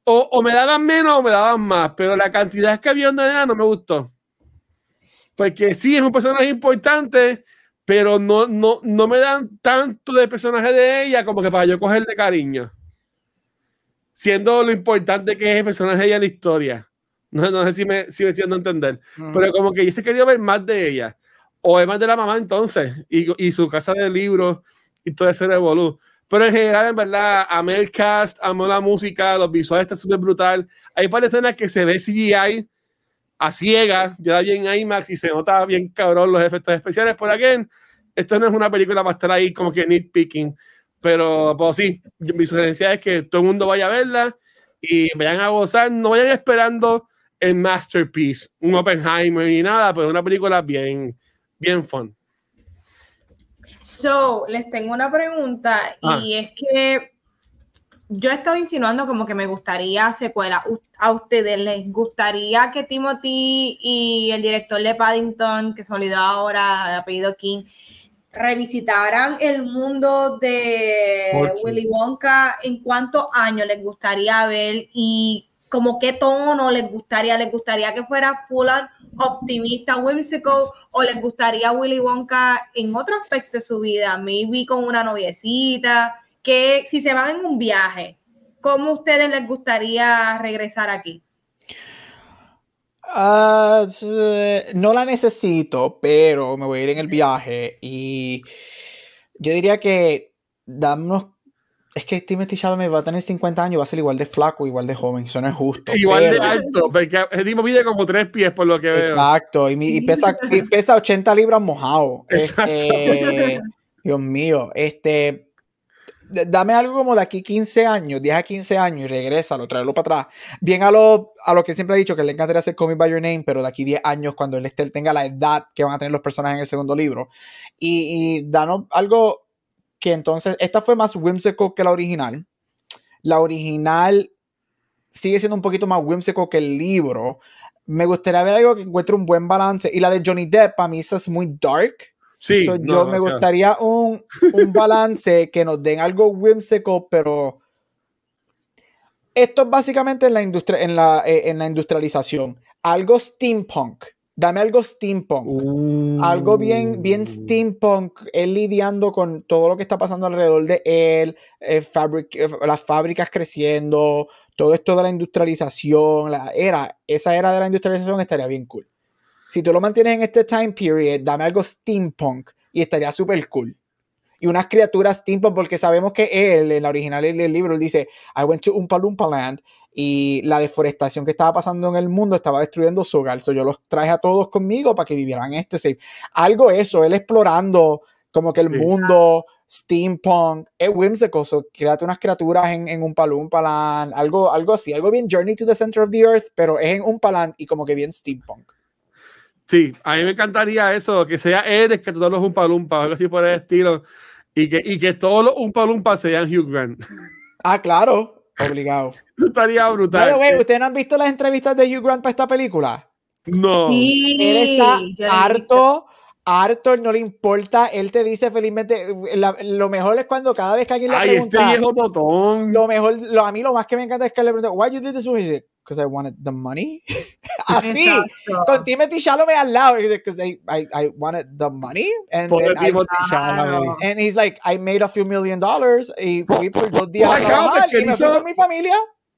O, o me daban menos o me daban más, pero la cantidad que había de nena no me gustó. Porque sí, es un personaje importante, pero no, no, no me dan tanto de personaje de ella como que para yo cogerle cariño. Siendo lo importante que es el personaje de ella en la historia. No, no sé si me, si me estoy dando a entender. Pero como que yo se quería ver más de ella. O es más de la mamá entonces. Y, y su casa de libros y todo ese revolú. Pero en general, en verdad, amé el cast, amé la música, los visuales están súper brutal. Hay par de escenas que se ve CGI a ciegas, ya bien IMAX y se nota bien cabrón los efectos especiales. Por aquí, esto no es una película para estar ahí como que nitpicking. Pero, pues sí, mi sugerencia es que todo el mundo vaya a verla y vayan a gozar. No vayan esperando el masterpiece, un Oppenheimer ni nada, pero una película bien, bien fun. So, les tengo una pregunta Ah. y es que yo he estado insinuando como que me gustaría secuela. ¿A ustedes les gustaría que Timothy y el director de Paddington, que se me olvidó ahora, el apellido King, revisitaran el mundo de. Willy Wonka? ¿En cuántos años les gustaría ver y como qué tono les gustaría? ¿Les gustaría que fuera full optimista, whimsical, o les gustaría Willy Wonka en otro aspecto de su vida? Maybe con una noviecita, que si se van en un viaje, ¿cómo a ustedes les gustaría regresar aquí? Ah, s- no la necesito, pero me voy a ir en el viaje y yo diría que dame unos... Es que Timothy Chalamet va a tener 50 años, va a ser igual de flaco, igual de joven, eso no es justo. Igual de alto, porque ese tipo mide como tres pies por lo que veo. Exacto, y, pesa, y pesa 80 libras mojado. Exacto. Este, Dios mío, este, dame algo como de aquí 15 años, 10 a 15 años y regrésalo, tráelo para atrás. Bien a lo, a lo que siempre he dicho, que le encantaría hacer Me By Your Name, pero de aquí 10 años, cuando él, esté, tenga la edad que van a tener los personajes en el segundo libro. Y, y danos algo que entonces, esta fue más whimsical que la original. La original sigue siendo un poquito más whimsical que el libro. Me gustaría ver algo que encuentre un buen balance. Y la de Johnny Depp, para mí, esa es muy dark. Sí, So, no, yo me o sea, gustaría un, un [laughs] balance que nos den algo whimsical, pero Esto es básicamente en la, industria, en la, eh, en la industrialización. Algo steampunk. Dame algo steampunk. Algo bien, bien Uh. steampunk. Él lidiando con todo lo que está pasando alrededor de él. eh, fabric- eh, las fábricas creciendo. Todo esto de la industrialización. La era, esa era de la industrialización estaría bien cool. Si tú lo mantienes en este time period, dame algo steampunk y estaría súper cool. Y unas criaturas steampunk, porque sabemos que él, en la original del libro, él dice, I went to Oompa Loompa Land y la deforestación que estaba pasando en el mundo estaba destruyendo su hogar. So yo los traje a todos conmigo para que vivieran este safe. Algo eso, él explorando como que el Sí. mundo steampunk, es whimsical, so créate unas criaturas en, en un Loompa Land, algo, algo así, algo bien Journey to the Center of the Earth, pero es en un Land y como que bien steampunk. Sí, a mí me encantaría eso, que sea él que todos los Umpa Lumpa, algo así por el estilo, y que, y que todos los Umpa Lumpa sean Hugh Grant. Ah, claro, obligado. [laughs] Eso estaría brutal. the way, ¿ustedes no han visto las entrevistas de Hugh Grant para esta película? no. Sí, Él está harto, harto, no le importa, él te dice felizmente, la- lo mejor es cuando cada vez que alguien le Ay, este pregunta, viejo totón. lo mejor, lo, a mí lo más que me encanta es que le pregunta, why you did this movie? Because I wanted the money. [laughs] [laughs] Así, Exacto. con Timothy Chalamet al lado, because I, I, I wanted the money. And, then I- Chalamet. And he's like, I made a few million dollars y fui por dos días a trabajar y me fui hizo- con mi familia.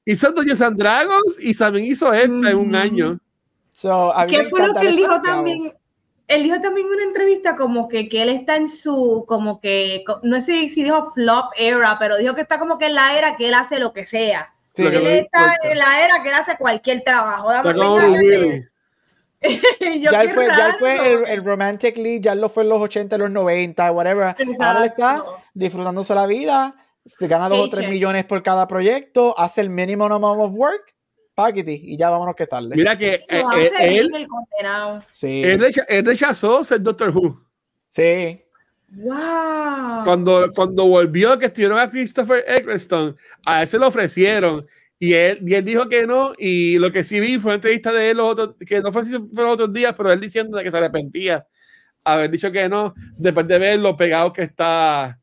Hizo Dungeons and Dragons y también hizo esta en un Ujú. año. So, a mí ¿Qué me fue lo que él dijo también? Él dijo también en una entrevista como que, que él está en su, como que, no sé si dijo flop era, pero dijo que está como que en la era que él hace lo que sea. Sí. Lo que Él no le está importa. en la era que él hace cualquier trabajo. Dame- [laughs] ya él fue, ya él fue el, el romantic lead, ya él lo fue en los 80, los 90, whatever. Ahora él está disfrutándose la vida, se gana dos o tres Paycheck. millones por cada proyecto, hace el minimum amount of work, paquete, y ya vámonos que tarde. Mira que eh, eh, hace él, bien el condenado. Sí, él, recha- él rechazó ser Doctor Who. sí. Wow. Cuando, cuando volvió, que estuvieron a Christopher Eccleston, a él se lo ofrecieron. Y él, y él dijo que no. Y lo que sí vi fue una entrevista de él, los otros- que no fue así fue los otros días, pero él diciendo de que se arrepentía haber dicho que no, después de ver lo pegado que está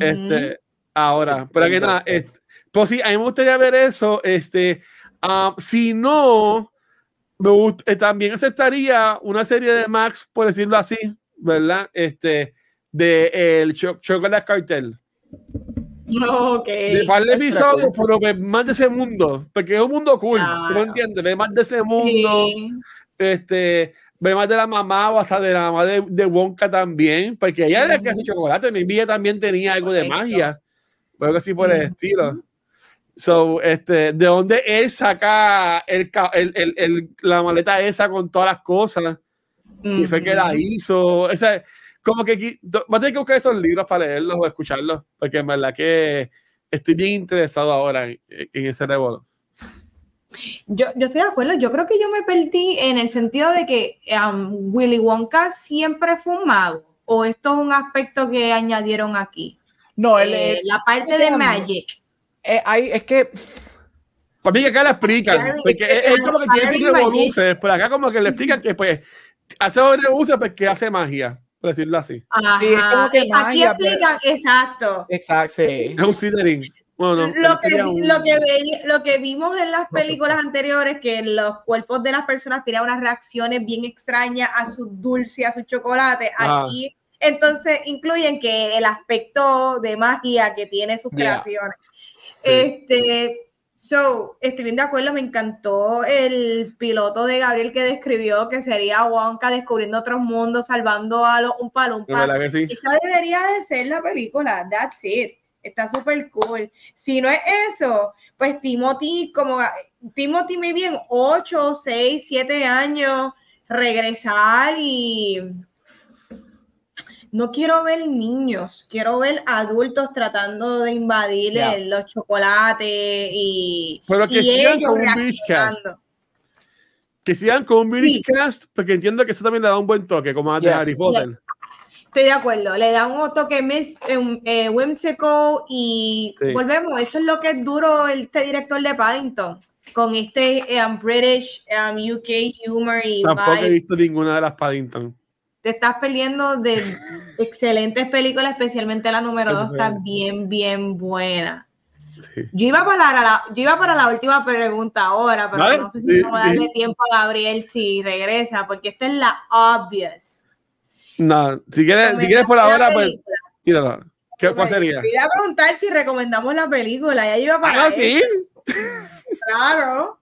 este, ahora. Pero que nada, este, pues sí, a mí me gustaría ver eso. Este, ah, si no, me gust- eh, también aceptaría una serie de Max, por decirlo así, ¿verdad? Este, de el Cho- Chocolate Cartel. Ok. De par de episodios, pero más de ese mundo, porque es un mundo cool, ¿tú me Claro. entiendes? Ver más de ese mundo, Sí. este, ver más de la mamá o hasta de la mamá de, de Wonka también, porque ella es la que hace chocolate, mi vida también tenía algo de Correcto. magia, o algo así por el estilo. So, este, de dónde él saca el, el- el- el- la maleta esa con todas las cosas, si fue que la hizo, o sea, como que va a tener que buscar esos libros para leerlos o escucharlos, porque en verdad que estoy bien interesado ahora en, en ese revuelo. Yo, yo estoy de acuerdo, yo creo que yo me perdí en el sentido de que um, Willy Wonka siempre fue un mago, o esto es un aspecto que añadieron aquí. No, él, Eh, él- la parte ¿cómo se de llama? Magic. eh, hay- es que Para mí que acá le explican, porque es, es como que tiene sus revoluces, pero acá como que le explican que pues hace revoluces porque hace magia, por decirlo así. Ajá. Sí, es como que Aquí pero- explican, exacto. exacto, sí. [laughs] Es un Slytherin. Bueno, no, lo, que, un- lo, que veí- lo que vimos en las películas anteriores, que los cuerpos de las personas tenían unas reacciones bien extrañas a su dulce, a su chocolate, Ah. aquí entonces incluyen que el aspecto de magia que tiene sus Yeah. creaciones. Sí. Este, so, estoy bien de acuerdo, me encantó el piloto de Gabriel que describió que sería Wonka descubriendo otros mundos, salvando a los un de verdad que sí. esa debería de ser la película, that's it. Está súper cool. Si no es eso, pues Timothy, como Timothy muy bien, 8, 6, 7 años, regresar y no quiero ver niños, quiero ver adultos tratando de invadir los chocolates y, Pero que y sigan ellos con un British cast. Que sigan con un British Sí. cast, porque entiendo que eso también le da un buen toque, como antes Yes. Harry Potter. Estoy de acuerdo, le da un toque mis, eh, un, eh, whimsical y Sí. volvemos, eso es lo que es duro este director de Paddington, con este um, British um, UK humor y Tampoco he vibe. visto ninguna de las Paddington. Te estás perdiendo de excelentes películas, especialmente la número Eso 2 fue. está bien, bien buena. Yo, iba para la, yo iba para la última pregunta ahora, pero no sé si a darle tiempo a Gabriel si regresa, porque esta es la obvious. No, si quieres, si quieres por ahora, pues tíralo. ¿Qué, ¿Cuál sería? Quería preguntar si recomendamos la película. Ya iba para. Ah, sí. claro.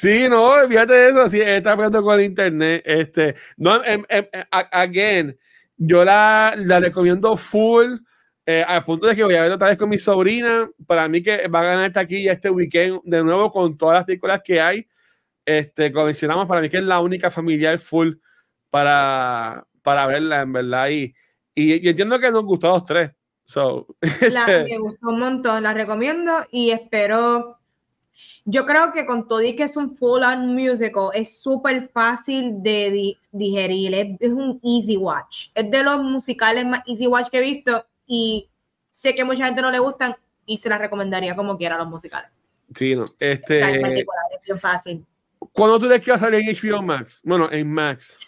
Sí, no, fíjate eso, sí, está hablando con el internet. Este, no, em, em, em, again, yo la, la recomiendo full eh, al punto de que voy a ver otra vez con mi sobrina. Para mí que va a ganar taquilla este weekend de nuevo con todas las películas que hay. Este, como mencionamos, para mí que es la única familiar full para, para verla, en verdad. Y, y, entiendo que nos gustó a los tres. So, [laughs] la, este me gustó un montón, la recomiendo y espero. Yo creo que con todo y que es un full on musical, es súper fácil de digerir. Es, es, un easy watch. Es de los musicales más easy watch que he visto y sé que mucha gente no le gustan y se las recomendaría como quiera los musicales. Sí, no. Este. En particular, es bien fácil. ¿Cuándo tú crees que va a salir en HBO Max? Bueno, en Max.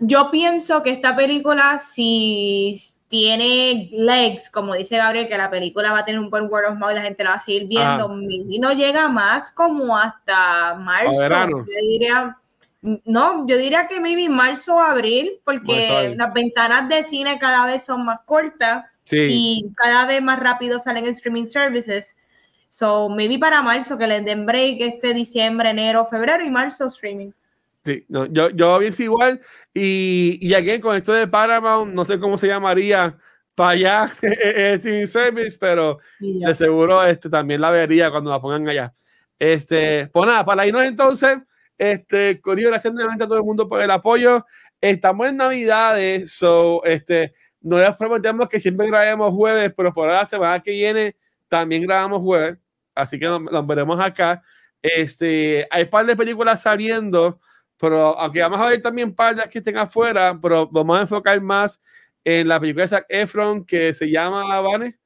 Yo pienso que esta película, si tiene legs, como dice Gabriel, que la película va a tener un buen word of mouth y la gente la va a seguir viendo, y no llega a Max como hasta marzo. Yo diría, no, yo diría que maybe marzo o abril, porque las ventanas de cine cada vez son más cortas y cada vez más rápido salen en streaming services. So, maybe para marzo que les den break este diciembre, enero, febrero y marzo streaming. Sí, no, yo, yo pienso igual. Y, y aquí con esto de Paramount, no sé cómo se llamaría para allá [laughs] streaming service, pero de seguro este, también la vería cuando la pongan allá. Este, pues nada, para irnos entonces, este, Corio, gracias nuevamente a todo el mundo por el apoyo. Estamos en Navidades, so, este, no les prometemos que siempre grabemos jueves, pero por la semana que viene también grabamos jueves, así que nos, veremos acá. Este, hay un par de películas saliendo, pero aunque vamos a ver también de que estén afuera, pero vamos a enfocar más en la película de Zac Efron que se llama, ¿Vane?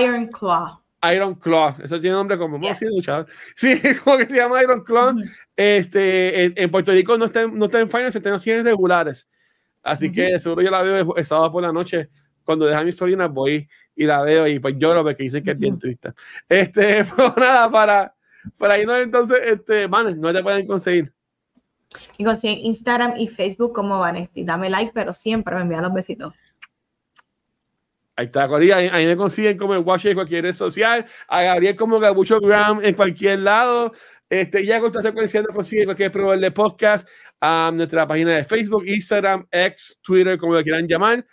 Iron Claw. Iron Claw, eso tiene nombre como yes. [laughs] Sí, como que se llama Iron Claw. Este, en, Puerto Rico no está, no está en finals, está en cines regulares. Así que seguro yo la veo el sábado por la noche. Cuando deja a mi sobrina, voy y la veo y pues lloro porque dicen que es bien triste. Este, [laughs] pues nada, para, para irnos entonces, este, Vanes, no te pueden conseguir. Y consiguen Instagram y Facebook como Vanesti. Dame like, pero siempre me envían los besitos. Ahí está, Corea. Ahí, me consiguen como el Watch en cualquier red social. A Gabriel como Gabucho Gram en cualquier lado. Este, ya con secuencia nos consiguen cualquier proveedor de podcast a nuestra página de Facebook, Instagram, X, Twitter, como lo quieran llamar,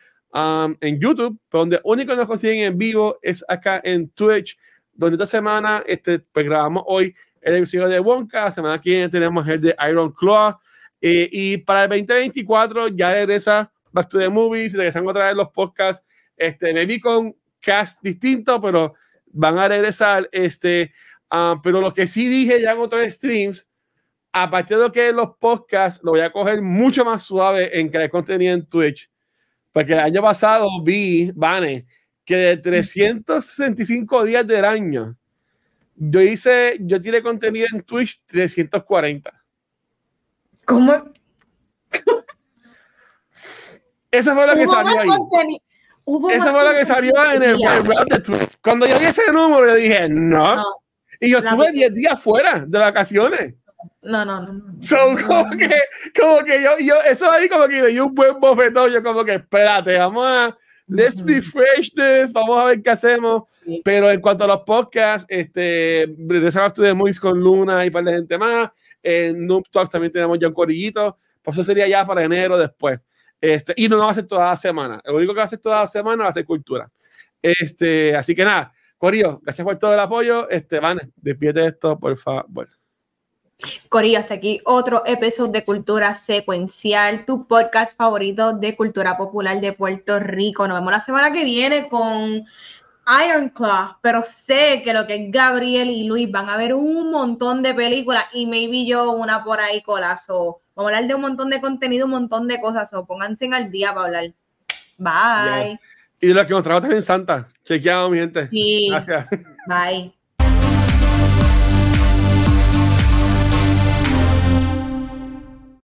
en YouTube, donde único nos consiguen en vivo es acá en Twitch, donde esta semana este, pues grabamos hoy el episodio de Wonka, semana que viene tenemos el de Iron Claw, eh, y para el 2024 ya regresa Back to the Movies, regresan otra vez los podcasts, este, vi con cast distinto, pero van a regresar, este, uh, pero lo que sí dije ya en otros streams, aparte de lo que los podcasts, lo voy a coger mucho más suave en crear contenido en Twitch. Porque el año pasado vi, Vane, que de 365 días del año, yo hice, yo tiré contenido en Twitch 340. ¿Cómo? Esa fue la que salió ahí. Esa fue la que salió en el web de Twitch. Cuando yo vi ese número, yo dije, no. Y yo estuve 10 días fuera de vacaciones. No, no, no. Son como que, como que yo, yo, eso ahí como que le un buen bofetón, yo como que espérate, vamos a, let's refresh this, vamos a ver qué hacemos. Pero en cuanto a los podcasts, este, regresamos a The Movies con Luna y para la gente más. En Noob Talks también tenemos ya un corillito, por eso sería ya para enero después. Este, y no, no va a ser toda la semana. Lo único que va a ser toda la semana va a ser cultura. Este, así que nada, Corillo, gracias por todo el apoyo. Este, Van, despídete esto, por favor. Corillo, hasta aquí otro episodio de Cultura Secuencial, tu podcast favorito de cultura popular de Puerto Rico. Nos vemos la semana que viene con Ironclaw, pero sé que lo que es Gabriel y Luis van a ver un montón de películas y maybe yo una por ahí colazo. Vamos a hablar de un montón de contenido, un montón de cosas, o pónganse al día para hablar. Bye. Y de lo que nos trajo también Santa. Chequeado, mi gente. Sí. Gracias. Bye.